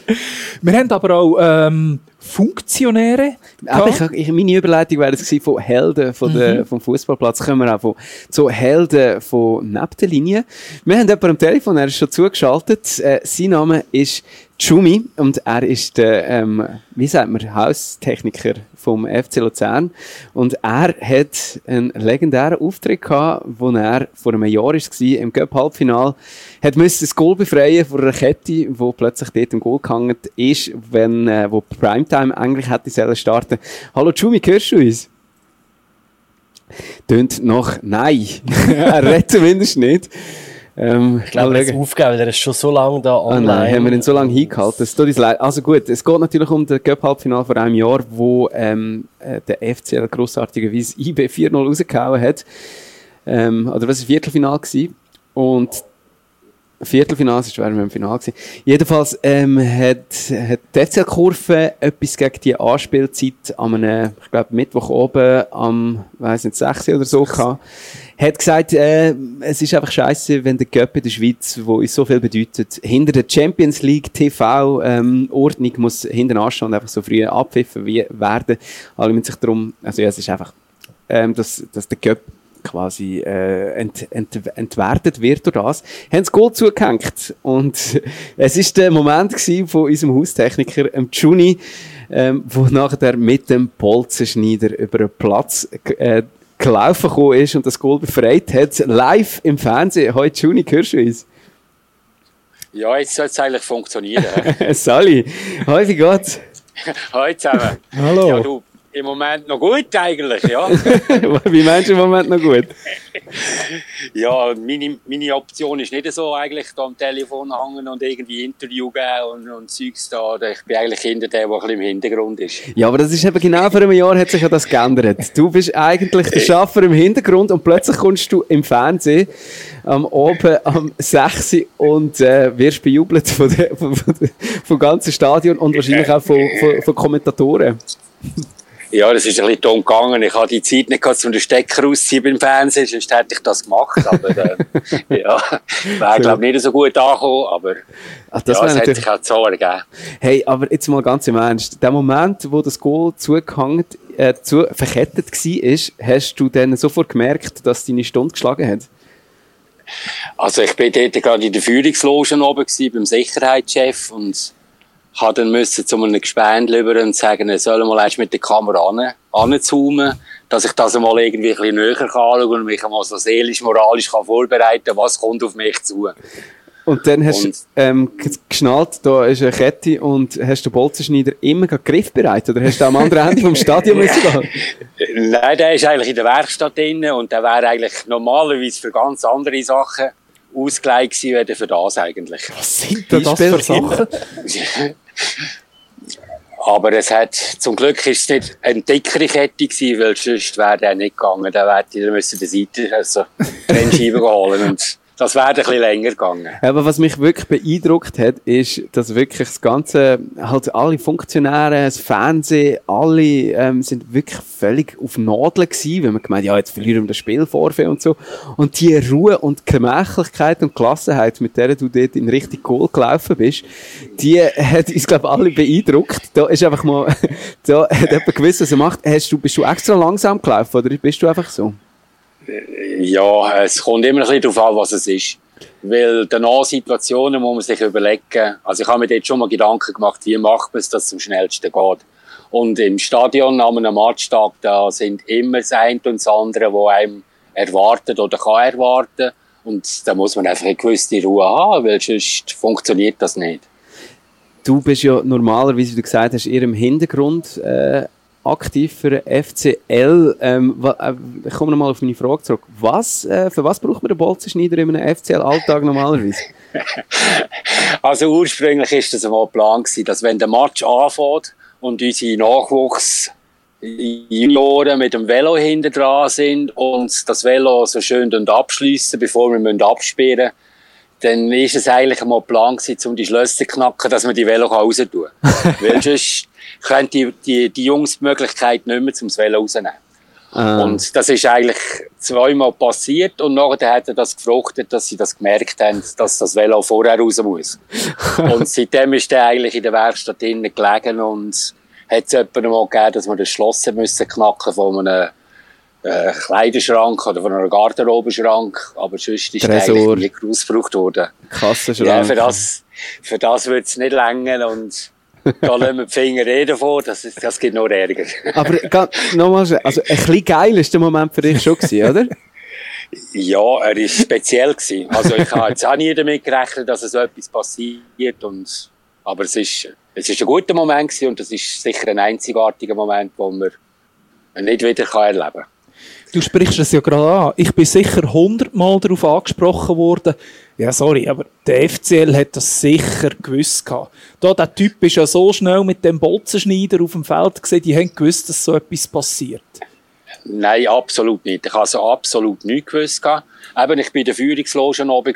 Wir haben aber auch ähm, Funktionäre. Aber ich, ich, meine Überleitung wäre gewesen von Helden von der, Mhm. vom Fußballplatz. Kommen wir auch von, zu Helden von neben der Linie. Wir haben jemanden am Telefon, er ist schon zugeschaltet. Äh, sein Name ist Chumi und er ist der, ähm, wie sagt man, Haustechniker vom FC Luzern. Und er hat einen legendären Auftritt gehabt, wo er vor einem Jahr war, im Cup-Halbfinal, hat müssen das Goal befreien von einer Kette, wo plötzlich dort im Goal gehangen ist, wenn, äh, wo Primetime eigentlich hätte sollen starten. Hallo Chumi, hörst du uns? Tönt noch nein. er redet zumindest nicht. Ähm, Ich glaube, er schauen. aufgegeben, weil er ist schon so lange da Ah, online. nein, haben wir ihn so lange hingehalten. Es tut uns leid. Also gut, es geht natürlich um das Cup-Halbfinale vor einem Jahr, wo ähm, äh, der FCL grossartigerweise IB 4-0 rausgehauen hat. Ähm, oder was war Viertelfinal gewesen? Und Viertelfinale, sonst wären wir im Finale gewesen. Jedenfalls ähm, hat, hat die FCL-Kurve etwas gegen die Anspielzeit am ich glaube, Mittwoch oben am, weiss nicht, 6 oder so gehabt. Hat gesagt, äh, es ist einfach scheiße, wenn der Cup in der Schweiz, wo uns so viel bedeutet, hinter der Champions League TV ähm, Ordnung muss hinten anstehen und einfach so früh abpfiffen wie werden. Alle müssen sich darum, also ja, es ist einfach, ähm, dass, dass der Cup quasi äh, ent, ent, entwertet wird durch das, haben das Goal zugehängt. Und es ist der Moment von unserem Haustechniker, ähm, Juni, ähm, wo nachher mit dem Bolzenschneider über den Platz äh, gelaufen gekommen ist und das Goal befreit hat, live im Fernsehen. Heute Juni, hörst du uns? Ja, jetzt soll es eigentlich funktionieren. Sally, wie geht's? Hallo zusammen. Hallo. Ja, du, im Moment noch gut eigentlich, ja. wie meinst du im Moment noch gut? ja, meine, meine Option ist nicht so eigentlich da am Telefon hängen und irgendwie Interview geben und, und Zeugs da. Ich bin eigentlich hinter dem, der ein bisschen im Hintergrund ist. Ja, aber das ist eben genau vor einem Jahr hat sich ja das geändert. Du bist eigentlich der Schaffer im Hintergrund und plötzlich kommst du im Fernsehen am oben am 6 Uhr und äh, wirst bejubelt von der, von, von, vom ganzen Stadion und wahrscheinlich auch von, von, von Kommentatoren. Ja, das ist ein bisschen dumm gegangen. Ich hatte die Zeit nicht gehabt, um den Stecker rauszuziehen beim Fernsehen, sonst hätte ich das gemacht. Aber, äh, ja, wäre, glaube ich, nicht so gut angekommen, aber, Ach, das ja, wäre es hat natürlich- sich auch zu ergeben. Hey, aber jetzt mal ganz im Ernst. Der Moment, wo das Goal zugehangen, äh, zu, verkettet war, hast du dann sofort gemerkt, dass deine Stunde geschlagen hat? Also ich bin dort gerade in der Führungsloge oben gewesen, beim Sicherheitschef und habe dann müssen zu einem Gespendel über und sagen, er soll mal erst mit der Kamera an, anzoomen, dass ich das einmal irgendwie ein bisschen näher kann anschauen und mich einmal so seelisch, moralisch kann vorbereiten, was kommt auf mich zu. Und dann hast Und- du ähm, geschnallt, da ist eine Kette und hast den Bolzenschneider immer griffbereit oder hast du am anderen Ende vom Stadion müssen gehen? Nein, der ist eigentlich in der Werkstatt drin und der wäre eigentlich normalerweise für ganz andere Sachen ausgelegt gewesen, für das eigentlich. Was sind denn das für Sachen? Aber es hat, zum Glück ist es nicht eine dickere Kette gewesen, weil sonst wäre der nicht gegangen. Dann die müssen die Seite, also, Trennscheibe holen das wäre ein bisschen länger gegangen. Aber was mich wirklich beeindruckt hat, ist, dass wirklich das Ganze, halt alle Funktionäre, das Fernsehen, alle ähm, sind wirklich völlig auf Nadeln gewesen, weil man gemeint, ja, jetzt verlieren wir das Spiel Vorfeld und so. Und die Ruhe und Gemächlichkeit und Gelassenheit, mit der du dort in richtig Goal gelaufen bist, die hat uns, glaube ich, alle beeindruckt. Da ist einfach mal, da hat jemand gewusst, was er macht. Hast du, bist du extra langsam gelaufen oder bist du einfach so? Ja, es kommt immer ein bisschen darauf an, was es ist. Weil danach Situationen muss man sich überlegen. Also ich habe mir dort schon mal Gedanken gemacht, wie macht man es, dass es am schnellsten geht. Und im Stadion an einem Matchtag, da sind immer das eine und das andere, wo einem erwartet oder kann erwarten. Und da muss man einfach eine gewisse Ruhe haben, weil sonst funktioniert das nicht. Du bist ja normalerweise, wie du gesagt hast, eher im Hintergrund äh, aktiv für FCL. Ähm, äh, ich komme nochmal auf meine Frage zurück. Was, äh, für was braucht man den Bolzenschneider in einem FCL-Alltag normalerweise? Also ursprünglich ist das einmal Plan gewesen, dass wenn der Match anfängt und unsere Nachwuchs Junioren mit dem Velo hinten dran sind und das Velo so schön abschliessen, bevor wir müssen absperren dann ist es eigentlich einmal Plan gewesen, um die Schlösser zu knacken, dass man die Velo raus tun kann. Weil sonst können die, die, die Jungs die Möglichkeit nicht mehr, zum Velo rausnehmen. Ah. Und das ist eigentlich zweimal passiert und nachher hat er das gefruchtet, dass sie das gemerkt haben, dass das Velo vorher raus muss. und seitdem ist er eigentlich in der Werkstatt drinnen gelegen und hat es jemanden mal gegeben, dass wir das Schloss müssen knacken von einem äh, Kleiderschrank oder von einem Garderobenschrank, aber sonst ist Tresor. eigentlich nie ausgebraucht worden. Kassenschrank. Ja, für das, für das wird es nicht länger und da lassen wir die Finger reden vor, das, ist- das gibt noch Ärger. Aber ga- nochmal, schnell, also ein bisschen geil ist der Moment für dich schon gewesen, oder? Ja, er ist speziell gewesen. Also ich habe jetzt auch nie damit gerechnet, dass so etwas passiert und, aber es ist, es ist ein guter Moment gewesen und es ist sicher ein einzigartiger Moment, den man nicht wieder erleben kann. Du sprichst es ja gerade an. Ich bin sicher hundertmal darauf angesprochen worden. Ja, sorry, aber der FCL hat das sicher gewusst gehabt. Da, der Typ ist ja so schnell mit dem Bolzenschneider auf dem Feld gesehen, die haben gewusst, dass so etwas passiert. Nein, absolut nicht. Ich habe also absolut nichts gewusst. Eben, ich bin in der Führungsloge oben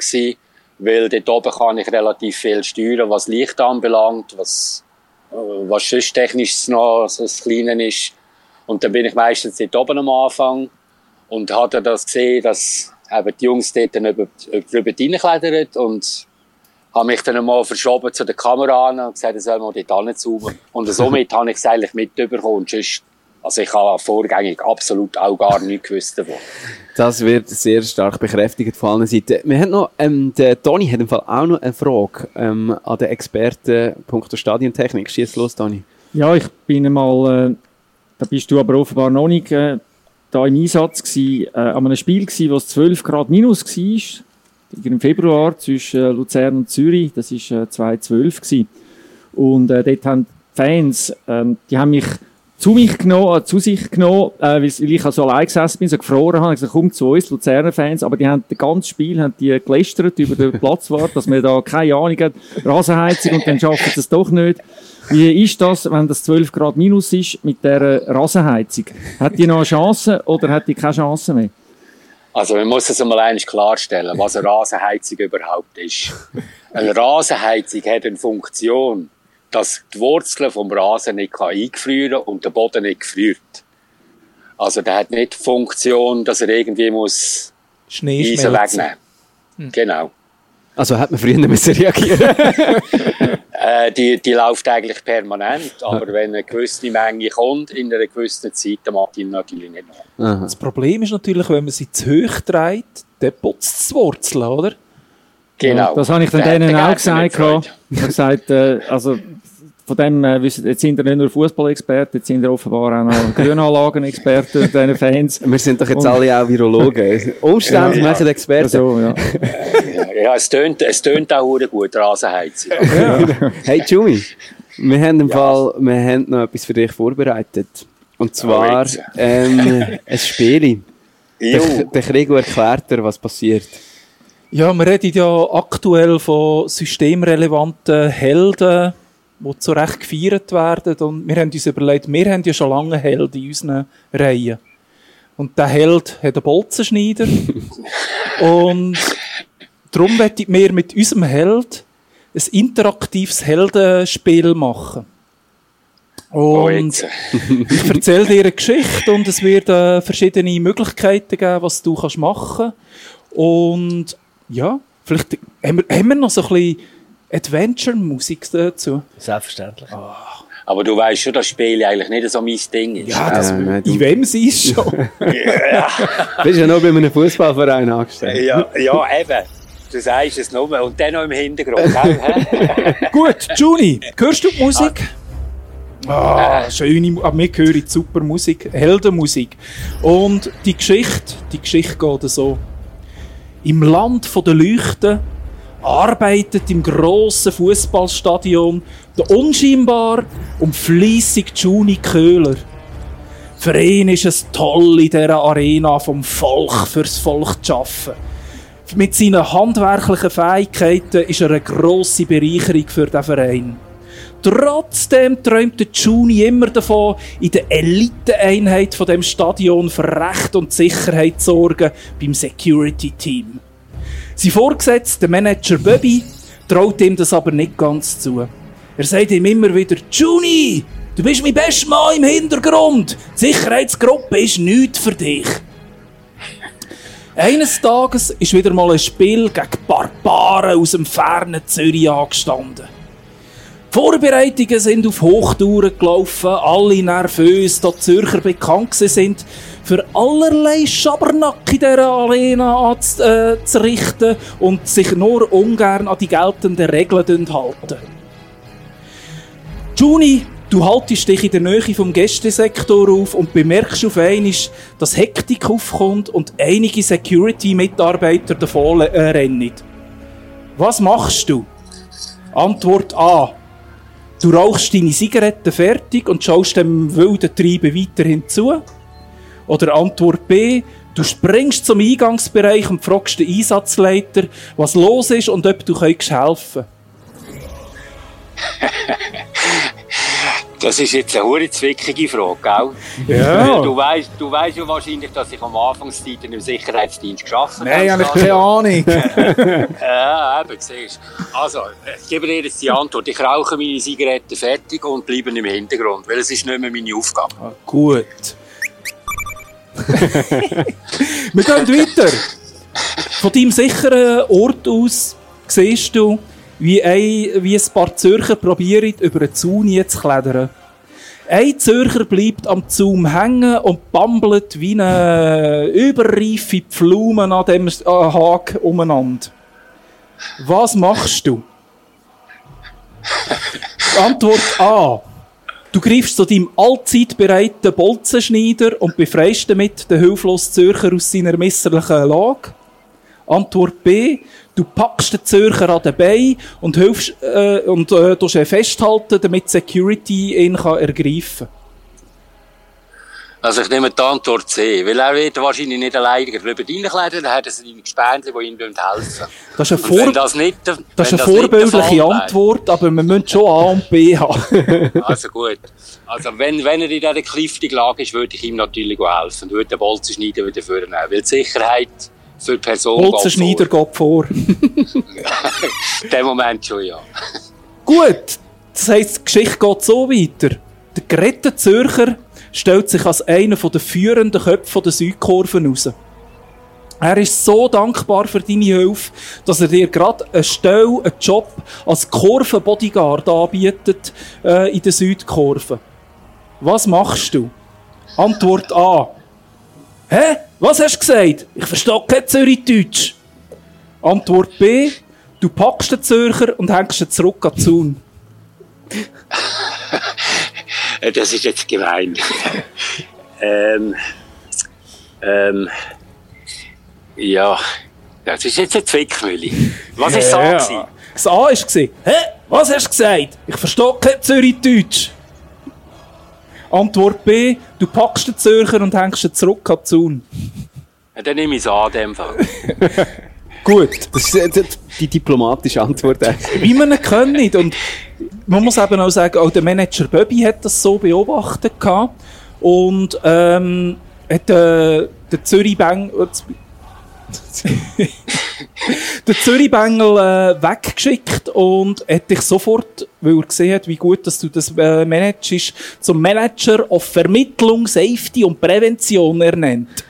weil dort oben kann ich relativ viel steuern, was Licht anbelangt, was, äh, was sonst technisch noch so das Kleine ist. Und dann bin ich meistens dort oben am Anfang und hatte das gesehen, dass eben die Jungs dort dann über, drüber reinklettern und habe mich dann einmal verschoben zu der Kamera an und gesagt, er soll mal dort hinzoomen. Und somit habe ich es eigentlich mitbekommen. Und sonst, also ich habe vorgängig absolut auch gar nichts gewusst davon. Das wird sehr stark bekräftigt von allen Seiten. Wir haben noch, ähm, der Toni hat im Fall auch noch eine Frage ähm, an den Experten punkto Stadiontechnik. Schieß los, Toni. Ja, ich bin einmal, äh, da bist du aber offenbar noch nicht äh, da im Einsatz gewesen, äh, an einem Spiel gewesen, wo es 12 Grad minus war, im Februar zwischen äh, Luzern und Zürich, das war äh, 2012 gewesen. Und äh, dort haben die Fans, ähm, die haben mich zu mich genommen, äh, zu sich genommen, äh, weil ich also allein gesessen bin, so gefroren habe, ich gesagt, komm zu uns, Luzerner Fans, aber die haben das ganze Spiel haben die gelästert über den Platzwart, dass wir da keine Ahnung haben, Rasenheizung und dann schaffen sie es doch nicht. Wie ist das, wenn das 12 Grad minus ist mit der Rasenheizung? Hat die noch eine Chance oder hat die keine Chance mehr? Also man muss es einmal eins klarstellen, was eine Rasenheizung überhaupt ist. Eine Rasenheizung hat eine Funktion, dass die Wurzeln vom Rasen nicht kann eingefrieren und der Boden nicht gefriert. Also der hat nicht die Funktion, dass er irgendwie muss Schnee Eisen wegnehmen. Genau. Also hat man früher müssen reagieren Äh, die, die läuft eigentlich permanent, aber wenn eine gewisse Menge kommt in einer gewissen Zeit, dann macht die natürlich nicht nach. Das Problem ist natürlich, wenn man sie zu hoch dreht, dann putzt es die Wurzeln, oder? Genau. Ja, das habe ich dann Der- denen auch gesagt. Ich habe gesagt, äh, also, von dem, äh, wissen, jetzt sind ihr nicht nur Fußballexperten, jetzt sind ihr offenbar auch noch Grünanlagenexperten, diesen Fans. Wir sind doch jetzt Und- alle auch Virologen. Umstände Ja. machen Experten. So, ja. Ja, ja es tönt, es tönt auch gut, Rasenheizung. Hey Jumi, wir haben im Fall, wir haben noch etwas für dich vorbereitet. Und zwar jetzt. ähm, ein Spiel. Der, der Krigo erklärt dir, was passiert. Ja, wir reden ja aktuell von systemrelevanten Helden, die zu Recht gefeiert werden. Und wir haben uns überlegt, wir haben ja schon lange Helden in unseren Reihen. Und der Held hat einen Bolzenschneider. und darum möchten wir mit unserem Held ein interaktives Heldenspiel machen. Oh, Und jetzt. ich erzähle dir eine Geschichte und es wird äh, verschiedene Möglichkeiten geben, was du kannst machen Und ja, vielleicht haben wir, haben wir noch so ein bisschen Adventure-Musik dazu. Selbstverständlich. Aber du weißt schon, dass Spiele eigentlich nicht so mein Ding ist. Ja, das, Ja, nein, in wem sie ist schon. Bist ja noch bei einem Fußballverein angestellt. Ja, ja, eben. Du sagst es nur. Und dann noch im Hintergrund. Gut, Juni, hörst du die Musik? Ah, schöne, Mu- ah, mir höre super Musik, Heldenmusik. Und die Geschichte, die Geschichte geht so. Im Land der Leuchten arbeitet im grossen Fußballstadion der unscheinbar und fleissig Juni Köhler. Für ihn ist es toll, in dieser Arena vom Volk fürs Volk zu arbeiten. Mit seinen handwerklichen Fähigkeiten ist er eine grosse Bereicherung für den Verein. Trotzdem träumt der Juni immer davon, in der Eliteeinheit von dem Stadion für Recht und Sicherheit zu sorgen beim Security-Team. Sein Vorgesetzter, Manager Bobby, traut ihm das aber nicht ganz zu. Er sagt ihm immer wieder, Juni, du bist mein bester Mann im Hintergrund. Die Sicherheitsgruppe ist nichts für dich. Eines Tages ist wieder mal ein Spiel gegen Barbaren aus dem fernen Zürich angestanden. Vorbereitungen sind auf Hochtouren gelaufen, alle nervös, da Zürcher bekannt sind, für allerlei Schabernack in dieser Arena anzurichten und sich nur ungern an die geltenden Regeln halten. Juni, du haltest dich in der Nähe vom Gästesektor auf und bemerkst auf einmal, dass Hektik aufkommt und einige Security-Mitarbeiter davon äh, rennen. Was machst du? Antwort A. Du rauchst deine Zigaretten fertig und schaust dem wilden Treiben weiterhin zu. Oder Antwort B. Du springst zum Eingangsbereich und fragst den Einsatzleiter, was los ist und ob du helfen kannst. Das ist jetzt eine hure zwickige Frage, gell? Ja. Du weißt, du weißt ja wahrscheinlich, dass ich am Anfangszeiten im Sicherheitsdienst geschafft habe. Nein, habe ich keine Ahnung. Ja, eben, siehst du. Also, ich gebe dir jetzt die Antwort. Ich rauche meine Zigaretten fertig und bleibe im Hintergrund, weil es ist nicht mehr meine Aufgabe. Gut. Wir gehen weiter. Von deinem sicheren Ort aus siehst du, wie ein, wie ein paar Zürcher probieren, über einen Zaun zu klettern. Ein Zürcher bleibt am Zaun hängen und bambelt wie eine überreife Pflume an dem äh, Haken umeinander. Was machst du? Antwort A. Du greifst zu deinem allzeit bereiten Bolzenschneider und befreist damit den hilflosen Zürcher aus seiner misslichen Lage. Antwort B. Du packst den Zürcher an den Bein und hilfst, äh, und, äh, tust ihn festhalten, damit Security ihn kann ergreifen Also ich nehme die Antwort C, weil er wird wahrscheinlich nicht alleine drüber reinklettern, dann hat er seine Gespendli, die ihm helfen Das ist eine, Vor das nicht, das ist eine vorbildliche Fall Antwort, aber wir müssen schon A und B haben. Also gut. Also wenn, wenn er in dieser kniffligen Lage ist, würde ich ihm natürlich helfen und würde den Bolzen schneiden wieder vornehmen. Weil die Sicherheit für die Person Bolzenschneider geht vor. geht vor. In dem Moment schon, ja. Gut, Das heisst, die Geschichte geht so weiter. Der gerettete Zürcher stellt sich als einer der führenden Köpfe der Südkurve heraus. Er ist so dankbar für deine Hilfe, dass er dir gerade eine Stelle, einen Job als Kurvenbodyguard anbietet äh, in der Südkurve. Was machst du? Antwort A. Hä? Was hast du gesagt? Ich verstehe kein Zürichdeutsch. Antwort B. Du packst den Zürcher und hängst ihn zurück an den Zaun. Das ist jetzt gemein. ähm, ähm, ja, das ist jetzt eine Zwickmühle. Was ist Ja. das? Ja. Das A war, hä? Was hast du gesagt? Ich verstehe kein Zürichdeutsch. Antwort B. Du packst den Zürcher und hängst ihn zurück an den Zaun. Dann nehme ich es an, dem Fall. Gut. Das ist äh, die- diplomatische Antwort. eigentlich. Wie man ihn kennt. Und man muss eben auch sagen, auch der Manager Böbi hat das so beobachtet gehabt. Und ähm, hat äh, der Zürich Bang der Zürich Bengel äh, weggeschickt und hat dich sofort, weil er gesehen hat, wie gut dass du das äh, managst, zum Manager of Vermittlung, Safety und Prävention ernannt.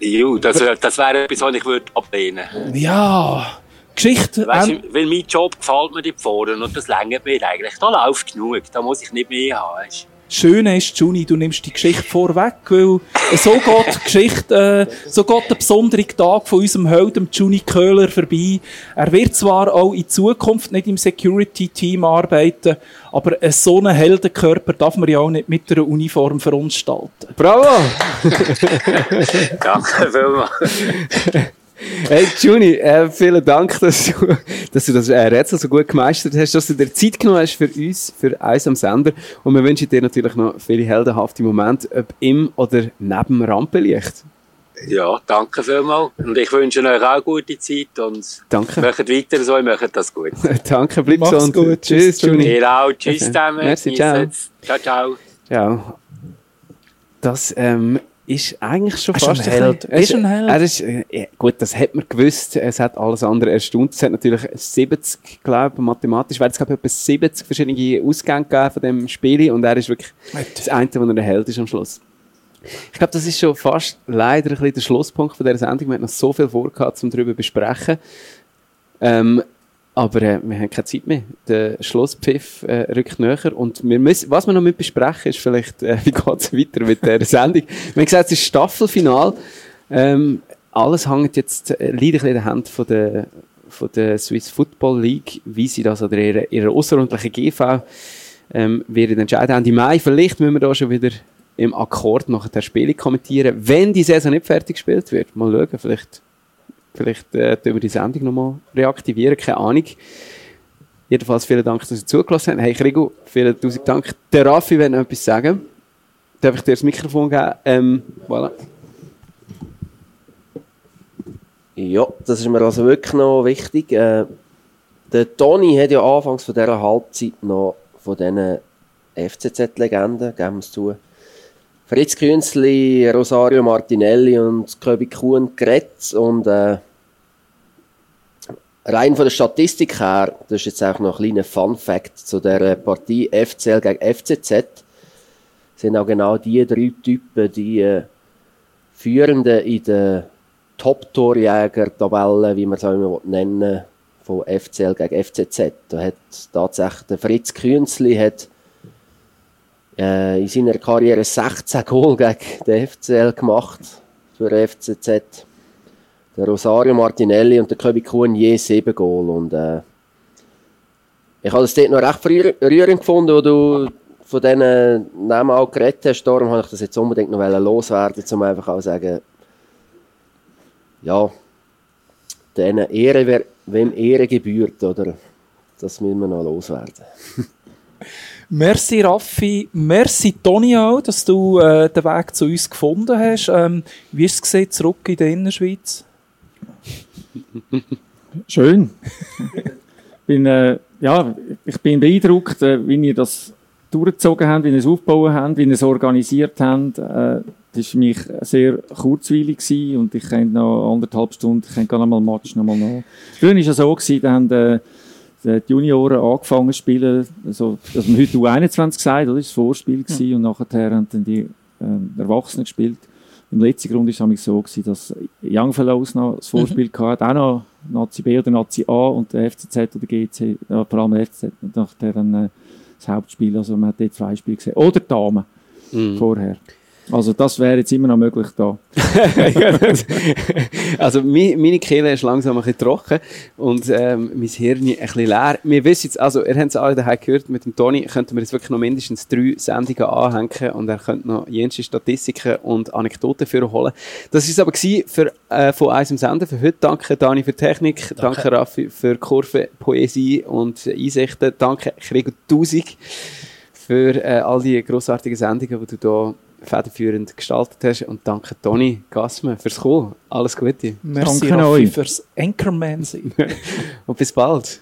Äh, Jo, das, wär- das wäre etwas, was ich würde ablehnen Ja, Geschichte. Weißt ähm, du, weil mein Job gefällt mir dort vorne und das längert mir eigentlich. Da läuft genug, da muss ich nicht mehr haben. Weißt? Schöne ist, Juni, du nimmst die Geschichte vorweg, weil so geht die Geschichte, äh, so geht der besondere Tag von unserem Helden Juni Köhler vorbei. Er wird zwar auch in Zukunft nicht im Security-Team arbeiten, aber einen so einen Heldenkörper darf man ja auch nicht mit einer Uniform verunstalten. Bravo! Danke vielmals. Hey, Juni, äh, vielen Dank, dass du, dass du das äh, Rätsel so gut gemeistert hast, dass du dir Zeit genommen hast für uns, für uns am Sender. Und wir wünschen dir natürlich noch viele heldenhafte Momente, ob im oder neben dem Rampenlicht. Ja, danke vielmals. Und ich wünsche euch auch gute Zeit und Danke. macht weiter so, ihr macht das gut. Danke, bleib Mach's gesund. gut. Tschüss, Juni. Ihr auch. Tschüss Okay. zusammen. Merci, ciao. es. Ciao, ciao. Ciao. Das ähm, ist eigentlich schon ist fast ein Held. Er ist ein Held. Er ist, äh, ja, gut, das hat man gewusst. Es hat alles andere erstaunt. Es hat natürlich 70, glaube ich, mathematisch, weil es glaube ich etwa 70 verschiedene Ausgänge gegeben von dem Spiel und er ist wirklich das eine, wo er der Held ist am Schluss. Ich glaube, das ist schon fast leider ein bisschen der Schlusspunkt von dieser Sendung. Wir hatten noch so viel vorgehabt, um darüber zu besprechen. Ähm, aber äh, wir haben keine Zeit mehr. Der Schlusspfiff äh, rückt näher. Und wir müssen, was wir noch mit besprechen, ist vielleicht, äh, wie geht es weiter mit dieser Sendung. Wir haben gesagt, es ist Staffelfinal. Ähm, alles hängt jetzt äh, leider in den Händen von der, von der Swiss Football League, wie sie das oder ihre, ihre außerordentliche GV ähm, werden entscheiden. Ende Mai, vielleicht müssen wir da schon wieder im Akkord nachher der Spiele kommentieren, wenn die Saison nicht fertig gespielt wird. Mal schauen, vielleicht Vielleicht äh, wir die Sendung nochmal reaktivieren, keine Ahnung. Jedenfalls vielen Dank, dass Sie zugelassen haben. Hey Krigo, vielen tausend Dank. Der Raffi will noch etwas sagen. Darf ich dir das Mikrofon geben? Ähm, voilà. Ja, das ist mir also wirklich noch wichtig. Äh, der Toni hat ja anfangs von dieser Halbzeit noch von diesen FCZ-Legenden, geben wir es zu, Fritz Künzli, Rosario Martinelli und Köbi Kuhn geredet und äh, rein von der Statistik her, das ist jetzt auch noch ein kleiner Fun-Fact zu der Partie FCL gegen FCZ, sind auch genau die drei Typen, die äh, Führenden in der Top-Torjäger-Tabelle, wie man es auch immer nennen will, von FCL gegen FCZ. Da hat tatsächlich der Fritz Künzli hat äh, in seiner Karriere 16 Goal gegen den FCL gemacht für den FCZ. Der Rosario Martinelli und der Köbi Kuhn je 7 Goal. Und, äh, ich habe das dort noch recht rührend gefunden, wo du von diesen Namen auch geredet hast. Darum habe ich das jetzt unbedingt noch loswerden, um einfach auch zu sagen, ja, denen Ehre, wem Ehre gebührt, oder? Das müssen wir noch loswerden. Merci Raffi, merci Toni auch, dass du äh, den Weg zu uns gefunden hast. Ähm, wie ist es gesehen, zurück in der Innerschweiz? Schön. bin, äh, ja, ich bin beeindruckt, äh, wie ihr das durchgezogen habt, wie ihr es aufgebaut habt, wie ihr es organisiert habt. Äh, das war für mich sehr kurzweilig gewesen und ich könnte noch anderthalb Stunden, ich könnte noch mal Match noch mal nach. Früher war es so, gewesen, da haben, äh, die Junioren angefangen zu spielen, also, dass man heute U21 sagt, oder? Das war das Vorspiel gewesen, und nachher haben dann die ähm, Erwachsenen gespielt. Im letzten Grund war es so, gewesen, dass Young Fellows noch das Vorspiel mhm. hatte, auch noch Nazi B oder Nazi A und der FCZ oder GC, äh, vor allem der FCZ, und nachher dann äh, das Hauptspiel, also man hat dort Freispiel gesehen. Oder Damen mhm. vorher. Also das wäre jetzt immer noch möglich da. also meine Kehle ist langsam ein bisschen trocken und ähm, mein Hirn ein bisschen leer. Wir wissen jetzt, also ihr habt es alle daheim gehört, mit dem Toni könnten wir jetzt wirklich noch mindestens drei Sendungen anhängen und er könnte noch jenste Statistiken und Anekdoten für holen. Das ist aber für, äh, von im Sender für heute. Danke Dani für Technik, danke, danke Raffi für Kurve, Poesie und Einsichten, danke Gregor Tausig für äh, all die grossartigen Sendungen, die du hier federführend gestaltet hast. Und danke Toni Gassmann fürs Kommen. Alles Gute. Merci danke euch fürs Anchorman sein. Und bis bald.